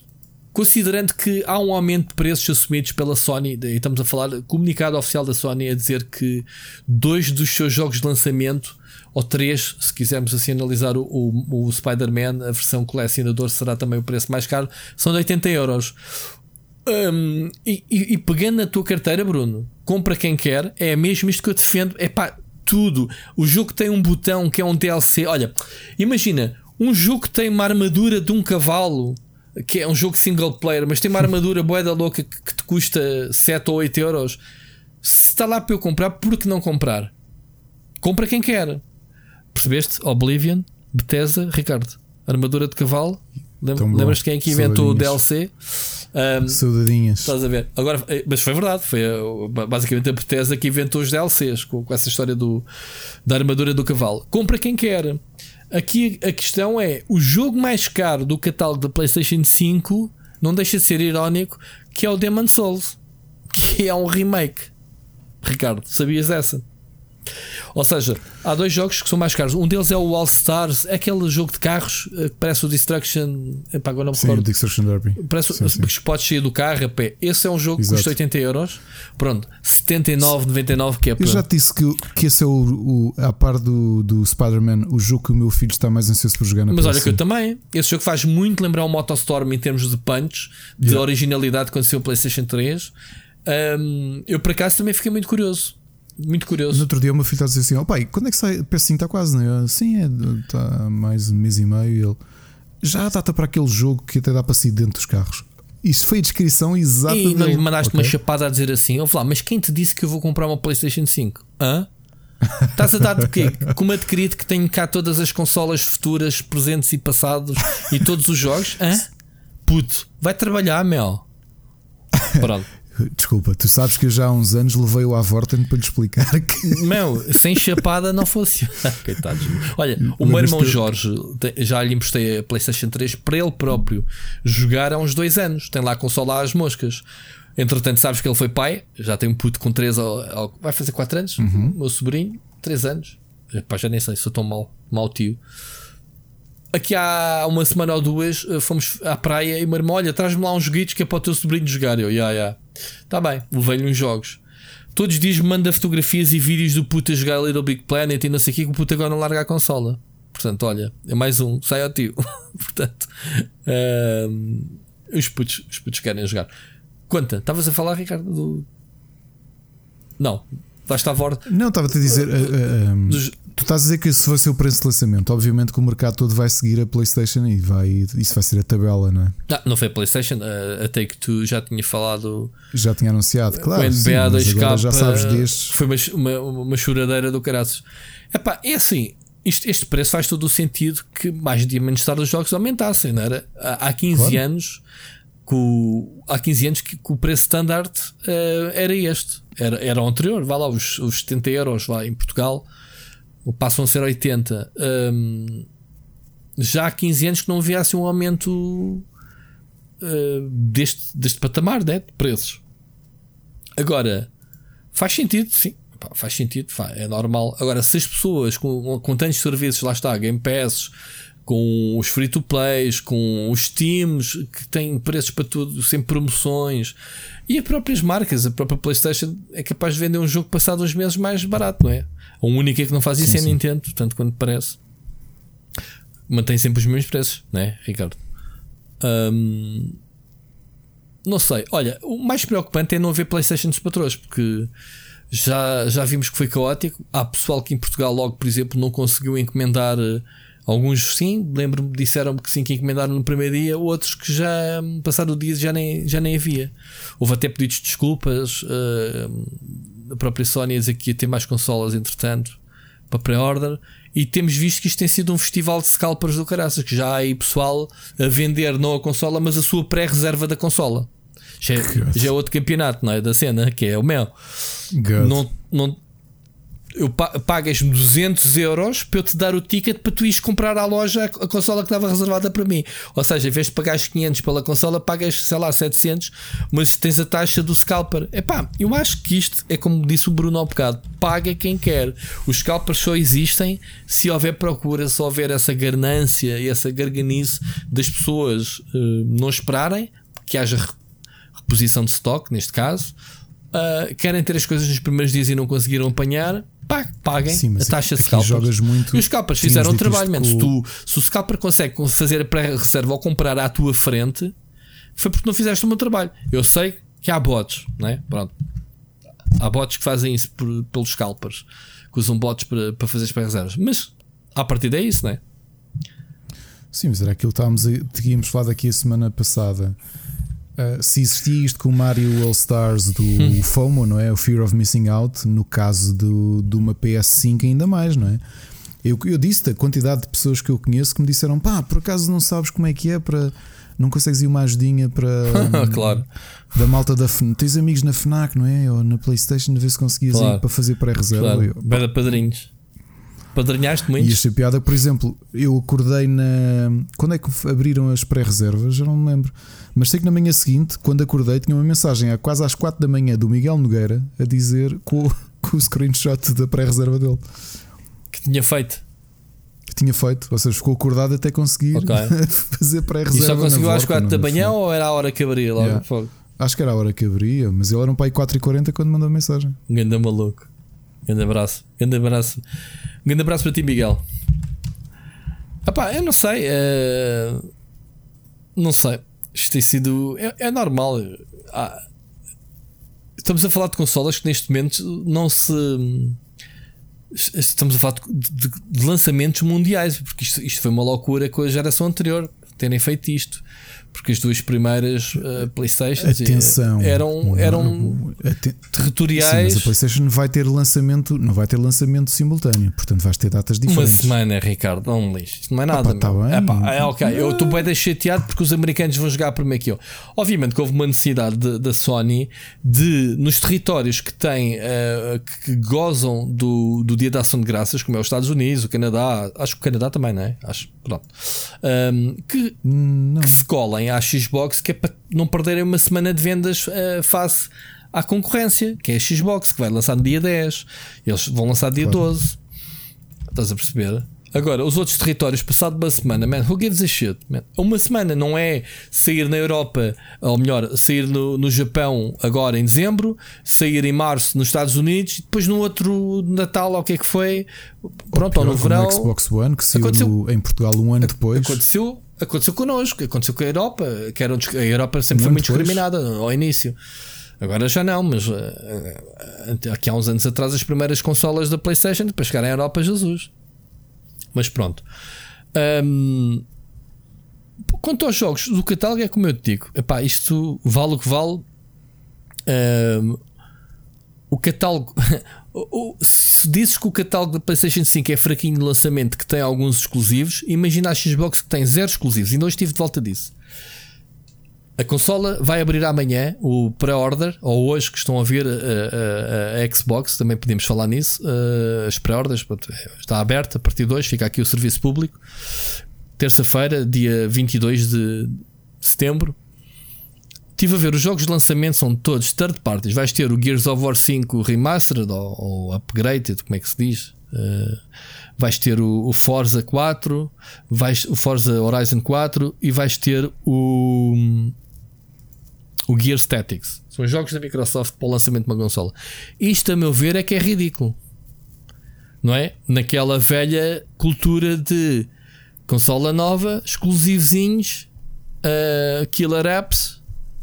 Considerando que há um aumento de preços assumidos pela Sony, estamos a falar, comunicado oficial da Sony a dizer que dois dos seus jogos de lançamento, ou três, se quisermos assim analisar o, o, o Spider-Man, a versão colecionador será também o preço mais caro, são de 80 euros. Um, e, e, e, pegando na tua carteira, Bruno, compra quem quer, é mesmo isto que eu defendo. É pá, tudo. O jogo tem um botão que é um DLC. Olha, imagina um jogo que tem uma armadura de um cavalo que é um jogo single player, mas tem uma armadura boeda louca que, que te custa 7 ou 8 euros. Se está lá para eu comprar, por que não comprar? Compra quem quer. Percebeste? Oblivion, Bethesda, Ricardo. Armadura de cavalo. Lembras-te quem é que inventou o DLC? Um, Saudadinhas. Estás a ver? Agora, eh, mas foi verdade. Foi eh, basicamente a Bethesda que inventou os DLCs com, com essa história do, da armadura do cavalo. Compra quem quer. Aqui a questão é: o jogo mais caro do catálogo da PlayStation 5 não deixa de ser irónico, que é o Demon Souls, que é um remake. Ricardo, sabias dessa? Ou seja, há dois jogos que são mais caros. Um deles é o All Stars, é aquele jogo de carros eh, que parece o Destruction. Epá, agora não me sim, o Destruction Derby. Parece sim, sim. que pode sair do carro a pé. Esse é um jogo Exato. que custa 80 euros. Pronto, 79,99 que é para. Eu já te disse que, que esse é o, o a par do, do Spider-Man, o jogo que o meu filho está mais ansioso por jogar na Mas olha que eu também. Esse jogo faz muito lembrar o Motostorm em termos de punch, de yeah. originalidade quando saiu o PlayStation 3. Um, eu por acaso também fiquei muito curioso muito curioso. No outro dia, uma filha está a dizer assim: oh, pai, quando é que sai? PS5 está quase, né? Sim, é, está mais um mês e meio. Ele já data para aquele jogo que até dá para sair dentro dos carros. Isso foi a descrição exata E não lhe mandaste okay. uma chapada a dizer assim: Ouve lá, mas quem te disse que eu vou comprar uma PlayStation 5? Hã? Estás a dar de quê? Como adquirido que tenho cá todas as consolas futuras, presentes e passados e todos os jogos? Hã? Puto, vai trabalhar, Mel. Pronto. Desculpa, tu sabes que eu já há uns anos levei o Avorten para lhe explicar que. Meu, sem chapada não funciona. Coitados. Olha, o meu irmão Jorge já lhe emprestei a PlayStation 3 para ele próprio jogar há uns dois anos. Tem lá a consola às moscas. Entretanto, sabes que ele foi pai, já tem um puto com 3 vai fazer 4 anos, uhum. meu sobrinho, 3 anos. Pá, já nem sei, sou tão mal, mal tio. Aqui há uma semana ou duas eh, fomos à praia e o meu irmão, olha, traz-me lá uns joguitos que é para o teu sobrinho jogar. Eu, ya, yeah, ya. Yeah. Tá bem, levei-lhe uns jogos. Todos os dias manda fotografias e vídeos do puto a jogar Little Big Planet e não sei o que, que o puto agora não larga a consola. Portanto, olha, é mais um, sai ao tio. Portanto, uh, os, putos, os putos querem jogar. Conta, estavas a falar, Ricardo? Do... Não, vais estar a volta. Não, estava-te a dizer. Uh, uh, um, dos, Tu estás a dizer que esse vai ser o preço de lançamento. Obviamente que o mercado todo vai seguir a PlayStation e vai, isso vai ser a tabela, não é? Não, não foi a PlayStation, a Take Two já tinha falado. Já tinha anunciado, claro. O NBA 2K já sabes destes. Foi uma, uma, uma choradeira do caraças. Epá, é assim. Isto, este preço faz todo o sentido que mais dia menos tarde os jogos aumentassem, não era? Há 15 claro. anos. Com, há 15 anos que, que o preço standard uh, era este, era, era o anterior, vá lá, os, os 70 euros lá em Portugal, passam a ser 80. Um, já há 15 anos que não havia assim um aumento uh, deste, deste patamar né, de preços. Agora, faz sentido, sim. faz sentido, é normal. Agora, se as pessoas com, com tantos serviços, lá está, Game Pass, com os free to plays, com os Steams que têm preços para tudo, sem promoções, e as próprias marcas, a própria PlayStation é capaz de vender um jogo passado uns meses mais barato, não é? A única que não faz isso sim, é a Nintendo, tanto quanto parece. Mantém sempre os mesmos preços, não é, Ricardo? Um, não sei. Olha, o mais preocupante é não haver PlayStation para patrões, porque já, já vimos que foi caótico. Há pessoal que em Portugal, logo, por exemplo, não conseguiu encomendar. Alguns sim, lembro-me, disseram-me que sim, que encomendaram no primeiro dia, outros que já passaram o dia já nem, já nem havia. Houve até pedidos de desculpas. Uh, a própria Sony a dizer que ia ter mais consolas entretanto para pré-order. E temos visto que isto tem sido um festival de scalpers do caraças, que já há aí pessoal a vender não a consola, mas a sua pré-reserva da consola. Já, é, já é outro campeonato, não é? Da cena, que é o meu. Não, não, eu pagas-me 200 euros para eu te dar o ticket para tu ires comprar à loja a consola que estava reservada para mim. Ou seja, em vez de pagares 500 pela consola, pagas, sei lá, 700, mas tens a taxa do scalper. Epá, eu acho que isto é como disse o Bruno há bocado: paga quem quer. Os scalpers só existem se houver procura, se houver essa ganância e essa garganice das pessoas uh, não esperarem que haja reposição de stock, neste caso. Uh, querem ter as coisas nos primeiros dias e não conseguiram apanhar, paguem Sim, a taxa de scalpers. Jogas muito, e os scalpers fizeram um trabalho, menos. Se, tu, se o scalper consegue fazer a pré-reserva ou comprar à tua frente, foi porque não fizeste o meu trabalho. Eu sei que há bots, né? Pronto. Há bots que fazem isso por, pelos scalpers, que usam bots para, para fazer as pré-reservas. Mas a partir daí é isso, né? Sim, mas era aquilo que estávamos tínhamos falado aqui a semana passada. Uh, se existia isto com o Mario All Stars do hum. FOMO, não é? O Fear of Missing Out, no caso do, de uma PS5, ainda mais, não é? Eu, eu disse a quantidade de pessoas que eu conheço que me disseram: pá, por acaso não sabes como é que é para. Não consegues ir uma ajudinha para. claro. Da malta da FNAC. Tens amigos na FNAC, não é? Ou na PlayStation, a ver se conseguias claro. ir para fazer pré-reserva. Claro. Bela padrinhos. Padrinhaste muito? E achei piada, por exemplo, eu acordei na. Quando é que abriram as pré-reservas? Já não me lembro. Mas sei que na manhã seguinte, quando acordei, tinha uma mensagem quase às 4 da manhã do Miguel Nogueira a dizer com, com o screenshot da pré-reserva dele. Que tinha feito. Que tinha feito, ou seja, ficou acordado até conseguir okay. fazer pré-reserva. E só conseguiu às 4 da manhã ou era a hora que abria logo? Yeah. Acho que era a hora que abria, mas ele era um pai 4h40 quando mandou a mensagem. Ganda maluco. Grande abraço. Grande abraço. Grande abraço para ti, Miguel. Epá, eu não sei. Uh... Não sei. Isto tem sido. É, é normal. Ah, estamos a falar de consolas que neste momento não se. Estamos a falar de, de, de lançamentos mundiais, porque isto, isto foi uma loucura com a geração anterior terem feito isto porque as duas primeiras uh, Playstations Atenção, eram, eram aten territoriais. Sim, mas a Playstation vai ter lançamento, não vai ter lançamento simultâneo, portanto vais ter datas diferentes. Uma semana, Ricardo, não me lixo. Isto não é nada. tá bem. Epá, é, ok, eu estou bem chateado porque os americanos vão jogar primeiro que eu. Obviamente que houve uma necessidade da Sony de, nos territórios que têm, uh, que gozam do, do Dia da Ação de Graças, como é os Estados Unidos, o Canadá, acho que o Canadá também, não é? Acho, pronto. Um, que, que se colem à Xbox que é para não perderem uma semana de vendas uh, face à concorrência, que é a Xbox, que vai lançar no dia 10. Eles vão lançar dia claro. 12. Estás a perceber? Agora, os outros territórios, passado uma semana, man, who gives a shit? Man? Uma semana não é sair na Europa, ou melhor, sair no, no Japão agora em dezembro, sair em março nos Estados Unidos, e depois no outro Natal, ou o que é que foi, pronto, ou, ou no verão. Xbox One, que saiu em Portugal um ano depois. Aconteceu, Aconteceu connosco, aconteceu com a Europa, que era a Europa sempre foi muito discriminada ao início. Agora já não, mas uh, aqui há uns anos atrás as primeiras consolas da PlayStation para chegar à Europa, Jesus. Mas pronto. Um, quanto aos jogos do catálogo, é como eu te digo: epá, isto vale o que vale. Um, o catálogo. se dizes que o catálogo da PlayStation 5 é fraquinho de lançamento, que tem alguns exclusivos, imagina a Xbox que tem zero exclusivos. E não estive de volta disso. A consola vai abrir amanhã o pré-order, ou hoje que estão a ver a, a, a, Xbox, também podemos falar nisso. As pré-orders está aberta a partir de hoje, fica aqui o serviço público. Terça-feira, dia 22 de setembro, Estive a ver, os jogos de lançamento são todos third parties. Vais ter o Gears of War 5 Remastered ou, ou Upgraded, como é que se diz? Uh, vais ter o, o, Forza 4, vais, o Forza Horizon 4 e vais ter o, o Gear Tactics. São jogos da Microsoft para o lançamento de uma consola. Isto, a meu ver, é que é ridículo. Não é? Naquela velha cultura de consola nova, exclusivozinhos, uh, killer apps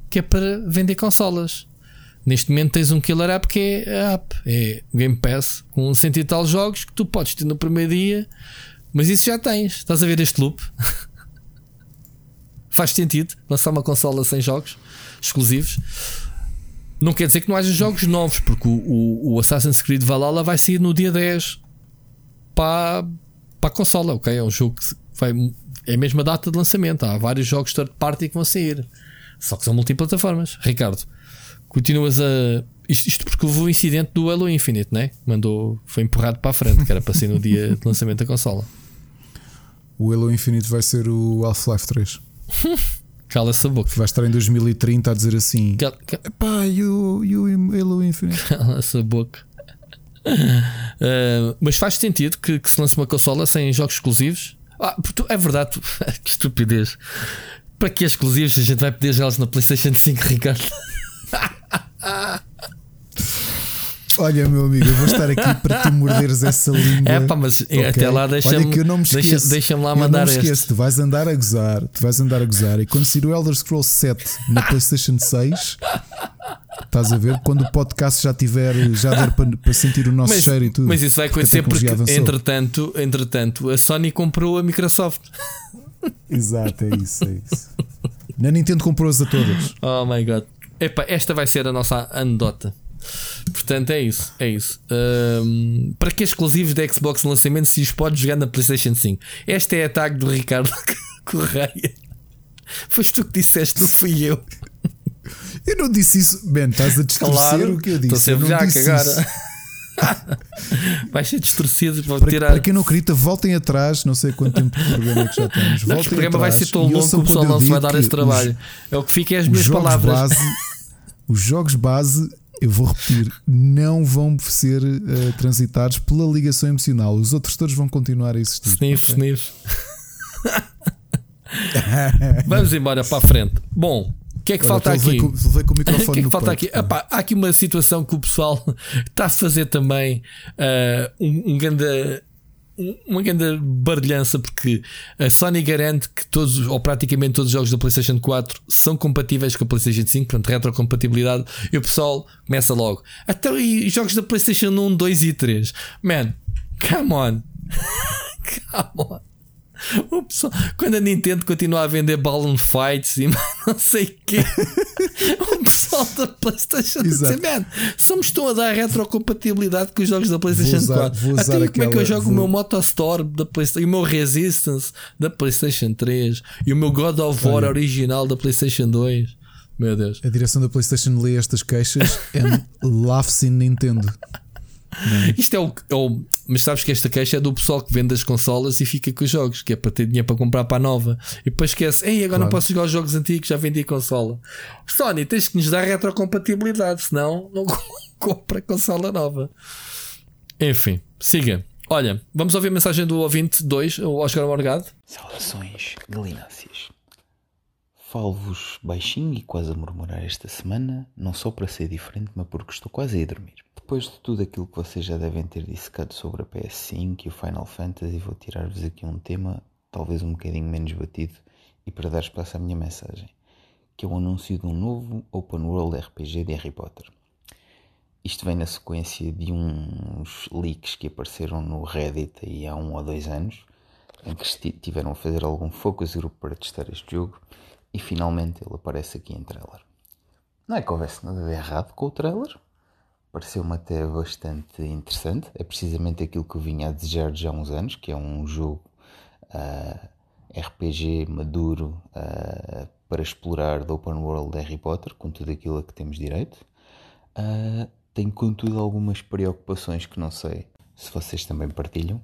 que é para vender consolas. Neste momento tens um killer app que é a app, é Game Pass, com cento e tal jogos que tu podes ter no primeiro dia, mas isso já tens. Estás a ver este loop? Faz sentido lançar uma consola sem jogos exclusivos. não quer dizer que não haja jogos novos, porque o, o, o, Assassin's Creed Valhalla vai sair no dia 10 para, para a consola, ok? É um jogo que vai. É a mesma data de lançamento. Há vários jogos third party que vão sair. Só que são multiplataformas. Ricardo, continuas a. Isto, isto porque houve o incidente do Halo Infinite, né? Mandou. Foi empurrado para a frente, que era para ser no dia de lançamento da consola. O Halo Infinite vai ser o Half-Life 3. Cala-se a boca. Vai estar em 2030 a dizer assim: Cal Pá, you, you Halo Infinite. Cala-se a boca. Uh, mas faz sentido que, que, se lance uma consola sem jogos exclusivos. Ah, é verdade, que estupidez. Para que exclusivos? A gente vai pedir jogos na PlayStation 5, Ricardo. Olha, meu amigo, eu vou estar aqui para tu morderes essa língua. É pá, mas okay? até lá deixa-me deixa, deixa lá mandar eu não me esqueço, este. tu vais andar a gozar, tu vais andar a gozar e quando sair o Elder Scrolls 7 na PlayStation 6, estás a ver? Quando o podcast já tiver, já der para, para sentir o nosso mas, cheiro e tudo. Mas isso vai acontecer porque, entretanto, entretanto, a Sony comprou a Microsoft. Exato, é isso, é isso. Na Nintendo comprou-as a todas. Oh my god. Epá, esta vai ser a nossa anedota. Portanto, é isso. É isso. Um, para que exclusivos da Xbox no lançamento se os pode jogar na PlayStation 5? Esta é a tag do Ricardo Correia. Foste tu que disseste, não fui eu. Eu não disse isso. Ben, estás a claro, o que eu disse. Estou sempre já a cagar. Vai ser distorcido para, tirar. Para quem não acredita, voltem atrás. Não sei quanto tempo de programa é que já temos. Voltem o programa atrás, vai ser tão longo que o pessoal não vai dar esse trabalho. Os, é o que fica é as minhas palavras. Base, os jogos base eu vou repetir, não vão ser uh, transitados pela ligação emocional. Os outros todos vão continuar a existir. Sniff, okay? sniff. Vamos embora para a frente. Bom, que é que Olha, falta aqui? Com, com o microfone o que é que falta peito, aqui? Epá, há aqui uma situação que o pessoal está a fazer também uh, um, um grande uma grande barulhança porque a Sony garante que todos, ou praticamente todos os jogos da PlayStation 4 são compatíveis com a PlayStation 5, portanto, retrocompatibilidade. E o pessoal começa logo. Até então, e jogos da PlayStation 1, 2 e 3. Man, come on, come on. O pessoal, quando a Nintendo continua a vender Balloon Fights e não sei o quê, o pessoal da PlayStation diz: Man, só me estão a dar retrocompatibilidade com os jogos da PlayStation usar, 4. Até aquela, como é que eu jogo vou... o meu Motostorm da PlayStation, e o meu Resistance da PlayStation 3 e o meu God of War Olha. original da PlayStation 2. Meu Deus. A direção da PlayStation lê estas queixas and laughs in Nintendo. Isto é o, é o, Mas sabes que esta queixa é do pessoal que vende as consolas e fica com os jogos, que é para ter dinheiro para comprar para a nova. E depois esquece, ei, agora claro. não posso jogar os jogos antigos, já vendi a consola. Sony, tens que nos dar retrocompatibilidade, senão não compra a consola nova. Enfim, siga. Olha, vamos ouvir a mensagem do ouvinte 2, o Oscar Morgado. Saudações galináceas. Falo-vos baixinho e quase a murmurar esta semana, não só para ser diferente, mas porque estou quase a ir dormir. Depois de tudo aquilo que vocês já devem ter dissecado sobre a PS5 e o Final Fantasy, vou tirar-vos aqui um tema, talvez um bocadinho menos batido, e para dar espaço à minha mensagem, que é o anúncio de um novo Open World RPG de Harry Potter. Isto vem na sequência de uns leaks que apareceram no Reddit aí há um ou dois anos, em que tiveram a fazer algum focus group para testar este jogo, e finalmente ele aparece aqui em trailer. Não é que houvesse nada de errado com o trailer, pareceu-me até bastante interessante. É precisamente aquilo que eu vinha a desejar já há uns anos, que é um jogo uh, ah, RPG maduro uh, para explorar do Open World de Harry Potter, com tudo aquilo a que temos direito. Uh, tenho, contudo, algumas preocupações que não sei se vocês também partilham.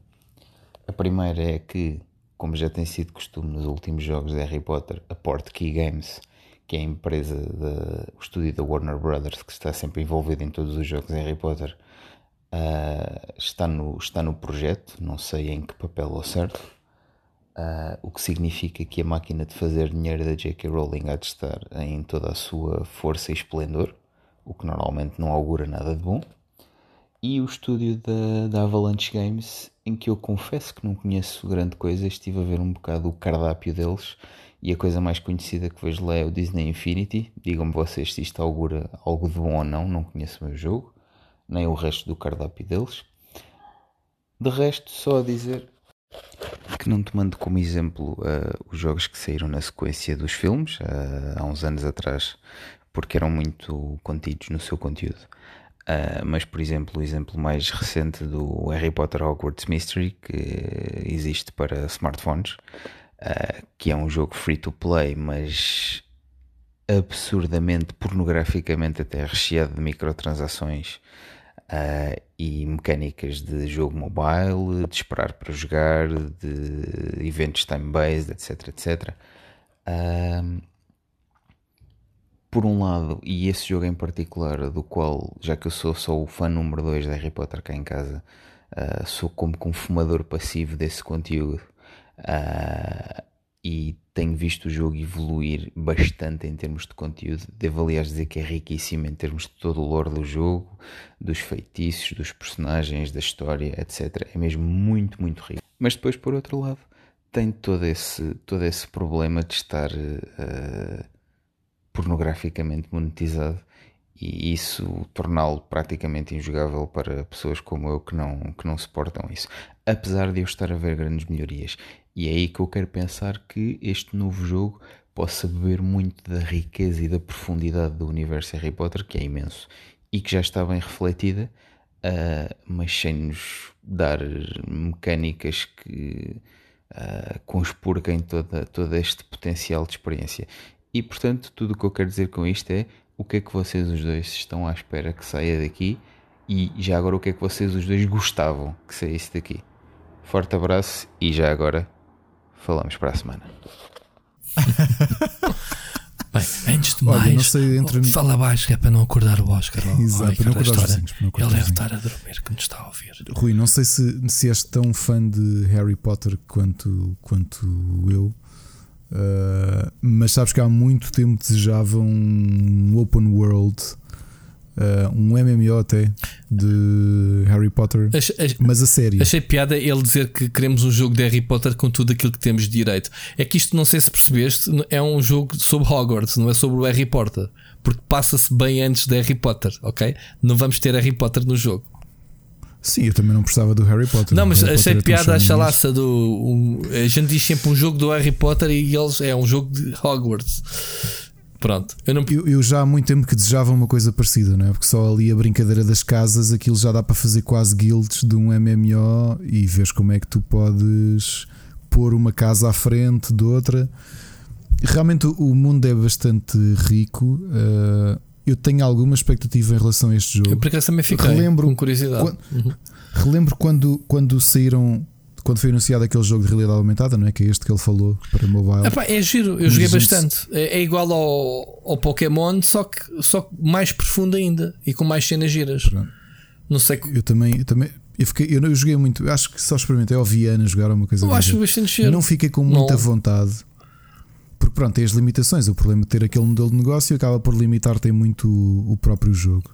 A primeira é que, como já tem sido costume nos últimos jogos de Harry Potter, a Portkey Games que é a empresa, de, o estúdio da Warner Brothers, que está sempre envolvido em todos os jogos de Harry Potter, uh, está, no, está no projeto, não sei em que papel ao certo, uh, o que significa que a máquina de fazer dinheiro da J.K. Rowling há de estar em toda a sua força e esplendor, o que normalmente não augura nada de bom. E o estúdio da, da Avalanche Games, em que eu confesso que não conheço grande coisa, estive a ver um bocado o cardápio deles e a coisa mais conhecida que vejo lá é o Disney Infinity. Digam-me vocês se isto augura algo de bom ou não, não conheço o meu jogo, nem o resto do cardápio deles. De resto, só a dizer que não tomando como exemplo uh, os jogos que saíram na sequência dos filmes, uh, há uns anos atrás porque eram muito contidos no seu conteúdo. Uh, mas, por exemplo, o exemplo mais recente do Harry Potter Hogwarts Mystery, que existe para smartphones, uh, que é um jogo free to play, mas absurdamente, pornograficamente até recheado de microtransações uh, e mecânicas de jogo mobile, de esperar para jogar, de eventos time-based, etc, etc. Uh, por um lado, e esse jogo em particular, do qual, já que eu sou só o fã número 2 de Harry Potter cá em casa, uh, sou como um fumador passivo desse conteúdo uh, e tenho visto o jogo evoluir bastante em termos de conteúdo. Devo, aliás, dizer que é riquíssimo em termos de todo o lore do jogo, dos feitiços, dos personagens, da história, etc. É mesmo muito, muito rico. Mas depois, por outro lado, tem todo esse, todo esse problema de estar. Uh, pornograficamente monetizado e isso torná-lo praticamente injogável para pessoas como eu que não, que não suportam isso. Apesar de eu estar a ver grandes melhorias. E é aí que eu quero pensar que este novo jogo possa beber muito da riqueza e da profundidade do universo Harry Potter, que é imenso e que já está bem refletida, uh, mas sem nos dar mecânicas que uh, conspurquem toda, todo este potencial de experiência. E portanto, tudo o que eu quero dizer com isto é o que é que vocês os dois estão à espera que saia daqui e já agora o que é que vocês os dois gostavam que saísse daqui. Forte abraço e já agora falamos para a semana. Bem, antes de mais, Olha, sei, entre... fala baixo que é para não acordar o Oscar. Exato, para não acordar os vizinhos, Ele deve estar a dormir que nos está a ouvir. Rui, não sei se, se és tão fã de Harry Potter quanto, quanto eu, Uh, mas sabes que há muito tempo desejava um open world, uh, um MMO até, de Harry Potter, achei, mas a sério. Achei piada ele dizer que queremos um jogo de Harry Potter com tudo aquilo que temos de direito. É que isto, não sei se percebeste, é um jogo sobre Hogwarts, não é sobre o Harry Potter, porque passa-se bem antes de Harry Potter, ok? Não vamos ter Harry Potter no jogo. Sim, eu também não precisava do Harry Potter. Não, mas achei piada a chalaça do. Um, a gente diz sempre um jogo do Harry Potter e eles é um jogo de Hogwarts. Pronto. Eu, não... eu, eu, já há muito tempo que desejava uma coisa parecida, não é? Porque só ali a brincadeira das casas, aquilo já dá para fazer quase guilds de um MMO e vês como é que tu podes pôr uma casa à frente de outra. Realmente o mundo é bastante rico. Uh, eu tenho alguma expectativa em relação a este jogo. Eu por acaso também fiquei relembro, com curiosidade. Quando, uhum. Relembro quando, quando saíram. Quando foi anunciado aquele jogo de realidade aumentada, não é? Que é este que ele falou para mobile. Epá, é giro, eu joguei bastante. É, é, igual ao, ao Pokémon, só que, só que mais profundo ainda e com mais cenas giras. Pronto. Não sei. Eu também, eu também eu, fiquei, eu, eu joguei muito, acho que só experimentei ao Viana jogar uma coisa. Eu acho bastante giro. Não fiquei com muita não. vontade porque pronto, tem as limitações. O problema de ter aquele modelo de negócio acaba por limitar tem muito o, o próprio jogo.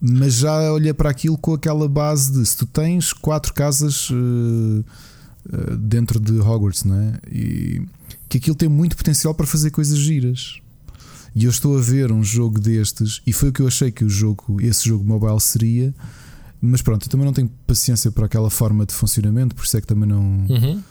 Mas já olha para aquilo com aquela base de se tu tens quatro casas uh, uh, dentro de Hogwarts, não é? E que aquilo tem muito potencial para fazer coisas giras. E eu estou a ver um jogo destes, e foi o que eu achei que o jogo, esse jogo mobile seria. Mas pronto, eu também não tenho paciência para aquela forma de funcionamento, por isso é que também não. Uhum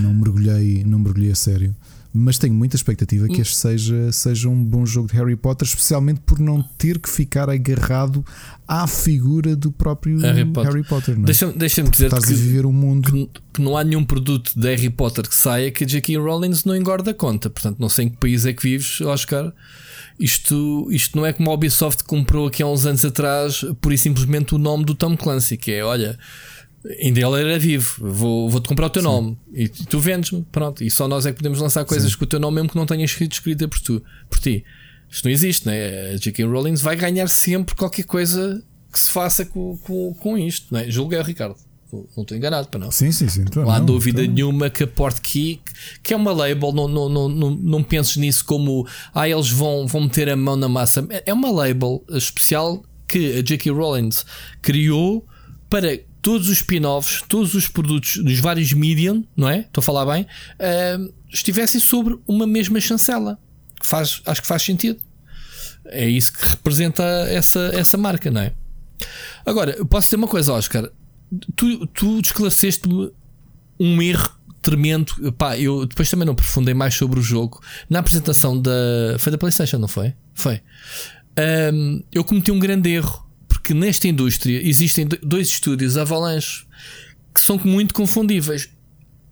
não mergulhei, não mergulhei a sério. Mas tenho muita expectativa que este seja, seja um bom jogo de Harry Potter, especialmente por não ter que ficar agarrado à figura do próprio Harry Potter. Harry Potter Deixa-me deixa dizer que, viver um mundo que, que, não há nenhum produto de Harry Potter que saia que a J.K. Rowling não engorda a conta. Portanto, não sei em que país é que vives, Oscar. Isto, isto não é como a Ubisoft comprou aqui há uns anos atrás, por e simplesmente o nome do Tom Clancy, que é olha ainda ele era vivo, vou, vou-te comprar o teu Sim. nome e tu vendes-me, pronto. E só nós é que podemos lançar coisas Sim. com o teu nome, mesmo que não tenhas escrito escrita por, tu, por ti. Isto não existe, né? A J.K. Rowling vai ganhar sempre qualquer coisa que se faça com, com, com isto, né? Julguei o Ricardo. Não estou enganado, para não. Sim, sim, sim. Não há dúvida então... nenhuma que a Portkey, que é uma label, não, não, não, não, não penses nisso como ah, eles vão, vão meter a mão na massa. É uma label especial que a J.K. Rowling criou para todos os spin-offs, todos os produtos dos vários medium, não é? Estou a falar bem, uh, estivessem sobre uma mesma chancela. Faz, acho que faz sentido. É isso que representa essa, essa marca, não é? Agora, eu posso dizer uma coisa, Oscar. Tu, tu esclareceste-me um erro tremendo. Pá, eu depois também não aprofundei mais sobre o jogo. Na apresentação da. Foi da PlayStation, não foi? Foi. Um, eu cometi um grande erro. Porque nesta indústria existem dois estúdios, Avalanche, que são muito confundíveis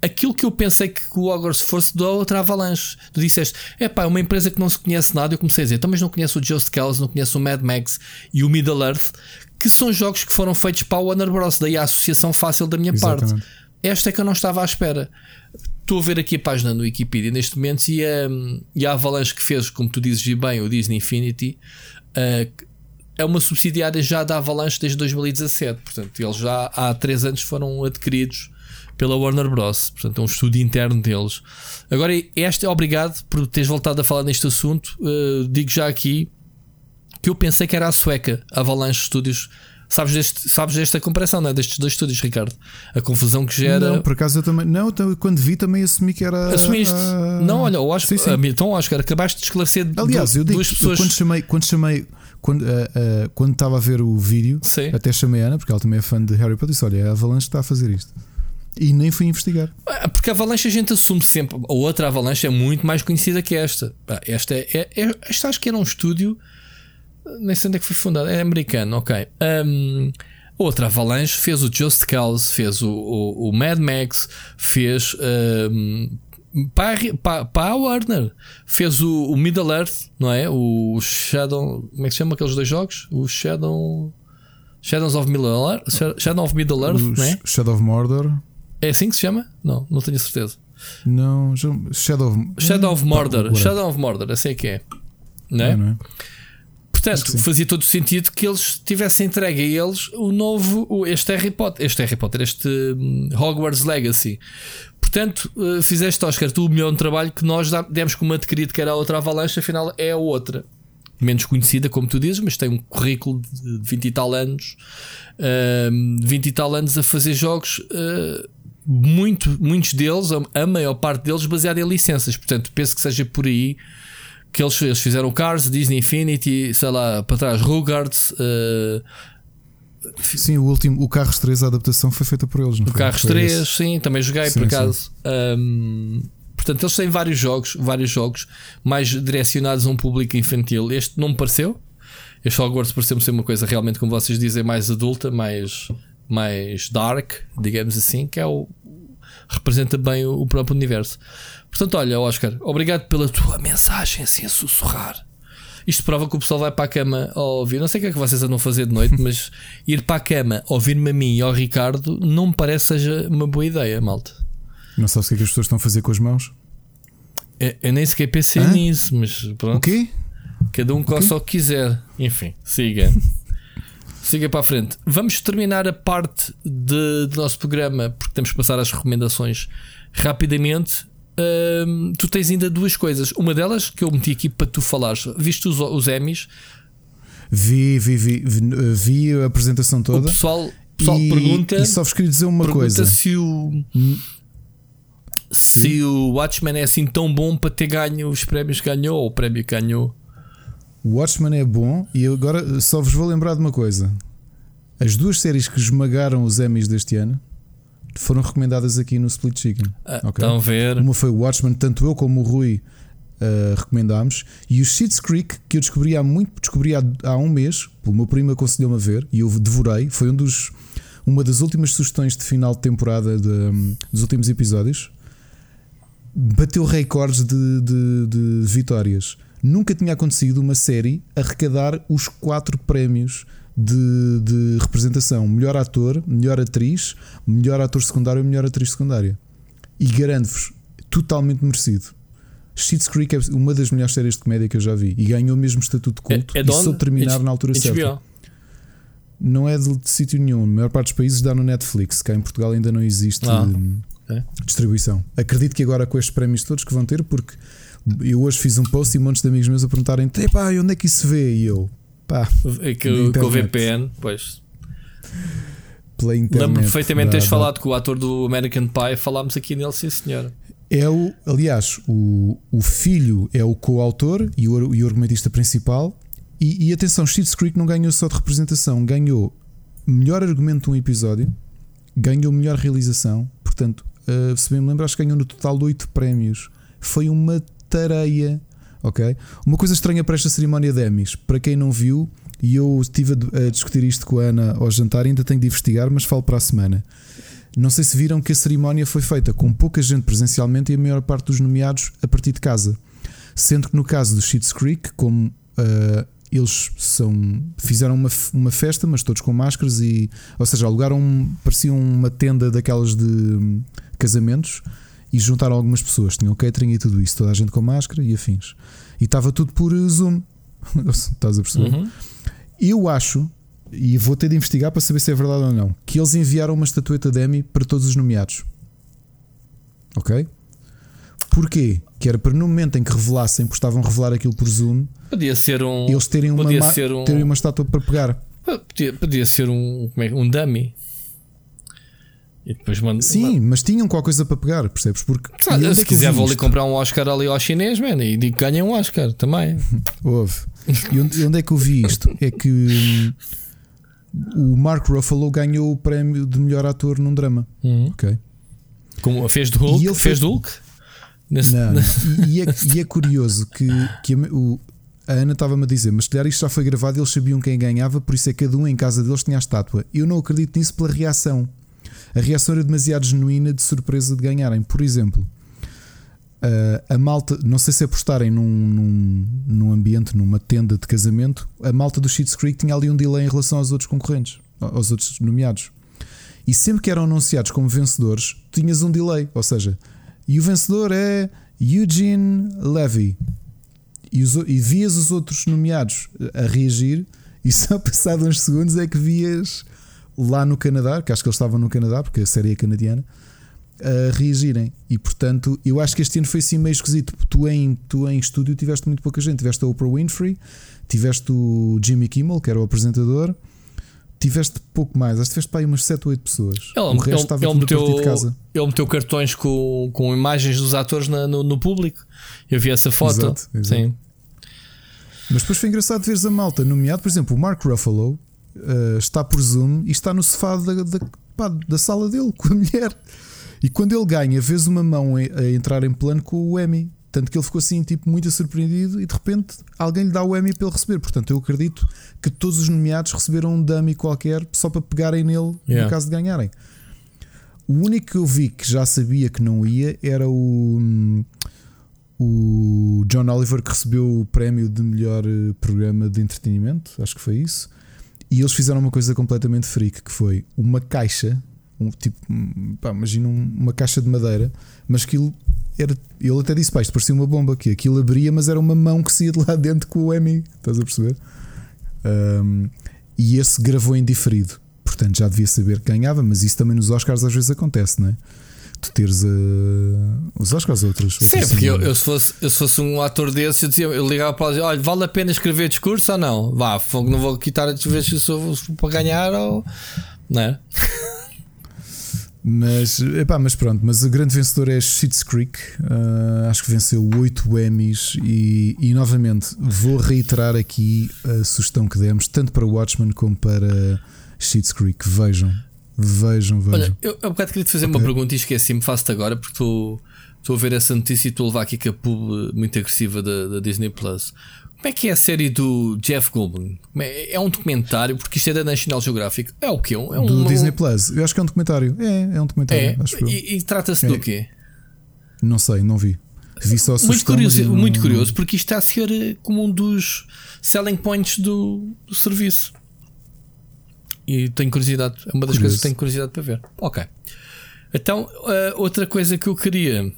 aquilo que eu pensei que o Hogwarts fosse da outra Avalanche. Tu disseste, é pá, uma empresa que não se conhece nada. Eu comecei a dizer, então, mas não conheço o Just Cause, não conheço o Mad Max e o Middle Earth, que são jogos que foram feitos para o Warner Bros. Daí a associação fácil da minha Exatamente. parte. Esta é que eu não estava à espera. Estou a ver aqui a página no Wikipedia neste momento e a, e a Avalanche que fez, como tu dizes bem, o Disney Infinity. Uh, é uma subsidiária já da Avalanche desde 2017. Portanto, eles já há 3 anos foram adquiridos pela Warner Bros. Portanto, é um estudo interno deles. Agora, este é obrigado por teres voltado a falar neste assunto. Uh, digo já aqui que eu pensei que era a sueca, Avalanche Studios. Sabes, deste, sabes desta comparação, não é? Destes dois estúdios, Ricardo? A confusão que gera. Não, por acaso eu também. Não, então, quando vi também assumi que era. Assumiste? A... Não, olha, eu acho. Sim, sim. Então, Oscar, acabaste de esclarecer. Aliás, eu digo, duas pessoas. quando chamei, quando chamei quando, uh, uh, quando estava a ver o vídeo, Sim. até chamei a Ana, porque ela também é fã de Harry Potter, disse: Olha, a Avalanche está a fazer isto. E nem fui investigar. Porque a Avalanche a gente assume sempre. A outra Avalanche é muito mais conhecida que esta. Esta, é, é, é, esta acho que era um estúdio. Nem sei onde é que foi fundado. É americano, ok. Um, outra Avalanche fez o Just Cause, fez o, o, o Mad Max, fez. Um, para, para, a Warner fez o, o Middle Earth, não é? O Shadow. Como é que se chama aqueles dois jogos? O Shadow. Shadows of Middle Earth, Shadow of Middle Earth, não é? Shadow of Mordor. É assim que se chama? Não, não tenho certeza. Não, Shadow of, Shadow of Mordor. Shadow of Mordor, assim é que é. Não é? é, não é? Portanto, fazia todo o sentido que eles tivessem entregue a eles o novo, este Harry Potter, este Harry Potter, este hum, Hogwarts Legacy. Portanto, uh, fizeste, Oscar, tu o melhor trabalho que nós demos como adquirido, que era a outra avalanche, afinal é a outra. Menos conhecida, como tu dizes, mas tem um currículo de 20 e tal anos, uh, 20 e tal anos a fazer jogos. Uh, muito, muitos deles, a maior parte deles, baseada em licenças. Portanto, penso que seja por aí que eles, eles fizeram Cars, Disney Infinity, sei lá, para trás, Rugards. Uh, sim, o último, o Carros 3, a adaptação foi feita por eles. Não o foi? Carros 3, sim, também joguei sim, por acaso. Um, portanto, eles têm vários jogos, vários jogos mais direcionados a um público infantil. Este não me pareceu. Este Hogwarts pareceu-me ser uma coisa realmente, como vocês dizem, mais adulta, mais mais dark, digamos assim, que é o representa bem o, próprio universo. Portanto, olha, Oscar, obrigado pela tua mensagem assim a sussurrar. Isto prova que o pessoal vai para a cama a ouvir. Não sei o que é que vocês andam a fazer de noite, mas ir para a cama ouvir-me a mim e ao Ricardo não me parece seja uma boa ideia, malta. Não sabes o que é que as pessoas estão a fazer com as mãos? Eu, eu nem sequer pensei Hã? nisso, mas pronto. O quê? Cada um coça o que quiser. Enfim, siga. Siga para a frente. Vamos terminar a parte de, do nosso programa, porque temos que passar às recomendações rapidamente. Tu tens ainda duas coisas. Uma delas que eu meti aqui para tu falares. Viste os, os Emmys? Vi, vi, vi, vi, vi a apresentação toda. O pessoal, pessoal e, pergunta. E só vos queria dizer uma coisa: se o. Se o Watchmen é assim tão bom para ter ganho os prémios que ganhou, ou o prémio que ganhou. O Watchmen é bom e agora só vos vou lembrar de uma coisa. As duas séries que esmagaram os Emmys deste ano foram recomendadas aqui no Split Chicken. Ah, okay? Estão a ver. Uma foi o Watchmen, tanto eu como o Rui uh, recomendámos. E o Sheets Creek, que eu descobri há muito, descobri há, há um mês, o meu primo aconselhou-me a ver e eu devorei. Foi um dos, uma das últimas sugestões de final de temporada de, um, dos últimos episódios. Bateu recordes de, de, de vitórias. Nunca tinha acontecido uma série arrecadar os quatro prémios de, de representação: melhor ator, melhor atriz, melhor ator secundário e melhor atriz secundária. E garanto-vos, totalmente merecido. Schitt's Creek é uma das melhores séries de comédia que eu já vi e ganhou o mesmo estatuto de culto. É, é e só terminar na altura certa. Não é de, de sítio nenhum. A maior parte dos países dá no Netflix. Cá em Portugal ainda não existe ah, é? distribuição. Acredito que agora com estes prémios todos que vão ter, porque eu hoje fiz um post e montes de amigos meus a perguntarem: pá, onde é que isso vê? E eu, pá, que, com o VPN, pois. Lembro-me perfeitamente teres falado com o ator do American Pie, falámos aqui nele, sim senhor. É o, aliás, o, o filho é o coautor e o, e o argumentista principal. E, e atenção, Schitt's Creek não ganhou só de representação, ganhou melhor argumento de um episódio, ganhou melhor realização. Portanto, uh, se bem me lembro, acho que ganhou no total 8 prémios. Foi uma tareia, ok? Uma coisa estranha para esta cerimónia de Emmys, para quem não viu, e eu estive a, discutir isto com a Ana ao jantar, ainda tenho de investigar, mas falo para a semana. Não sei se viram que a cerimónia foi feita com pouca gente presencialmente e a maior parte dos nomeados a partir de casa. Sendo que no caso do Sheets Creek, como uh, eles são, fizeram uma, uma festa, mas todos com máscaras, e, ou seja, alugaram, parecia uma tenda daquelas de hum, casamentos e juntaram algumas pessoas. Tinham catering e tudo isso, toda a gente com máscara e afins. E estava tudo por Zoom. Estás a perceber? Uhum. Eu acho, e vou ter de investigar para saber se é verdade ou não, que eles enviaram uma estatueta de Emmy para todos os nomeados. Ok? Porquê? Que era para no momento em que revelassem, porque estavam a revelar aquilo por Zoom, podia ser um. Eles terem uma, podia ser um, terem uma estátua para pegar. Podia, podia ser um, como é, um dummy. E depois mando, Sim, mas tinham qualquer coisa para pegar, percebes? Porque ah, se quiser, vou ali comprar um Oscar ali ao chinês, man, e digo ganha um Oscar também. Houve. E onde, onde, é que eu vi isto? É que hum, o Mark Ruffalo ganhou o prémio de melhor ator num drama. Uhum. Ok. Como fez do Hulk? E ele fez do Hulk? Nesse... Não, e, é, e, é, curioso que, que o, a Ana estava-me a dizer, mas calhar isto já foi gravado, eles sabiam quem ganhava, por isso é que cada um em casa deles tinha a estátua. Eu não acredito nisso pela reação. A reação era demasiado genuína de surpresa de ganharem. Por exemplo, a malta, não sei se por estarem num, num, num, ambiente, numa tenda de casamento, a malta do Sheets Creek tinha ali um delay em relação aos outros concorrentes, aos outros nomeados. E sempre que eram anunciados como vencedores, tinhas um delay, ou seja, e o vencedor é Eugene Levy. E, os, e vias os outros nomeados a reagir, e só passado uns segundos é que vias lá no Canadá, que acho que eles estavam no Canadá, porque a série é canadiana, a reagirem. E portanto, eu acho que este ano foi assim meio esquisito. Tu em, tu em estúdio tiveste muito pouca gente. Tiveste a Oprah Winfrey, tiveste o Jimmy Kimmel, que era o apresentador, tiveste pouco mais, acho que tiveste para aí umas 7 ou 8 pessoas. Ele, o resto ele, estava ele meteu, de casa. Ele meteu cartões com, com imagens dos atores na, no, no, público. Eu vi essa foto. Exato, exato. Sim. Mas depois foi engraçado veres a malta, nomeado, por exemplo, o Mark Ruffalo uh, está por Zoom e está no sofá da, da, pá, da sala dele com a mulher. E quando ele ganha, vês uma mão a, entrar em plano com o Emmy. Tanto que ele ficou assim, tipo, muito surpreendido e de repente alguém lhe dá o Emmy para ele receber. Portanto, eu acredito que todos os nomeados receberam um dummy qualquer só para pegarem nele yeah. no caso de ganharem. O único que eu vi que já sabia que não ia era o, o John Oliver que recebeu o prémio de melhor eh, programa de entretenimento, acho que foi isso. E eles fizeram uma coisa completamente freak que foi uma caixa, um tipo, pá, imagina uma caixa de madeira, mas aquilo era, ele até disse: Pá, isto parecia uma bomba, que aquilo abria, mas era uma mão que saía de lá dentro com o Emmy. Estás a perceber? Um, e esse gravou em diferido. Portanto, já devia saber que ganhava, mas isso também nos Oscars às vezes acontece, não é? Tu teres uh, os Oscars outros. Sim, porque eu, eu, se fosse, eu se fosse um ator desse, eu, dizia, eu ligava para dizer: olha, vale a pena escrever discurso ou não? Vá, não vou quitar as vezes se eu para ganhar ou. Não é? Mas, epá, mas pronto, mas o grande vencedor é Schitt's Creek. Uh, acho que venceu 8 Emmys. E, e novamente vou reiterar aqui a sugestão que demos, tanto para Watchmen como para Schitt's Creek. Vejam, vejam, vejam. Olha, eu há um bocado queria te fazer okay. uma pergunta e esqueci-me, faço-te agora porque estou a ver essa notícia e estou a levar aqui com a pub muito agressiva da, da Disney Plus. Como é que é a série do Jeff Goldblum? É, é um documentário, porque isto é da National Geographic. É o quê? É um, do um, Disney Plus. Eu acho que é um documentário. É, é um documentário. É? e, e trata-se é. do quê? Não sei, não vi. Vi só muito curioso, não, muito curioso, porque isto está a ser como um dos selling points do, do serviço. E tenho curiosidade. É uma das curioso. coisas que tenho curiosidade para ver. Ok. Então, uh, outra coisa que eu queria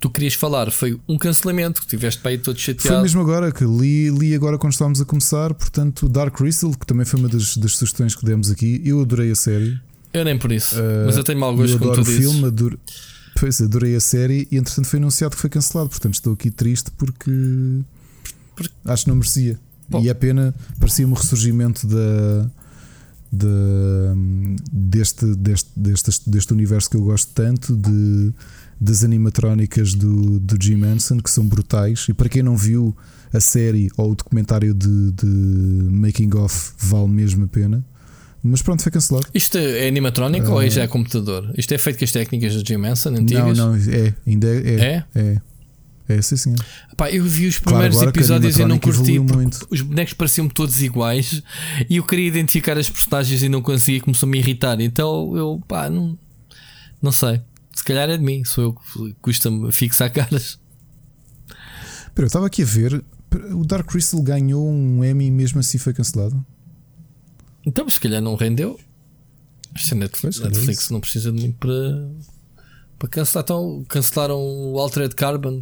tu querias falar foi um cancelamento, que tiveste para aí todo chateado. Foi mesmo agora que li, li agora quando estávamos a começar, portanto, Dark Crystal, que também foi uma das, das sugestões que demos aqui. Eu adorei a série. Eu nem por isso, uh, mas eu tenho mal gosto com tudo o filme, adoro, pois, adorei a série e entretanto foi anunciado que foi cancelado. Portanto, estou aqui triste porque, porque... acho que não merecia. Bom. E é pena, parecia-me o ressurgimento da. De, deste, deste, deste, deste universo que eu gosto tanto de das animatrónicas do, do Jim Henson, que são brutais. E para quem não viu a série ou o documentário de, de Making of, vale mesmo a pena. Mas pronto, foi cancelado. Isto é animatrônico uh... ou já é computador? Isto é feito com as técnicas do Jim Manson antigas? Não, não, é, ainda é. É? É, é sim, senhor. Pá, eu vi os primeiros claro, episódios e não curti. Muito. Os bonecos pareciam-me todos iguais e eu queria identificar as personagens e não conseguia, começou-me a irritar. Então eu, pá, não, não sei. Se calhar é de mim, sou eu que custa-me fixar caras. Pero eu estava aqui a ver, o Dark Crystal ganhou um Emmy mesmo assim foi cancelado. Então, se calhar não rendeu. Isto é Netflix, Netflix não precisa de muito para, para cancelar. Então, cancelaram o Altered Carbon,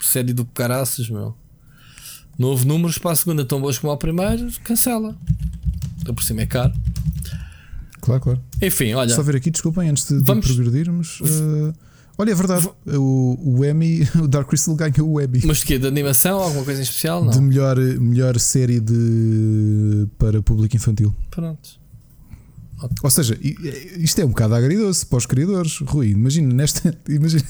série do caraças, meu. Não houve números para a segunda tão boas como ao primeiro, cancela. Então, por cima é caro. Claro, claro. Enfim, olha. Só ver aqui, desculpem, antes de, vamos... de progredirmos. Uh, olha, é verdade. O, o Emmy, o Dark Crystal ganhou o Emmy. Mas de quê? De animação? Alguma coisa em especial? Não? De melhor, melhor série de, para público infantil. Pronto. Ou seja, isto é um bocado agridoce para os criadores, Rui. Imagina, nesta. Imagina.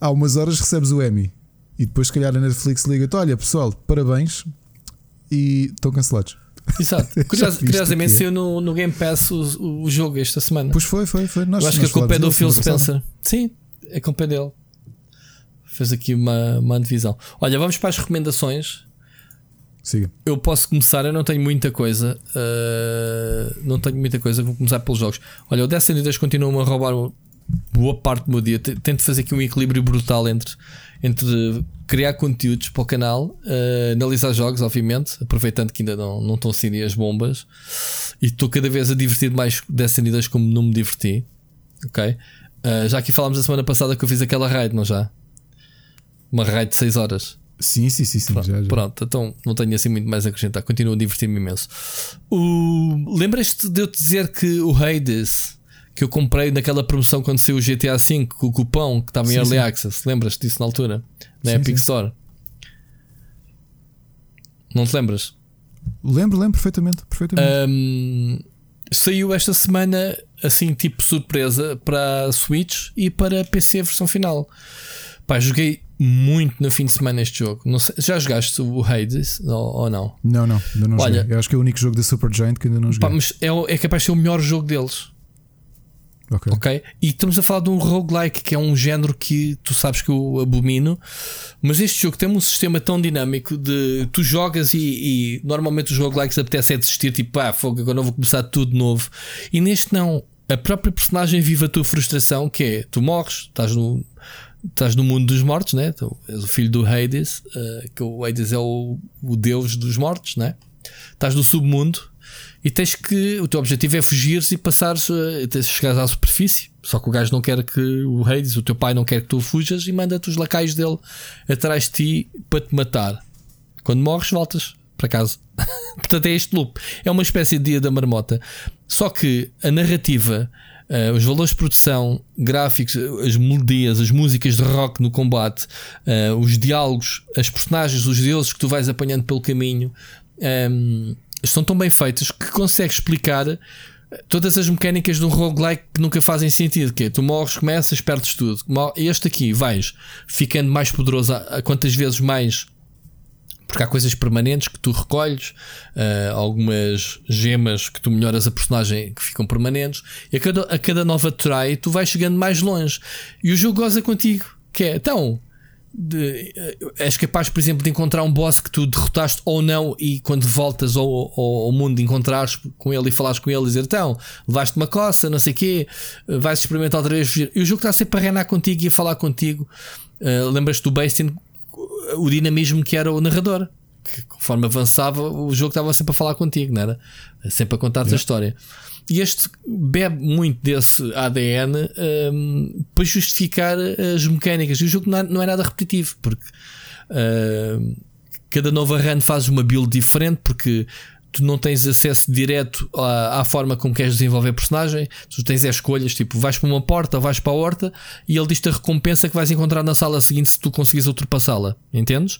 Há umas horas recebes o Emmy e depois, se calhar, a Netflix liga-te: Olha, pessoal, parabéns e estão cancelados. Exato. Curios, curiosamente saiu no, no Game Pass o, o jogo esta semana. Pois foi, foi, foi. Nós, Eu acho que a culpa é do Phil Spencer. Sim, é culpa dele. Fez aqui uma, uma divisão. Olha, vamos para as recomendações. Siga. Eu posso começar, eu não tenho muita coisa. Uh, não tenho muita coisa, vou começar pelos jogos. Olha, o Destiny 2 continua a roubar boa parte do meu dia. Tento fazer aqui um equilíbrio brutal entre, entre criar conteúdos para o canal, uh, analisar jogos, obviamente, aproveitando que ainda não, não estão a sair as bombas. E estou cada vez a divertir mais Destiny 2 como não me diverti. Ok? Uh, já aqui falámos a semana passada que eu fiz aquela raid, não já? Uma raid de 6 horas. Sim, sim, sim, sim pronto, já, já. pronto, então não tenho assim muito mais a acrescentar. Continuo a divertir-me imenso. O... Lembras-te de eu te dizer que o Hades que eu comprei naquela promoção quando saiu o GTA V com o cupom que estava em sim, Early sim. Access? Lembras-te disso na altura? Na sim, Epic Store? Não te lembras? Lembro, lembro perfeitamente. perfeitamente. Um, saiu esta semana, assim, tipo surpresa, para Switch e para PC versão final. Pá, joguei muito no fim de semana este jogo. Sei, já jogaste o Hades ou, ou, não? Não, não, ainda não Olha, joguei. Eu acho que é o único jogo da Supergiant que ainda não joguei. Pá, mas é, é capaz de ser o melhor jogo deles. Ok. ok? E estamos a falar de um roguelike, que é um género que tu sabes que eu abomino. Mas este jogo tem um sistema tão dinâmico de tu jogas e, e normalmente os roguelikes apetece é desistir, tipo, ah, fogo, agora não vou começar tudo de novo. E neste não. A própria personagem vive a tua frustração, que é tu morres, estás no, estás no mundo dos mortos, né? Tu és o filho do Hades, uh, que o Hades é o, o deus dos mortos, né? Estás no submundo e tens que. O teu objetivo é fugir e passares. Uh, tens chegares à superfície. Só que o gajo não quer que o Hades, o teu pai, não quer que tu fujas e manda-te os lacaios dele atrás de ti para te matar. Quando morres, voltas para casa. Portanto, é este loop. É uma espécie de dia da marmota. Só que a narrativa Uh, os valores de produção, gráficos, as melodias, as músicas de rock no combate, uh, os diálogos, as personagens, os deuses que tu vais apanhando pelo caminho, um, ehm, estão tão bem feitos que consegues explicar todas as mecânicas de um roguelike que nunca fazem sentido. Que é, tu morres, começas, perdes tudo. Este aqui vais ficando mais poderoso a, a quantas vezes mais porque há coisas permanentes que tu recolhes, uh, algumas gemas que tu melhoras a personagem que ficam permanentes, e a cada, a cada nova try tu vais chegando mais longe. E o jogo goza contigo, que é então. De, uh, és capaz, por exemplo, de encontrar um boss que tu derrotaste ou não, e quando voltas ao, ao, ao mundo encontrares com ele e falares com ele e dizer então, levaste uma coça, não sei o quê, vais experimentar outra vez. E o jogo está sempre a reinar contigo e a falar contigo. Uh, Lembras-te do Bastin o dinamismo que era o narrador. Que conforme avançava, o jogo estava sempre a falar contigo, não era? Sempre a contar-te a história. E este bebe muito desse ADN um, para justificar as mecânicas. E o jogo não é, não é nada repetitivo, porque uh, cada nova run faz uma build diferente, porque tu não tens acesso direto à, à, forma como queres desenvolver personagem, tu tens as escolhas, tipo, vais para uma porta vais para a horta e ele diz-te a recompensa que vais encontrar na sala seguinte se tu conseguires ultrapassá-la, entendes?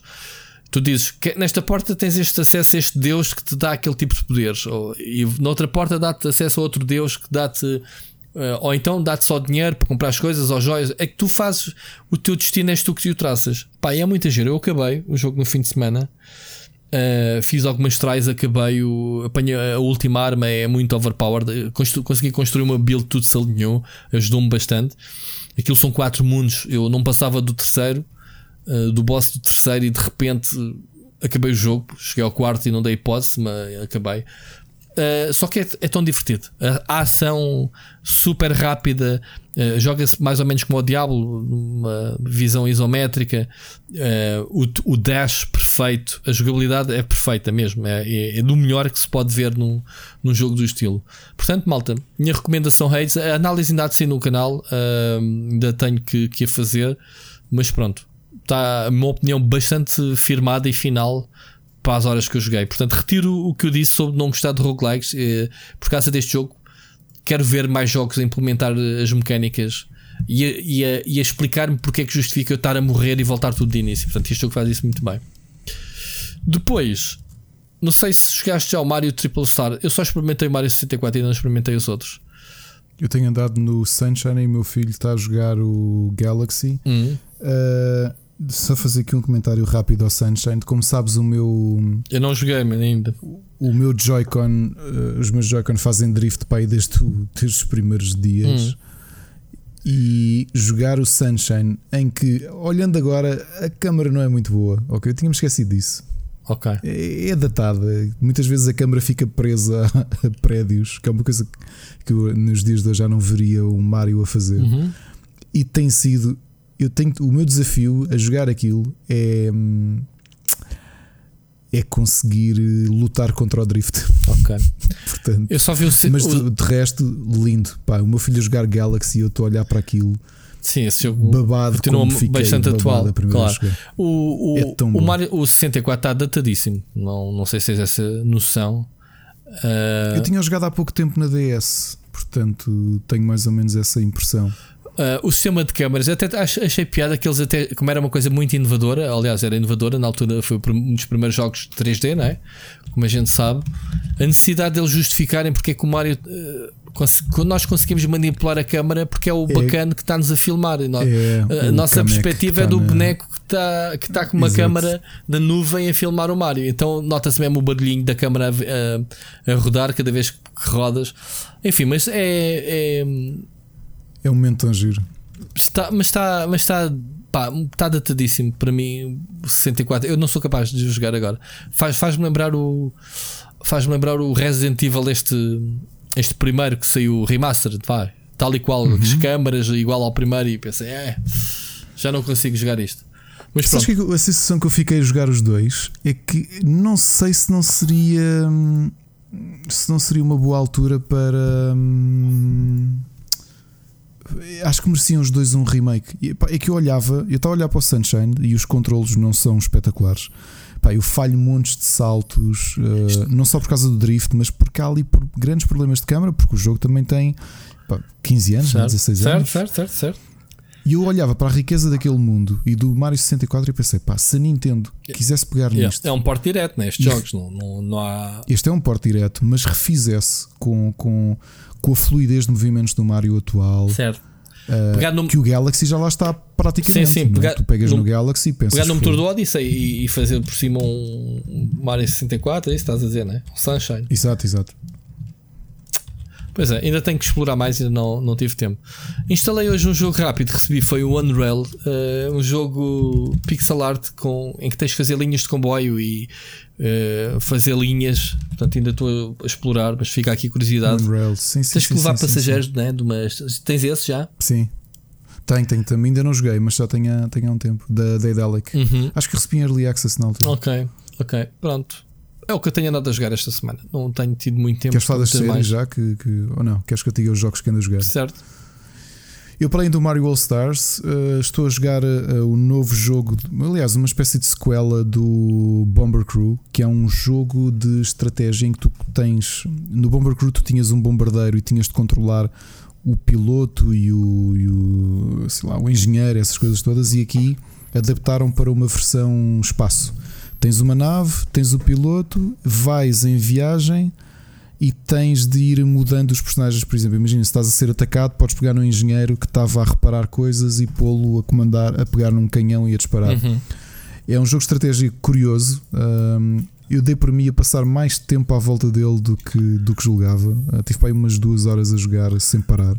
Tu dizes que nesta porta tens este acesso a este Deus que te dá aquele tipo de poderes, ou, e noutra porta dá-te acesso a outro Deus que dá-te. Uh, ou então dá-te só dinheiro para comprar as coisas ou joias. É que tu fazes o teu destino, és tu que te o traças. Pá, é muita giro. Eu acabei o jogo no fim de semana Uh, fiz algumas tries, acabei o. Apanhei a última arma, é muito overpowered. Constru, consegui construir uma build, tudo se alinhou, ajudou-me bastante. Aquilo são quatro mundos, eu não passava do terceiro, uh, do boss do terceiro, e de repente acabei o jogo. Cheguei ao quarto e não dei hipótese, mas acabei. Só que é, é, tão divertido. A, a ação super rápida, uh, joga-se mais ou menos como o Diablo, uma visão isométrica, uh, o, o, dash perfeito, a jogabilidade é perfeita mesmo, é, é, é, do melhor que se pode ver num, num jogo do estilo. Portanto, malta, minha recomendação Reis, a análise ainda há de ser no canal, ainda tenho que, que a fazer, mas pronto, está a minha opinião bastante firmada e final para as horas que eu joguei. Portanto, retiro o que eu disse sobre não gostar de roguelikes eh, por causa deste jogo. Quero ver mais jogos a implementar as mecânicas e a, e a, a explicar-me porque é que justifica eu estar a morrer e voltar tudo de início. Portanto, este jogo faz isso muito bem. Depois, não sei se jogaste já o Mario Triple Star. Eu só experimentei o Mario 64 e não experimentei os outros. Eu tenho andado no Sunshine e o meu filho está a jogar o Galaxy. Uhum. Uh, só fazer aqui um comentário rápido ao Sunshine. Como sabes, o meu. Eu não joguei ainda. O meu Joy-Con, uh, os meus Joy-Con fazem drift para aí desde, desde os primeiros dias. Hum. E jogar o Sunshine, em que, olhando agora, a câmera não é muito boa. Ok, eu tinha-me esquecido disso. Ok. É, é datada. Muitas vezes a câmera fica presa a, a prédios, que é uma coisa que, eu, nos dias de hoje já não veria o Mario a fazer. Uhum. E tem sido eu tenho o meu desafio a jogar aquilo é é conseguir eh, lutar contra o drift. Ok. Portanto, eu só vi o Mas o... de resto, lindo. Pá, o meu filho a jogar Galaxy, eu estou a olhar para aquilo. Sim, esse jogo babado continua fiquei, bastante atual. Claro. O, o, é o, Mario, o 64 está datadíssimo. Não, não sei se tens essa noção. Uh... Eu tinha jogado há pouco tempo na DS, portanto tenho mais ou menos essa impressão. Uh, o sistema de câmaras, até achei piada que eles até, como era uma coisa muito inovadora, aliás, era inovadora, na altura foi um dos primeiros jogos 3D, não é? Como a gente sabe, a necessidade deles justificarem porque é que o Mario. Uh, quando nós conseguimos manipular a câmara, porque é o é, bacana que está-nos a filmar. É, a nossa perspectiva é do na... boneco que está, que está com uma Exato. câmara da nuvem a filmar o Mario. Então nota-se mesmo o barulhinho da câmara a, a, a, rodar cada vez que rodas. Enfim, mas é, é é um momento tão giro. Está, mas está, mas está, pá, está datadíssimo para mim. 64. Eu não sou capaz de jogar agora. Faz, faz-me lembrar o. Faz-me lembrar o Resident Evil, este, este primeiro que saiu remastered, vai. Tal e qual, uhum. as câmaras igual ao primeiro, e pensei, é, já não consigo jogar isto. Mas Sabes que a sensação que eu fiquei a jogar os dois é que não sei se não seria se não seria uma boa altura para hum, acho que mereciam os dois um remake. É que eu olhava, eu estava a olhar para o Sunshine e os controlos não são espetaculares. Pá, eu falho montes de saltos, uh, não só por causa do drift, mas porque há ali por grandes problemas de câmera, porque o jogo também tem pá, 15 anos, certo, 16 certo, anos. Certo, certo, certo. E eu olhava para a riqueza daquele mundo e do Mario 64 e pensei, pá, se a Nintendo quisesse pegar yeah, nisto. É um porte direto, né? Estes jogos não, não, não há. Este é um porte direto, mas refizesse com, com, com a fluidez de movimentos do Mario atual. Certo. Uh, no... Que o Galaxy já lá está praticamente. Sim, sim. É? Pegar, tu pegas no, no, Galaxy e pensas. Pegar no motor do Odyssey e, e, fazer por cima um Mario 64, é isso que estás a dizer, né? Um Sunshine. Exato, exato. Pois é, ainda tenho que explorar mais, ainda não, não tive tempo. Instalei hoje um jogo rápido, recebi foi o Unreal, uh, um jogo pixel art com, em que tens de fazer linhas de comboio e uh, fazer linhas. Portanto, ainda estou a explorar, mas fica aqui curiosidade. Unreal, sim, sim. Tens que levar sim, passageiros, sim, Né, de umas, tens esse já? Sim. Tenho, tenho também. Ainda não joguei, mas já tenho, tenho há um tempo. Da Daedalic. Uhum. Acho que recebi em Early Access na altura. Ok, ok, pronto. É o que eu tenho andado a jogar esta semana. Não tenho tido muito tempo. Queres falar das séries mais. já? Que, que, ou não? Queres que eu diga os jogos que ando a jogar? Certo. Eu, para além do Mario All Stars, uh, estou a jogar uh, o novo jogo, aliás, uma espécie de sequela do Bomber Crew, que é um jogo de estratégia em que tu tens. No Bomber Crew, tu tinhas um bombardeiro e tinhas de controlar o piloto e o, e o, sei lá, o engenheiro, essas coisas todas, e aqui adaptaram para uma versão espaço. Tens uma nave, tens o piloto, vais em viagem e tens de ir mudando os personagens. Por exemplo, imagina se estás a ser atacado, podes pegar um engenheiro que estava a reparar coisas e pô-lo a comandar, a pegar num canhão e a disparar. Uhum. É um jogo estratégico curioso. Um, eu dei por mim a passar mais tempo à volta dele do que, do que julgava. Uh, tive para aí umas duas horas a jogar sem parar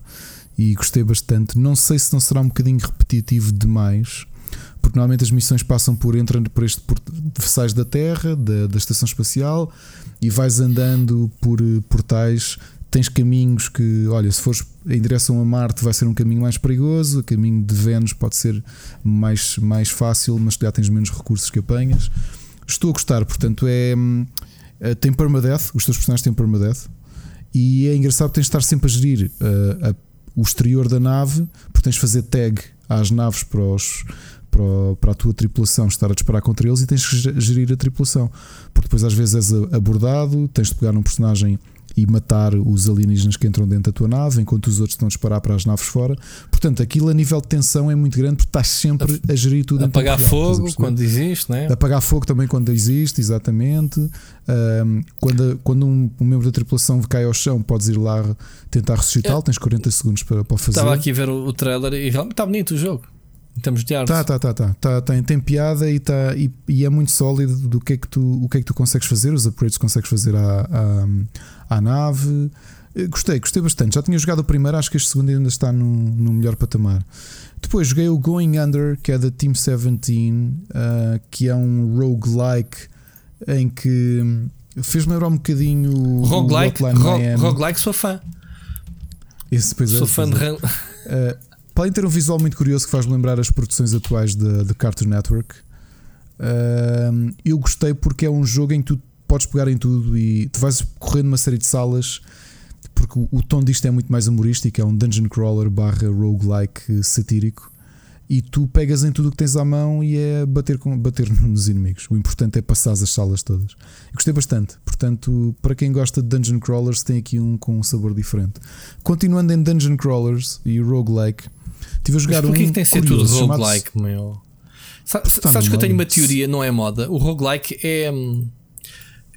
e gostei bastante. Não sei se não será um bocadinho repetitivo demais, porque normalmente as missões passam por entrando por este por, sais da Terra, da, da estação espacial e vais andando por eh, portais. Tens caminhos que, olha, se fores em direção a Marte vai ser um caminho mais perigoso, o caminho de Vênus pode ser mais, mais fácil, mas já tens menos recursos que apanhas. Estou a gostar, portanto, é. Eh, tem permadeath, os teus personagens têm permadeath. E é engraçado, tens de estar sempre a gerir uh, a, o exterior da nave, porque tens de fazer tag às naves para, os, para, para, a tua tripulação estar a disparar contra eles e tens que gerir a tripulação. Porque depois às vezes és abordado, tens de pegar num personagem e matar os alienígenas que entram dentro da tua nave, enquanto os outros estão a disparar para as naves fora. Portanto, aquilo a nível de tensão é muito grande porque estás sempre a gerir tudo. Apagar fogo quando existe, né? Apagar fogo também quando existe, exatamente. Um, quando quando um, um, membro da tripulação cai ao chão, podes ir lá tentar ressuscitá-lo. É. Tens 40 segundos para, para fazer. Estava aqui a ver o, o trailer e realmente está bonito o jogo. Em termos de arte. Tá, tá, tá, tá. tá tem, tem piada e, tá, e, e, é muito sólido do que é que tu, o que é que tu consegues fazer, os upgrades que consegues fazer à, à, à nave. Eh, gostei, gostei bastante. Já tinha jogado o primeiro, acho que este segundo ainda está no, no melhor patamar. Depois joguei o Going Under, que é da Team 17, uh, que é um roguelike em que fez-me lembrar um bocadinho o roguelike. Ro roguelike, sou fã. Esse, pois sou é, fã de. Uh, Podem ter um visual muito curioso que faz lembrar as produções atuais da Cartoon Network. Uh, eu gostei porque é um jogo em que tu podes pegar em tudo e tu vais correr numa série de salas. Porque o, o tom disto é muito mais humorístico, é um dungeon crawler barra roguelike satírico e tu pegas em tudo o que tens à mão e é bater, com, bater nos inimigos. O importante é passar as salas todas. Eu gostei bastante. Portanto, para quem gosta de dungeon crawlers, tem aqui um com um sabor diferente. Continuando em dungeon crawlers e roguelike, estive a jogar Mas um. que tem ser tudo roguelike, meu? Sabes, sabes que eu tenho uma teoria, não é moda? O roguelike é. Hum,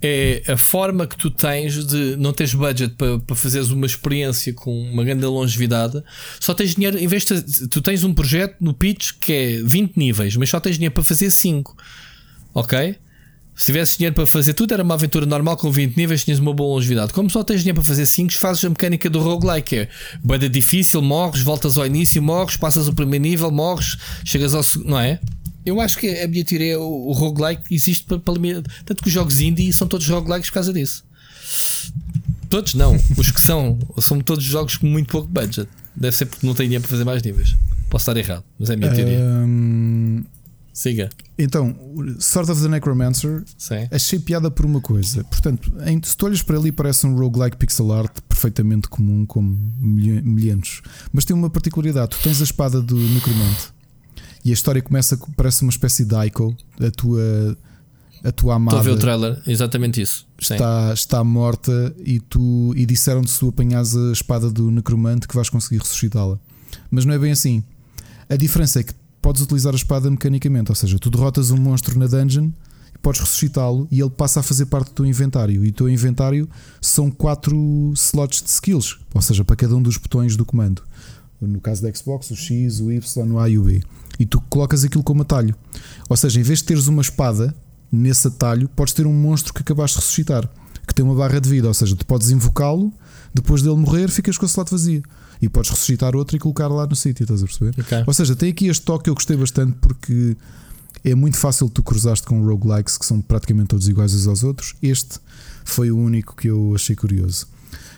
é a forma que tu tens de não tens budget para, para fazeres uma experiência com uma grande longevidade, só tens dinheiro, em vez de tu tens um projeto no pitch que é 20 níveis, mas só tens dinheiro para fazer 5. Ok? Se tivesse dinheiro para fazer tudo, era uma aventura normal com 20 níveis, tinhas uma boa longevidade. Como só tens dinheiro para fazer 5, fazes a mecânica do roguelike, é bada difícil, morres, voltas ao início, morres, passas o primeiro nível, morres, chegas ao segundo, não é? Eu acho que a minha teoria é o, o roguelike existe para, para Tanto que os jogos indie são todos roguelikes por causa disso. Todos não. Os que são, são todos jogos com muito pouco budget. Deve ser porque não tem dinheiro para fazer mais níveis. Posso estar errado, mas é a minha teoria. Um... Siga. Então, Sword of the Necromancer Sim. achei piada por uma coisa. Portanto, em, se tu olhas para ali, parece um roguelike pixel art perfeitamente comum, como milhares. Mas tem uma particularidade: tu tens a espada do Necromante e a história começa, parece uma espécie de Ico, a tua, a tua amada. Estou a ver o trailer, exatamente isso. Está, está morta e tu e disseram-te se tu apanhas a espada do necromante que vais conseguir ressuscitá-la. Mas não é bem assim. A diferença é que podes utilizar a espada mecanicamente, ou seja, tu derrotas um monstro na dungeon podes ressuscitá-lo e ele passa a fazer parte do teu inventário. E o teu inventário são quatro slots de skills, ou seja, para cada um dos botões do comando. No caso da Xbox, o X, o Y, o A e o B e tu colocas aquilo como atalho. Ou seja, em vez de teres uma espada nesse atalho, podes ter um monstro que acabaste de ressuscitar, que tem uma barra de vida, ou seja, tu podes invocá-lo, depois dele morrer, ficas com a slot vazia. E podes ressuscitar outro e colocar lá no sítio, estás a perceber? Okay. Ou seja, tem aqui este toque que eu gostei bastante porque é muito fácil tu cruzaste com roguelikes que são praticamente todos iguais uns aos outros. Este foi o único que eu achei curioso.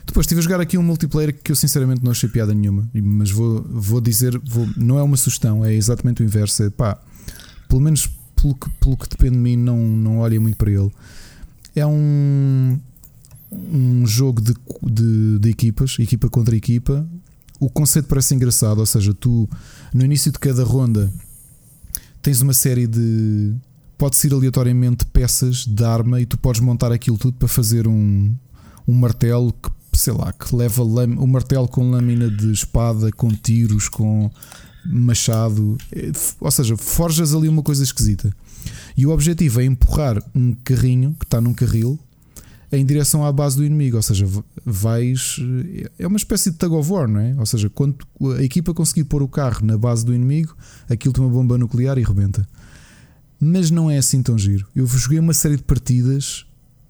Depois estive a jogar aqui um multiplayer que eu sinceramente não achei piada nenhuma, mas vou, vou dizer, vou, não é uma sugestão, é exatamente o inverso. É pá, pelo menos pelo que, pelo que depende de mim, não, não olha muito para ele. É um, um jogo de, de, de equipas, equipa contra equipa. O conceito parece engraçado, ou seja, tu no início de cada ronda tens uma série de. Pode ser aleatoriamente peças de arma e tu podes montar aquilo tudo para fazer um, um martelo que sei lá, que leva o martelo com lâmina de espada, com tiros, com machado, é, ou seja, forjas ali uma coisa esquisita. E o objetivo é empurrar um carrinho que está num carril em direção à base do inimigo, ou seja, vais. É uma espécie de tug of war, não é? Ou seja, quando a equipa conseguir pôr o carro na base do inimigo, aquilo tem uma bomba nuclear e rebenta. mas não é assim tão giro. Eu joguei uma série de partidas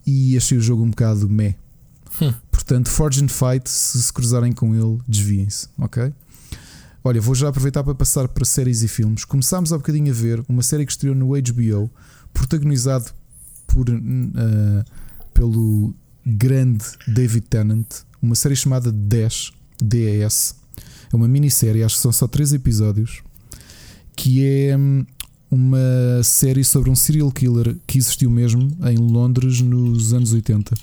e achei o jogo um bocado meh. Hum. Portanto, Forge and Fight, se se cruzarem com ele, desviem-se, ok? Olha, vou já aproveitar para passar para séries e filmes. Começámos há bocadinho a ver uma série que estreou no HBO, protagonizado por, uh, pelo grande David Tennant, uma série chamada Dash, DES. É uma minissérie, acho que são só três episódios, que é hum, uma série sobre um serial killer que existiu mesmo em Londres nos anos 80,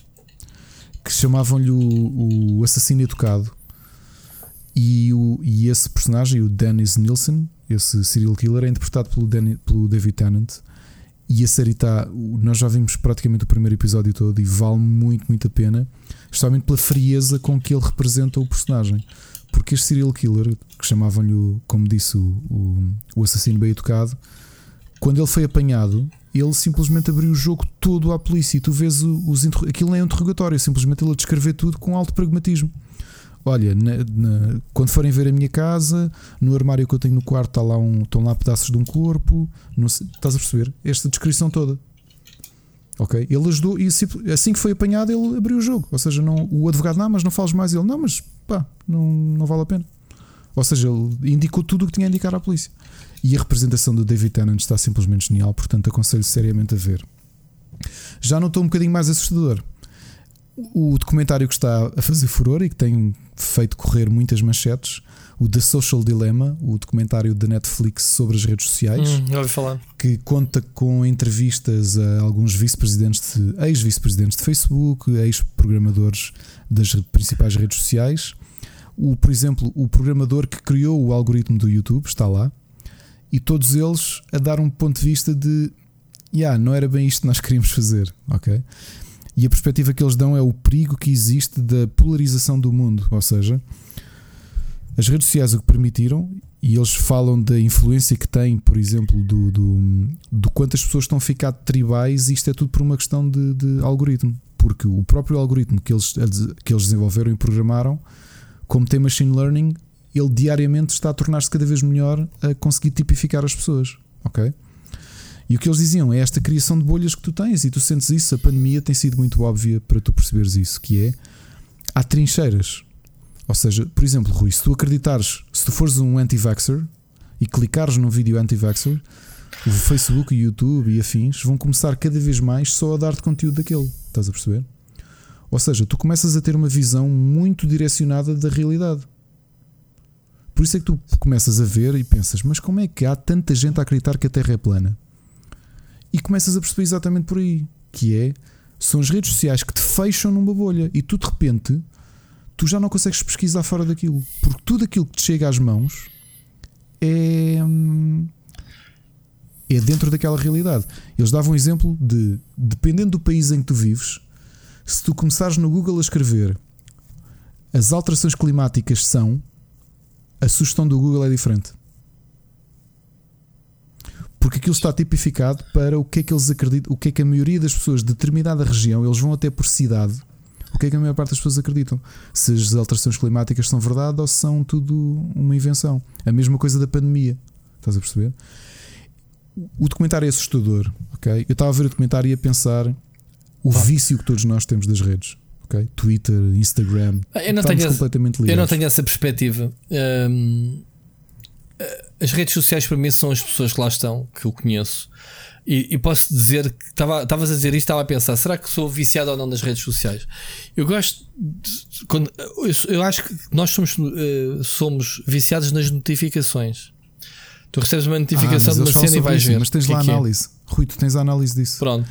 que chamavam-lhe o, o assassino educado. E, o, e esse personagem, o Dennis Nielsen, esse serial killer, é interpretado pelo, Danny, pelo David Tennant. E a série está. Nós já vimos praticamente o primeiro episódio todo e vale muito, muito a pena, especialmente pela frieza com que ele representa o personagem. Porque este serial killer, que chamavam-lhe, como disse, o, o, o assassino bem educado, quando ele foi apanhado, ele simplesmente abriu o jogo todo à polícia e tu vês os aquilo nem é um interrogatório, é simplesmente ele a descrever tudo com alto pragmatismo. Olha, na, na, quando forem ver a minha casa, no armário que eu tenho no quarto está lá um, estão lá pedaços de um corpo. Sei, estás a perceber? Esta descrição toda. Ok? Ele ajudou e assim que foi apanhado, ele abriu o jogo. Ou seja, não, o advogado, não, mas não fales mais. Ele, não, mas pá, não, não vale a pena. Ou seja, ele indicou tudo o que tinha a indicar à polícia. E a representação do David Tennant está simplesmente genial, portanto aconselho seriamente a ver. Já não estou um bocadinho mais assustador. O documentário que está a fazer furor e que tem feito correr muitas manchetes, o The Social Dilemma, o documentário da Netflix sobre as redes sociais, hum, que conta com entrevistas a alguns vice-presidentes, ex-vice-presidentes de Facebook, ex-programadores das principais redes sociais. O, por exemplo, o programador que criou o algoritmo do YouTube está lá e todos eles a dar um ponto de vista de yeah, não era bem isto que nós queríamos fazer, ok? E a perspectiva que eles dão é o perigo que existe da polarização do mundo, ou seja, as redes sociais o que permitiram, e eles falam da influência que têm, por exemplo, do, do, do quantas pessoas estão a ficar tribais, e isto é tudo por uma questão de, de algoritmo, porque o próprio algoritmo que eles, que eles desenvolveram e programaram, como tem machine learning, ele diariamente está a tornar-se cada vez melhor a conseguir tipificar as pessoas. Ok? E o que eles diziam é esta criação de bolhas que tu tens e tu sentes isso. A pandemia tem sido muito óbvia para tu perceberes isso, que é há trincheiras. Ou seja, por exemplo, Rui, se tu acreditares, se tu fores um anti-vaxxer e clicares num vídeo anti-vaxxer, o Facebook, o YouTube e afins vão começar cada vez mais só a dar-te conteúdo daquele. Estás a perceber? Ou seja, tu começas a ter uma visão muito direcionada da realidade. Por isso é que tu começas a ver e pensas, mas como é que há tanta gente a acreditar que a Terra é plana? E começas a perceber exatamente por aí, que é são as redes sociais que te fecham numa bolha e tu de repente tu já não consegues pesquisar fora daquilo, porque tudo aquilo que te chega às mãos é é dentro daquela realidade. Eles davam um exemplo de dependendo do país em que tu vives, se tu começares no Google a escrever as alterações climáticas são a sugestão do Google é diferente. Porque aquilo está tipificado para o que é que eles acreditam, o que é que a maioria das pessoas de determinada região, eles vão até por cidade, o que é que a maior parte das pessoas acreditam. Se as alterações climáticas são verdade ou se são tudo uma invenção. A mesma coisa da pandemia. Estás a perceber? O documentário é assustador, ok? Eu estava a ver o documentário e a pensar o vício que todos nós temos das redes okay? Twitter, Instagram. Eu não, tenho essa, completamente ligados. eu não tenho essa perspectiva. Um, eh, as redes sociais para mim são as pessoas que lá estão, que eu conheço. E, e posso dizer que estavas a dizer isto, estava a pensar: será que sou viciado ou não nas redes sociais? Eu gosto. De, quando, eu, eu, acho que nós somos, uh, somos viciados nas notificações. Tu recebes uma notificação ah, de uma cena e vais ver. Mas tens lá a é é. análise. É? Rui, tu tens a análise disso. Pronto.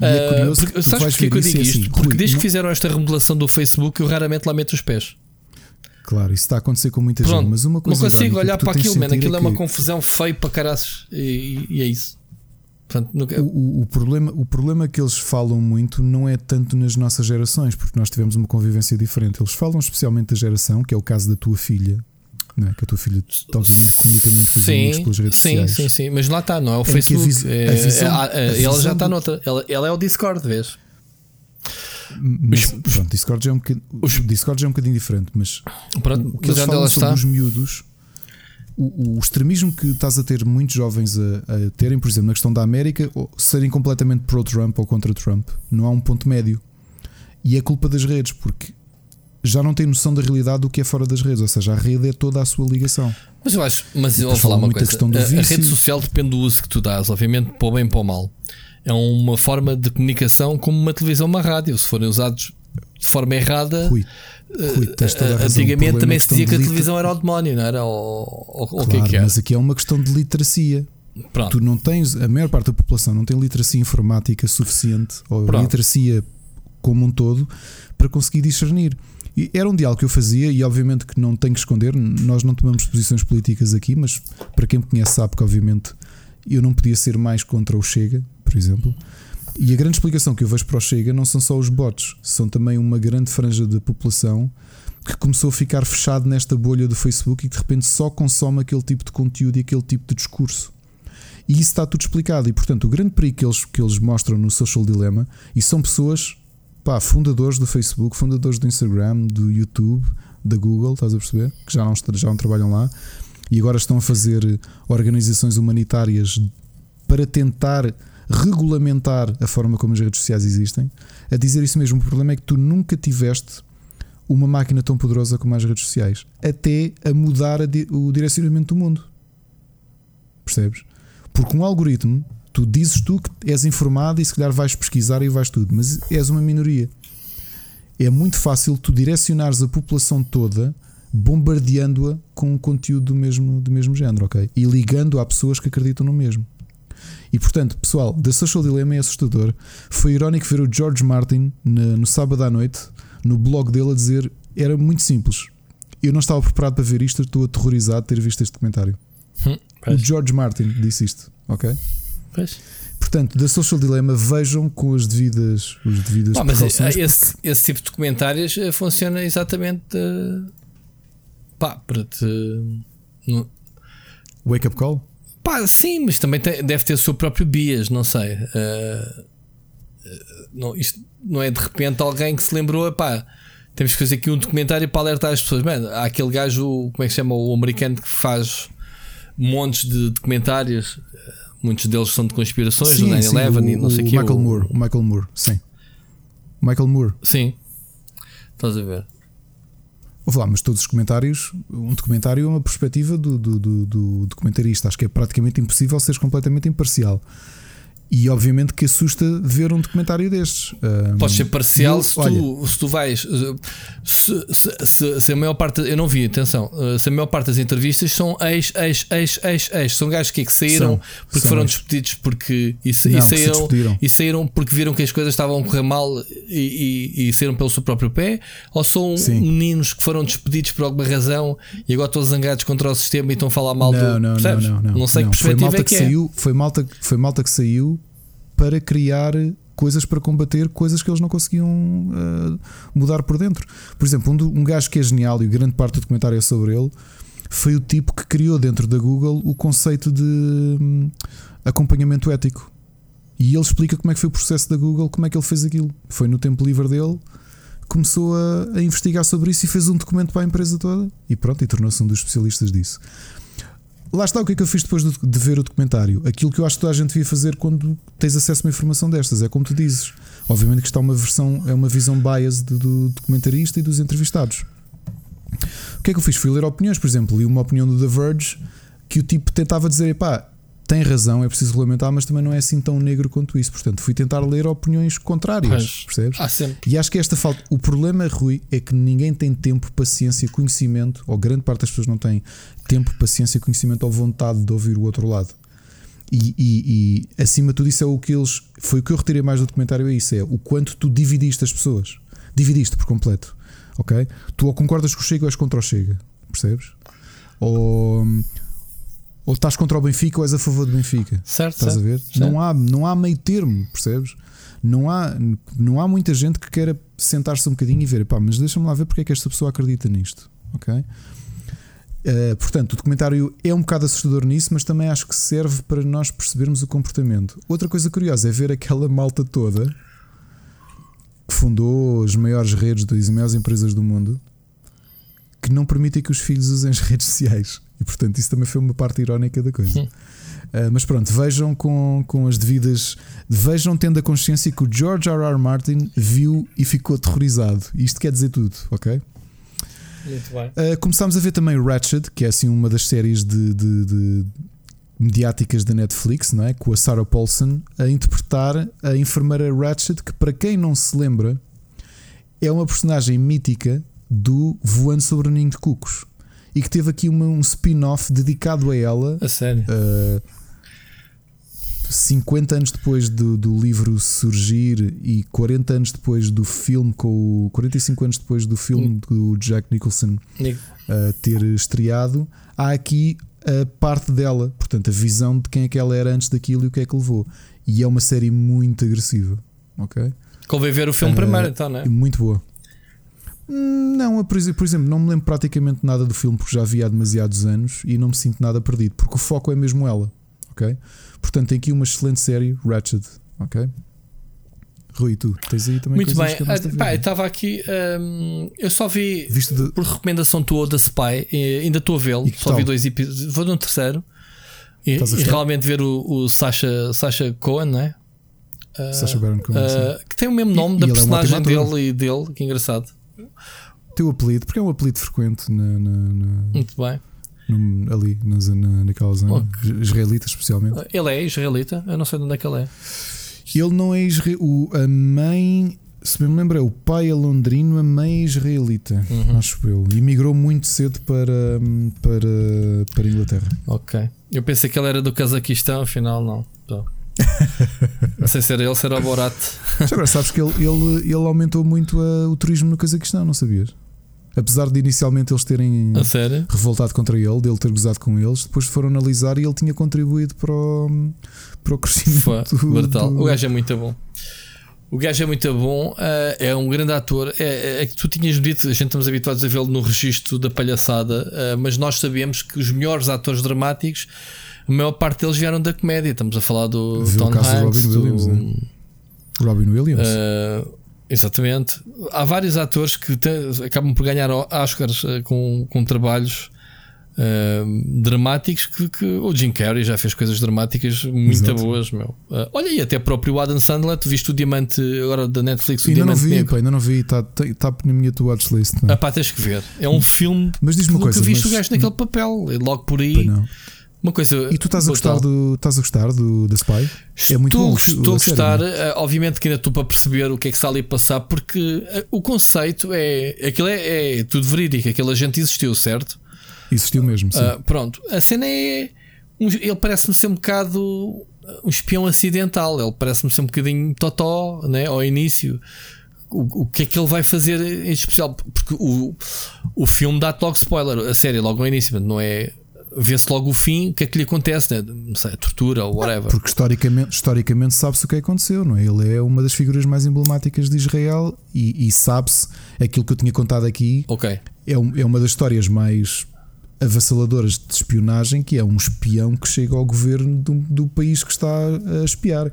E é ah, curioso uh, porque, sabes porquê que eu digo isto? Assim, porque Rui, desde não... que fizeram esta remodelação do Facebook, eu raramente lá meto os pés. Claro, isso está a acontecer com muita Pronto, gente. Mas uma coisa não consigo olhar para aquilo, mano. Aquilo é, é uma confusão feia para caraças. E, e é isso. Portanto, nunca... o, o, problema, o problema que eles falam muito não é tanto nas nossas gerações, porque nós tivemos uma convivência diferente. Eles falam especialmente da geração, que é o caso da tua filha, não é? que a tua filha obviamente comunica muito com os amigos pelas redes sim, sociais. Sim, sim, sim, mas lá está, não é o Facebook. É, a visão, é, é, ela já está noutra. Ela, ela é o Discord, vês? Mas, pronto, Discord é um bocadinho, os, o Discord já é um bocadinho diferente, mas pronto, o que eles falam sobre está? os miúdos, o, o, extremismo que estás a ter muitos jovens a, a terem, por exemplo, na questão da América, serem completamente pro-Trump ou contra Trump, não há um ponto médio. E é culpa das redes, porque já não tem noção da realidade do que é fora das redes, ou seja, a rede é toda a sua ligação. Mas eu acho, mas eu vou falar uma coisa: a, a, rede social depende do uso que tu dás, obviamente, para o bem e para o mal. É uma forma de comunicação como uma televisão, uma rádio. Se forem usados de forma errada, Rui, Rui, uh, antigamente também se dizia que a televisão era o demónio, não era? O, o, claro, o que é Mas aqui é uma questão de literacia. Pronto. Tu não tens, a maior parte da população não tem literacia informática suficiente ou Pronto. literacia como um todo para conseguir discernir. E era um diálogo que eu fazia, e obviamente que não tenho que esconder, nós não tomamos posições políticas aqui, mas para quem me conhece sabe que, obviamente, eu não podia ser mais contra o Chega, por exemplo. E a grande explicação que eu vejo para o Chega não são só os bots, são também uma grande franja da população que começou a ficar fechado nesta bolha do Facebook e de repente só consome aquele tipo de conteúdo e aquele tipo de discurso. E isso está tudo explicado. E portanto, o grande perigo que eles, que eles mostram no Social Dilemma, e são pessoas pá, fundadores do Facebook, fundadores do Instagram, do YouTube, da Google, estás a perceber? Que já não, já não trabalham lá e agora estão a fazer organizações humanitárias para tentar regulamentar a forma como as redes sociais existem. A dizer isso mesmo, o problema é que tu nunca tiveste uma máquina tão poderosa como as redes sociais, até a mudar a di o direcionamento do mundo. Percebes? Porque um algoritmo Tu dizes tu que és informado e se calhar vais pesquisar e vais tudo, mas és uma minoria. É muito fácil tu direcionares a população toda bombardeando-a com um conteúdo do mesmo, do mesmo género, ok? E ligando a pessoas que acreditam no mesmo. E portanto, pessoal, The Social Dilemma é assustador. Foi irónico ver o George Martin no, no sábado à noite, no blog dele, a dizer: era muito simples. Eu não estava preparado para ver isto, estou aterrorizado de ter visto este comentário. Hum, o George Martin disse isto, ok? Pois. Portanto, da Social Dilemma vejam com as devidas, os devidas Bom, mas esse, esse tipo de comentários eh, funciona exatamente uh, pá, para te. Wake up call? Pá, sim, mas também tem, deve ter o seu próprio bias, não sei. Uh, não, isto não é de repente alguém que se lembrou, pá, temos que fazer aqui um documentário para alertar as pessoas. Mano, há aquele gajo, como é que se chama? O americano que faz montes de documentários Muitos deles são de conspirações, sim, do 9-11 e não sei o que. Michael o... Moore, o Michael Moore, sim. Michael Moore. Sim. Estás a ver? Vou falar, mas todos os comentários, um documentário é uma perspectiva do, do, do, do documentarista. Acho que é praticamente impossível seres completamente imparcial. E obviamente que assusta ver um documentário destes. Pode ser parcial eu, se, tu, se tu vais. Se, se, se, a maior parte. Eu não vi, atenção. Eh, se a maior parte das entrevistas são ex, ex, ex, ex, ex. São gajos que, é que saíram são, porque são foram ex. despedidos porque. E, não, e, saíram, e saíram porque viram que as coisas estavam a correr mal e, e, e saíram pelo seu próprio pé. Ou são Sim. meninos que foram despedidos por alguma razão e agora estão zangados contra o sistema e estão a falar mal não, do. Não, não, não, não, não sei não. que perspectiva foi malta é que, que saiu, é. Foi malta, foi malta que saiu para criar coisas para combater coisas que eles não conseguiam uh, mudar por dentro. Por exemplo, um, um gajo que é genial e grande parte do documentário é sobre ele foi o tipo que criou dentro da Google o conceito de um, acompanhamento ético. E ele explica como é que foi o processo da Google, como é que ele fez aquilo. Foi no tempo livre dele, começou a, a investigar sobre isso e fez um documento para a empresa toda. E pronto, e tornou-se um dos especialistas disso. Lá está o que é que eu fiz depois de, ver o documentário. Aquilo que eu acho que toda a gente devia fazer quando tens acesso a uma informação destas. É como tu dizes. Obviamente que está uma versão, é uma visão bias do, do documentarista e dos entrevistados. O que é que eu fiz? Fui ler opiniões, por exemplo, li uma opinião do The Verge que o tipo tentava dizer: pá, tem razão, é preciso regulamentar, mas também não é assim tão negro quanto isso. Portanto, fui tentar ler opiniões contrárias, mas, percebes? E acho que esta falta. O problema, Rui, é que ninguém tem tempo, paciência, conhecimento, ou grande parte das pessoas não tem tempo, paciência, conhecimento ou vontade de ouvir o outro lado. E, e, e, acima de tudo, isso é o que eles. Foi o que eu retirei mais do documentário: é isso, é o quanto tu dividiste as pessoas. Dividiste por completo. Ok? Tu ou concordas com o Chega ou és contra o Chega. Percebes? Ou ou estás contra o Benfica ou és a favor do Benfica. Certo. Estás certo, a ver? Certo. Não, há, não há meio termo, percebes? Não há, não há muita gente que queira sentar-se um bocadinho e ver, pá, mas deixa-me lá ver porque é que esta pessoa acredita nisto. Ok? Uh, portanto, o documentário é um bocado assustador nisso, mas também acho que serve para nós percebermos o comportamento. Outra coisa curiosa é ver aquela malta toda que fundou as maiores redes das maiores empresas do mundo que não permitem que os filhos usem as redes sociais. E portanto, isso também foi uma parte irónica da coisa. Uh, mas pronto, vejam com, com as devidas. Vejam tendo a consciência que o George R. R. Martin viu e ficou aterrorizado. Isto quer dizer tudo, ok? Muito bem. Uh, começámos a ver também Ratched, que é assim uma das séries de, de, de mediáticas da Netflix, não é? com a Sarah Paulson a interpretar a enfermeira Ratched, que para quem não se lembra é uma personagem mítica do Voando sobre o Ninho de Cucos e que teve aqui uma, um spin-off dedicado a ela. A sério? Uh, 50 anos depois do, do, livro surgir e 40 anos depois do filme, com o, 45 anos depois do filme do Jack Nicholson uh, ter estreado, há aqui a parte dela, portanto, a visão de quem é que ela era antes daquilo e o que é que levou. E é uma série muito agressiva, ok? Convém ver o filme uh, primeiro, então, não é? Muito boa. Não, por exemplo, não me lembro praticamente nada do filme porque já vi há demasiados anos e não me sinto nada perdido, porque o foco é mesmo ela, ok? Portanto, tem aqui uma excelente série, Ratchet, ok? Rui, tu tens aí também Muito bem, ah, pá, eu estava aqui, hum, eu só vi de... por recomendação tua da Spy, ainda estou a vê-lo, só tal? vi dois episódios, vou no terceiro. E, e realmente ver o, o Sasha, Sasha Cohen, não é? Sacha Baron Cohen, uh, que tem o mesmo nome e, da e personagem é um dele e dele, que engraçado. Teu apelido, porque é um apelido frequente na, na, na Muito bem. No, ali na, na, naquela zona okay. israelita, especialmente. Ele é israelita, eu não sei de onde é que ele é. Ele não é israelita. A mãe, se me lembro, é o pai é londrino, a mãe é israelita, uhum. acho eu. E migrou muito cedo para, para, para a Inglaterra. Ok. Eu pensei que ele era do Cazaquistão, afinal, não. Então. Não sei se era ele, se era o Borat. agora sabes que ele, ele, ele aumentou muito a, o turismo no Cazaquistão, não sabias? Apesar de inicialmente eles terem revoltado contra ele, dele ter gozado com eles, depois foram analisar e ele tinha contribuído para o, para o crescimento. brutal. Do... O gajo é muito bom. O gajo é muito bom, eh, é um grande ator. É, é, é que tu tinhas dito, a gente estamos habituados a vê-lo no registro da palhaçada, eh, mas nós sabemos que os melhores atores dramáticos, a maior parte deles vieram da comédia. Estamos a falar do Tom Hanks, do Robin Williams. Do, né? Robin Williams. Uh, Exatamente. Há vários atores que te, acabam por ganhar Oscars uh, com, com trabalhos uh, dramáticos que, que, o Jim Carrey já fez coisas dramáticas muito Exato. boas, meu. Olha, e até próprio Adam Sandler, tu viste o Diamante agora da Netflix, ainda não vi, Negro. Pá, ainda não vi, está tá na minha tua watchlist. Ah, pá, tens que ver. É um filme mas diz-me uma coisa, que viste mas... o gajo naquele papel, logo por aí. Uma coisa. E tu estás a gostar do, estás a gostar do da Spy? É muito estou, bom. Estou a gostar. Série, é? eh, obviamente que ainda estou para perceber o que é que está ali a passar, porque eh, o conceito é. Aquilo é, é tudo verídico. Aquela gente existiu, certo? Existiu mesmo. Sim. Uh, pronto. A cena é. Um, ele parece-me ser um bocado um espião acidental. Ele parece-me ser um bocadinho totó, né? Ao início. O, o que é que ele vai fazer em especial? Porque o, o filme dá-te logo spoiler, a série, logo ao início, não é? Vê-se logo o fim, o que é que lhe acontece, né? não sei, tortura ou whatever. Porque historicamente, historicamente sabe-se o que aconteceu, não é? Ele é uma das figuras mais emblemáticas de Israel e, e sabe-se aquilo que eu tinha contado aqui. Ok. É, é uma das histórias mais avassaladoras de espionagem, que é um espião que chega ao governo do, do país que está a espiar.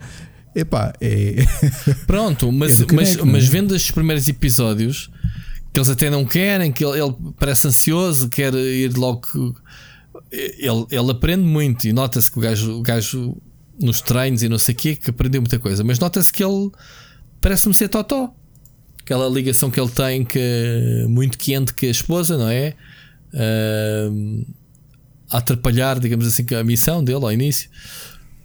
Epá, é. Pronto, mas, é mas, é? mas vendo estes primeiros episódios, que eles até não querem, que ele, ele parece ansioso, quer ir logo ele, ele aprende muito e nota-se que o gajo, o gajo nos treinos e não sei o quê, que aprendeu muita coisa, mas nota-se que ele parece-me ser totó. Aquela ligação que ele tem que muito quente com a esposa, não é? Uh, a atrapalhar, digamos assim, a missão dele ao início.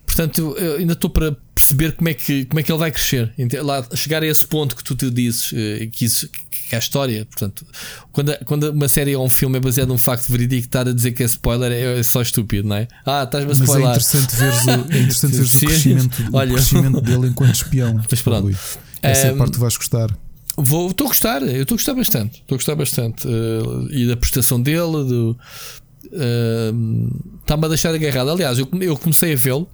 Portanto, eu ainda estou para perceber como é que, como é que ele vai crescer. Lá, chegar a esse ponto que tu te dizes, eh, que, isso, que é a história. Portanto, quando, quando uma série ou um filme é baseado num facto verídico, estar a dizer que é spoiler é, é só estúpido, não é? Ah, estás-me a spoiler. Mas é interessante ver o, é interessante ver o, crescimento, Olha. o crescimento dele enquanto espião. Mas pronto. Essa um, parte tu vais gostar. Vou, estou a gostar, eu estou a gostar bastante. Estou a gostar bastante. Uh, e da prestação dele, do. Uh, Está-me a deixar agarrado. Aliás, eu, eu comecei a vê-lo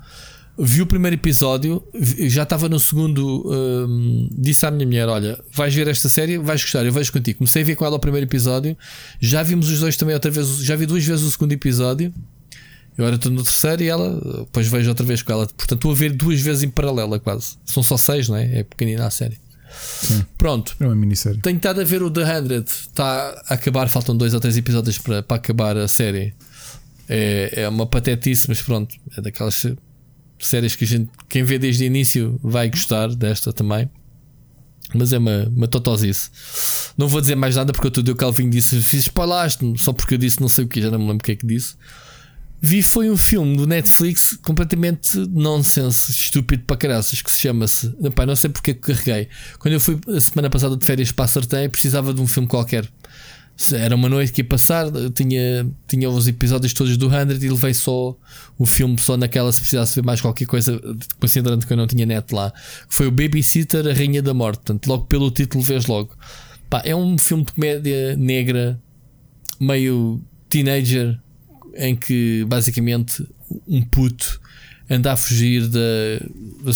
vi o primeiro episódio, já estava no segundo. Um, disse à minha mulher: Olha, vais ver esta série, vais gostar, eu vejo contigo. Comecei a ver com ela o primeiro episódio, já vimos os dois também outra vez, já vi duas vezes o segundo episódio. Eu era estou no terceiro e ela, depois vejo outra vez com ela. Portanto, estou a ver duas vezes em paralela, quase. São só seis, não é? É pequenina a série. Sim. Pronto. É uma minissérie. Tenho estado a ver o The 100. Está a acabar, faltam dois ou três episódios para, para acabar a série. É, é uma patetice, mas pronto. É daquelas séries que a gente, quem vê desde o início vai gostar desta também. Mas é uma, uma totosice. Não vou dizer mais nada porque eu tudo o Calvin disse, spoilaste-me, só porque eu disse não sei o que, já não me lembro o que é que disse. Vi foi um filme do Netflix completamente nonsense, estúpido para caraças, que se chama-se. Não sei porque é que carreguei. Quando eu fui a semana passada de férias para a Sartém, precisava de um filme qualquer. Era uma noite que ia passar, tinha, tinha os episódios todos do 100 e levei só o filme só naquela se precisasse ver mais qualquer coisa, considerando que eu não tinha net lá. Foi o Babysitter, a Rainha da Morte. Portanto, logo pelo título vês logo. Pá, é um filme de comédia negra, meio teenager, em que basicamente um puto anda a fugir da, da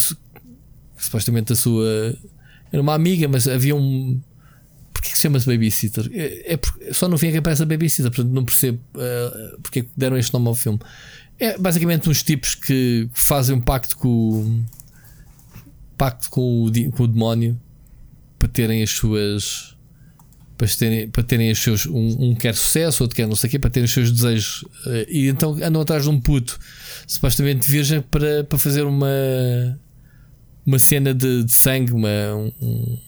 supostamente da sua. Era uma amiga, mas havia um. Porquê que se chama-se Babysitter? É, é, só no fim é que aparece a Babysitter, portanto não percebo uh, porque é deram este nome ao filme. É basicamente uns tipos que fazem um pacto com pacto com o, com o demónio para terem as suas para terem, para terem os seus. Um, um, quer sucesso, outro quer não sei o quê, para terem os seus desejos. Uh, e então andam atrás de um puto, supostamente virgem, para, para fazer uma. Uma cena de, de sangue, uma, um,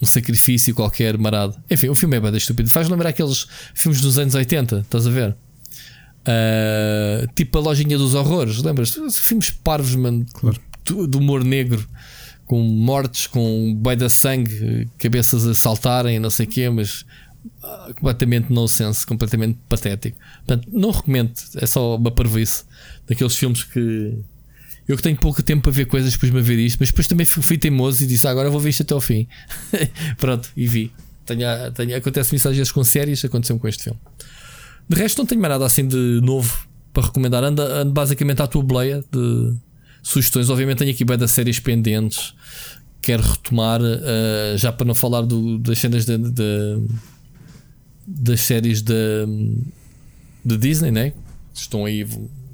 um, sacrifício qualquer marado. Enfim, o filme é bem estúpido. Faz lembrar aqueles filmes dos anos 80, estás a ver? Uh, tipo a lojinha dos horrores, lembras? Filmes parvos, mano, claro. do, humor negro com mortes, com boi da sangue, cabeças a saltarem, não sei o quê, mas uh, completamente nonsense, completamente patético. Portanto, não recomendo, é só uma parvoíce daqueles filmes que eu que tenho pouco tempo para ver coisas depois de me ver isto, mas depois também fui teimoso e disse ah, agora vou ver isto até ao fim. Pronto, e vi. Tenho, tenho, acontece isso às vezes com séries, aconteceu com este filme. De resto, não tenho mais nada assim de novo para recomendar. Anda, anda basicamente à tua boleia de sugestões. Obviamente tenho aqui bem das séries pendentes. Quero retomar, uh, já para não falar do, das cenas de, de, das séries de, de Disney, né? Estão aí.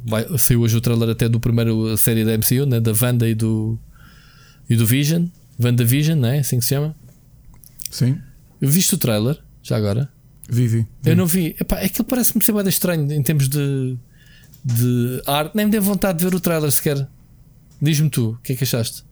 Vai, saiu hoje o trailer até do primeiro série da MCU, né? da Wanda e do, e do Vision. Vision né? Assim que se chama. Sim. Viste o trailer, já agora? Vi, vi. Eu não vi. Epá, é que parece-me ser bem estranho em termos de, de arte. Nem me deu vontade de ver o trailer sequer. Diz-me tu, o que é que achaste?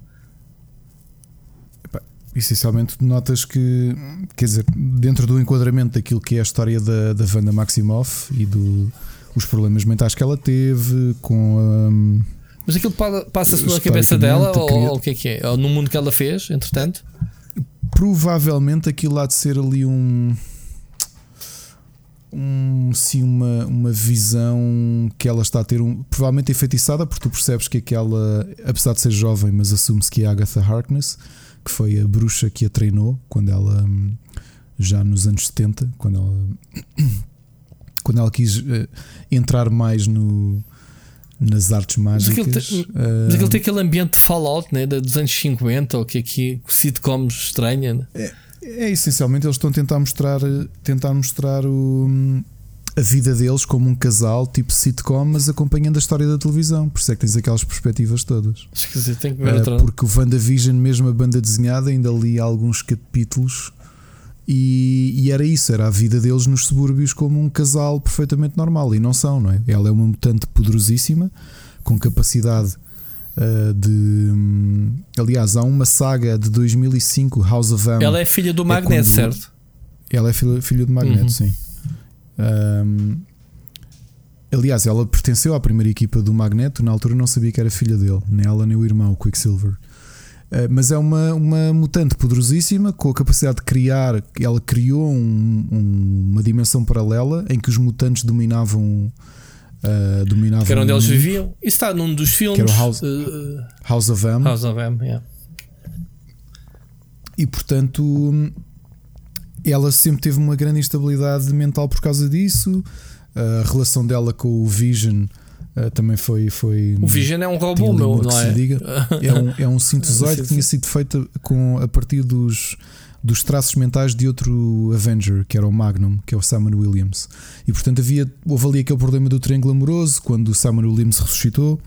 essencialmente notas que, quer dizer, dentro do enquadramento daquilo que é a história da, da Wanda Maximoff e do, os problemas mentais que ela teve com a. Mas aquilo passa-se pela cabeça dela ou, o que é que é? Ou no mundo que ela fez, entretanto? Provavelmente aquilo há de ser ali um um, sim, uma, uma visão que ela está a ter, um, provavelmente enfeitiçada, porque tu percebes que aquela, apesar de ser jovem, mas assume-se que é Agatha Harkness, que foi a bruxa que a treinou quando ela, já nos anos 70, quando ela, quando ela quis uh, entrar mais no, nas artes mágicas. Mas aquilo, tem, uh, mas aquilo tem aquele ambiente de Fallout né, dos anos 50, ou que aqui sitcoms estranha. Né? É. É essencialmente eles estão a tentar mostrar, tentar mostrar o, a vida deles como um casal, tipo sitcom, mas acompanhando a história da televisão. Por isso é que tens aquelas perspectivas todas. Dizer, tem que ver uh, porque o WandaVision, mesmo a banda desenhada, ainda li alguns capítulos e, e, era isso, era a vida deles nos subúrbios como um casal perfeitamente normal. E não são, não é? Ela é uma mutante poderosíssima, com capacidade Uh, de. Um, aliás, há uma saga de 2005, House of M. Ela é filha do Magneto, é certo? Ela é filha, filha do Magneto, uhum. sim. Um, aliás, ela pertenceu à primeira equipa do Magneto. Na altura não sabia que era filha dele, nem ela nem o irmão, o Quicksilver. Uh, mas é uma, uma mutante poderosíssima com a capacidade de criar. Ela criou um, um, uma dimensão paralela em que os mutantes dominavam uh, dominavam. Que era onde eles viviam. Isso está num dos filmes. Que era o House, uh, House of M. House of M, yeah. E portanto, ela sempre teve uma grande instabilidade mental por causa disso. A relação dela com o Vision. Uh, também foi, foi. O Vision é um robô, meu, não é? é um, é um sintesoide que tinha sido feito com, a partir dos dos traços mentais de outro Avenger, que era o Magnum, que é o Simon Williams. E portanto havia, houve ali aquele problema do triângulo amoroso quando o Simon Williams ressuscitou,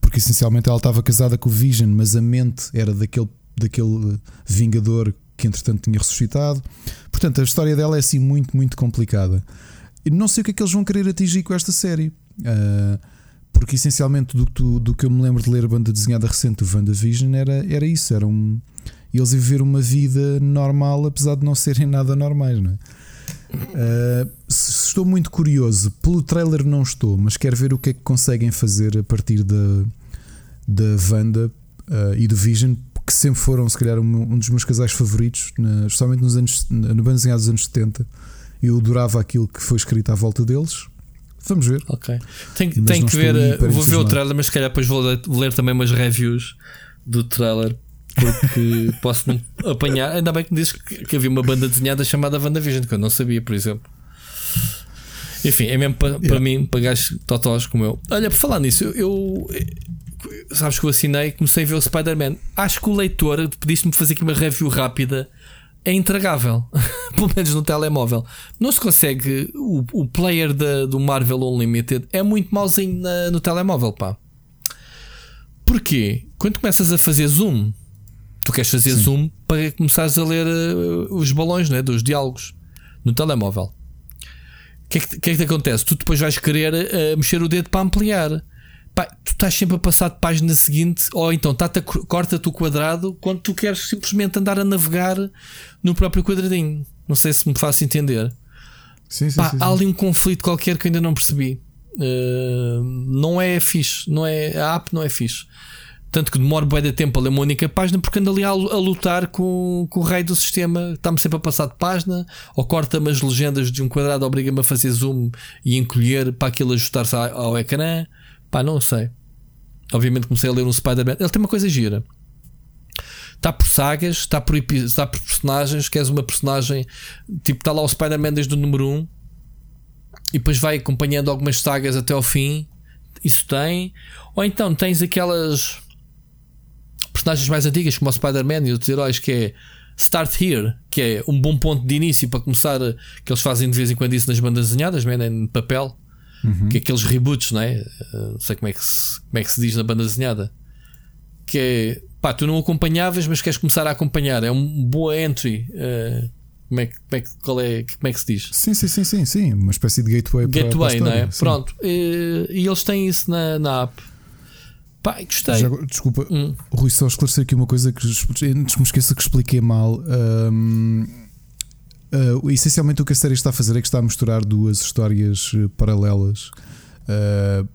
porque essencialmente ela estava casada com o Vision, mas a mente era daquele, daquele Vingador que entretanto tinha ressuscitado. Portanto, a história dela é assim muito, muito complicada. Não sei o que é que eles vão querer atingir com esta série. Uh, porque essencialmente do que, do que eu me lembro de ler a banda desenhada recente do WandaVision era, era isso, era um, eles viver uma vida normal apesar de não serem nada normais, não é? Uh, estou muito curioso, pelo trailer não estou, mas quero ver o que é que conseguem fazer a partir da, da Wanda uh, e do Vision, que sempre foram, se calhar, um, um dos meus casais favoritos, na, especialmente nos anos, no banda desenhada dos anos 70. Eu adorava aquilo que foi escrito à volta deles. Vamos ver. Ok. Tenho, tenho que ver, eh, vou ver o trailer, mas se calhar depois vou ler, vou ler também umas reviews do trailer porque posso não apanhar. Ainda bem que me dizes que, que, havia uma banda desenhada chamada WandaVision, que eu não sabia, por exemplo. Enfim, é mesmo para yeah. mim, para gajos totós como eu. Olha, por falar nisso, eu, eu sabes que eu assinei, comecei a ver o Spider-Man. Acho que o leitor pediste-me fazer aqui uma review rápida é intragável, pelo menos no telemóvel. Não se consegue. O, o player da, do Marvel Unlimited é muito mauzinho na, no telemóvel, pá. Porquê? Quando começas a fazer zoom, tu queres fazer Sim. zoom para começares a ler uh, os balões né, dos diálogos no telemóvel. O que, é que, que, é que acontece? Tu depois vais querer uh, mexer o dedo para ampliar pá, tu estás sempre a passar de página seguinte, ou então corta-te o quadrado quando tu queres simplesmente andar a navegar no próprio quadradinho. Não sei se me faço entender. Sim, sim, pá, sim, há ali um conflito qualquer que eu ainda não percebi. Uh, não é fixe, não é, a app não é fixe. Tanto que demora bem de tempo a ler uma única página porque ando ali a, a lutar com, com o rei do sistema. Está-me sempre a passar de página, ou corta-me as legendas de um quadrado, obriga-me a fazer zoom e encolher para aquilo ajustar-se ao, ao ecrã. Pá, não sei. Obviamente comecei a ler um Spider-Man. Ele tem uma coisa gira. Está por sagas, está por, está por personagens. Queres uma personagem. Tipo, está lá o Spider-Man desde o número 1 e depois vai acompanhando algumas sagas até ao fim. Isso tem. Ou então tens aquelas personagens mais antigas, como o Spider-Man e outros heróis, que é Start Here, que é um bom ponto de início para começar. Que eles fazem de vez em quando isso nas bandas desenhadas, man, em papel uhum. que é aqueles reboots, não é? Uh, não sei como é, que se, como é que se diz na banda desenhada. Que é pá, tu não acompanhavas, mas queres começar a acompanhar. É um boa entry. Uh, como é, como, é, qual é, como é que se diz? Sim, sim, sim, sim, sim. Uma espécie de gateway, gateway para, não é? Sim. Pronto. E, e, eles têm isso na, na app. Pá, gostei. Já, desculpa, hum. Rui, só esclarecer aqui uma coisa que antes me esqueça que expliquei mal. Um, Uh, essencialmente o que a série está a fazer é que está a misturar duas histórias eh, paralelas. Uh,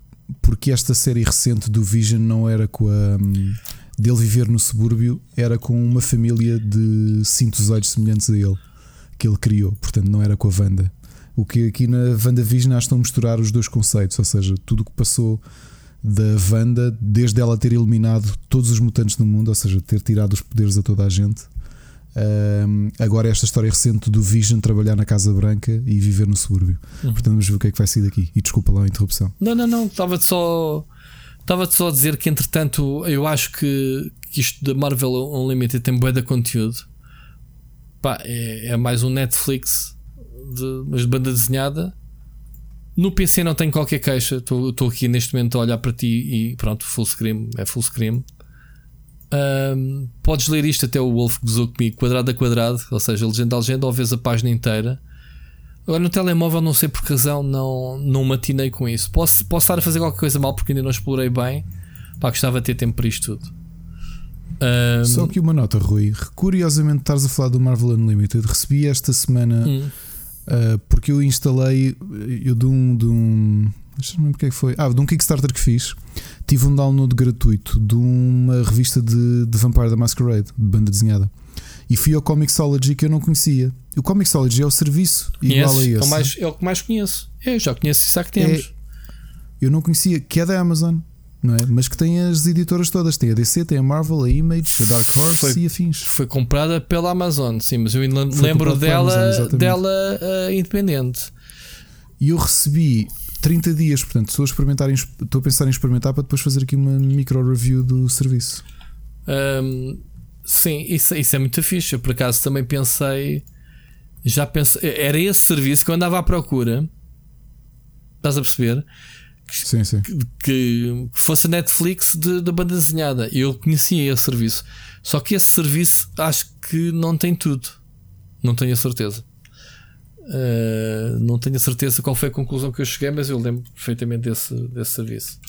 porque esta série recente do Vision não era com a. Um, dele viver no subúrbio, era com uma família de cintozoides semelhantes a ele que ele criou. Portanto, não era com a Wanda. O que aqui na WandaVision que estão a misturar os dois conceitos, ou seja, tudo o que passou da Wanda, desde ela ter eliminado todos os mutantes do mundo, ou seja, ter tirado os poderes a toda a gente, um, agora esta história recente do Vision trabalhar na Casa Branca e viver no subúrbio. Uhum. Portanto, vamos ver o que é que vai sair daqui. E desculpa lá a interrupção. Não, não, não. Estava-te só. Estava-te só a dizer que, entretanto, eu acho que, que isto da Marvel Unlimited tem bué de conteúdo. Pá, é, é mais um Netflix de, mas de banda desenhada. No PC não tenho qualquer queixa. Estou aqui neste momento a olhar para ti e pronto, full screen. É full screen. Um, podes ler isto até o Wolf gozou comigo, quadrado a quadrado, ou seja, legenda a legenda, ou vês a página inteira. Agora no telemóvel, não sei por que razão, não, não matinei com isso. Posso, posso estar a fazer qualquer coisa mal porque ainda não explorei bem. Pá, gostava de ter tempo para isto tudo. Um... Só aqui uma nota, Rui. Curiosamente, estás a falar do Marvel Unlimited. Recebi esta semana hum. uh, porque eu instalei eu de um, de um Deixa-me porque é que foi. Ah, de um Kickstarter que fiz, tive um download gratuito de uma revista de, de Vampire da Masquerade, de banda desenhada. E fui ao Comixology que eu não conhecia. O Comixology é o serviço Conheces? igual a esse. É o, mais, é o que mais conheço. Eu já conheço isso há que temos. É, eu não conhecia, que é da Amazon, não é? Mas que tem as editoras todas. Tem a DC, tem a Marvel, a Image, a Dark Horse foi, e afins. Foi comprada pela Amazon, sim, mas eu ainda lembro dela, Amazon, dela uh, independente. E eu recebi 30 dias, portanto, estou a, experimentar, estou a pensar em experimentar para depois fazer aqui uma micro review do serviço. Um, sim, isso, isso é muito fixe. Eu por acaso também pensei, já pensei, era esse serviço que eu andava à procura. Estás a perceber? sim, sim. Que, que, fosse a Netflix da banda desenhada. Eu conhecia esse serviço. Só que esse serviço acho que não tem tudo. Não tenho a certeza. Uh, não tenho a certeza qual foi a conclusão que eu cheguei, mas eu lembro perfeitamente desse, desse serviço.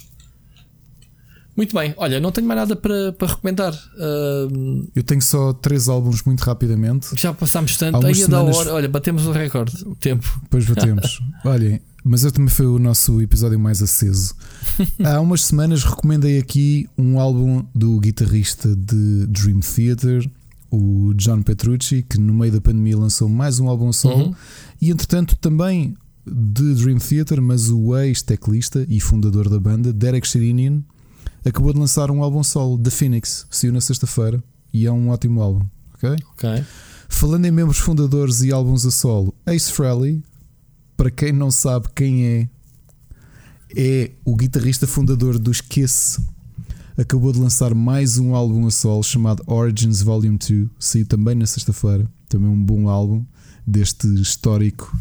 Muito bem, olha, não tenho mais nada para, para recomendar. Uh, eu tenho só três álbuns muito rapidamente. Já passámos tanto, aí semanas... da hora, olha, batemos o recorde, o tempo. Depois batemos. Olhem, mas eu também foi o nosso episódio mais aceso. Há umas semanas recomendei aqui um álbum do guitarrista de Dream Theater, o John Petrucci, que no meio da pandemia lançou mais um álbum solo. Uhum. E entretanto também de Dream Theater, mas o ex-teclista e fundador da banda, Derek Sherinian, acabou de lançar um álbum solo, The Phoenix, saiu na sexta-feira e é um ótimo álbum. Ok? Ok. Falando em membros fundadores e álbuns a solo, Ace Frehley, para quem não sabe quem é, é o guitarrista fundador dos Kiss. Acabou de lançar mais um álbum a solo chamado Origins Volume 2, saiu também na sexta-feira. Também um bom álbum deste histórico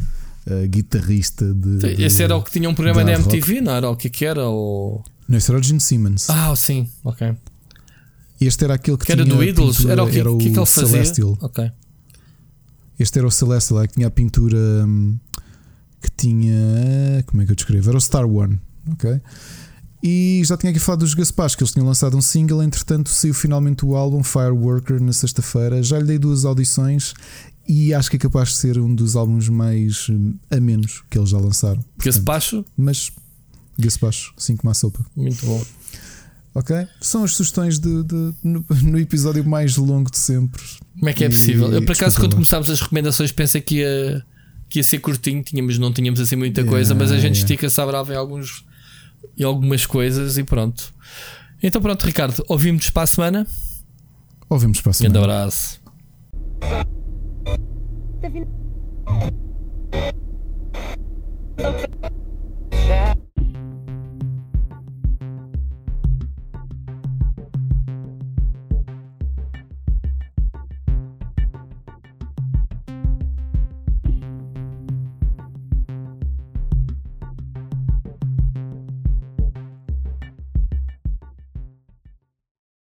uh, guitarrista de, de, Esse era o que tinha um programa na MTV, rock. não era o que, que era? O... Não, esse era o Gene Simmons. Ah, sim, ok. Este era aquele que, que tinha. Era do Idols? Pintura, era o que, era o que, que ele fazia? Celestial. Ok. Este era o Celestial, que tinha a pintura hum, que tinha. Como é que eu descrevo? Era o Star One, ok? E já tinha aqui falado dos Gaspars, que eles tinham lançado um single, entretanto saiu finalmente o álbum Fireworker na sexta-feira. Já lhe dei duas audições e acho que é capaz de ser um dos álbuns mais hum, a menos que eles já lançaram. Gaspacho? Mas Gaspacho, como a sopa. Muito bom. Ok? São as sugestões de, de no, no, episódio mais longo de sempre. Como é que é possível? Eu, por acaso, quando começámos as recomendações, pensei que ia, que ia ser curtinho, tínhamos, não tínhamos assim muita yeah, coisa, mas a gente yeah. estica-se brava em, alguns, em algumas coisas e pronto. Então, pronto, Ricardo, ouvimos para a semana. Ouvimos para a semana. Grande abraço. Okay.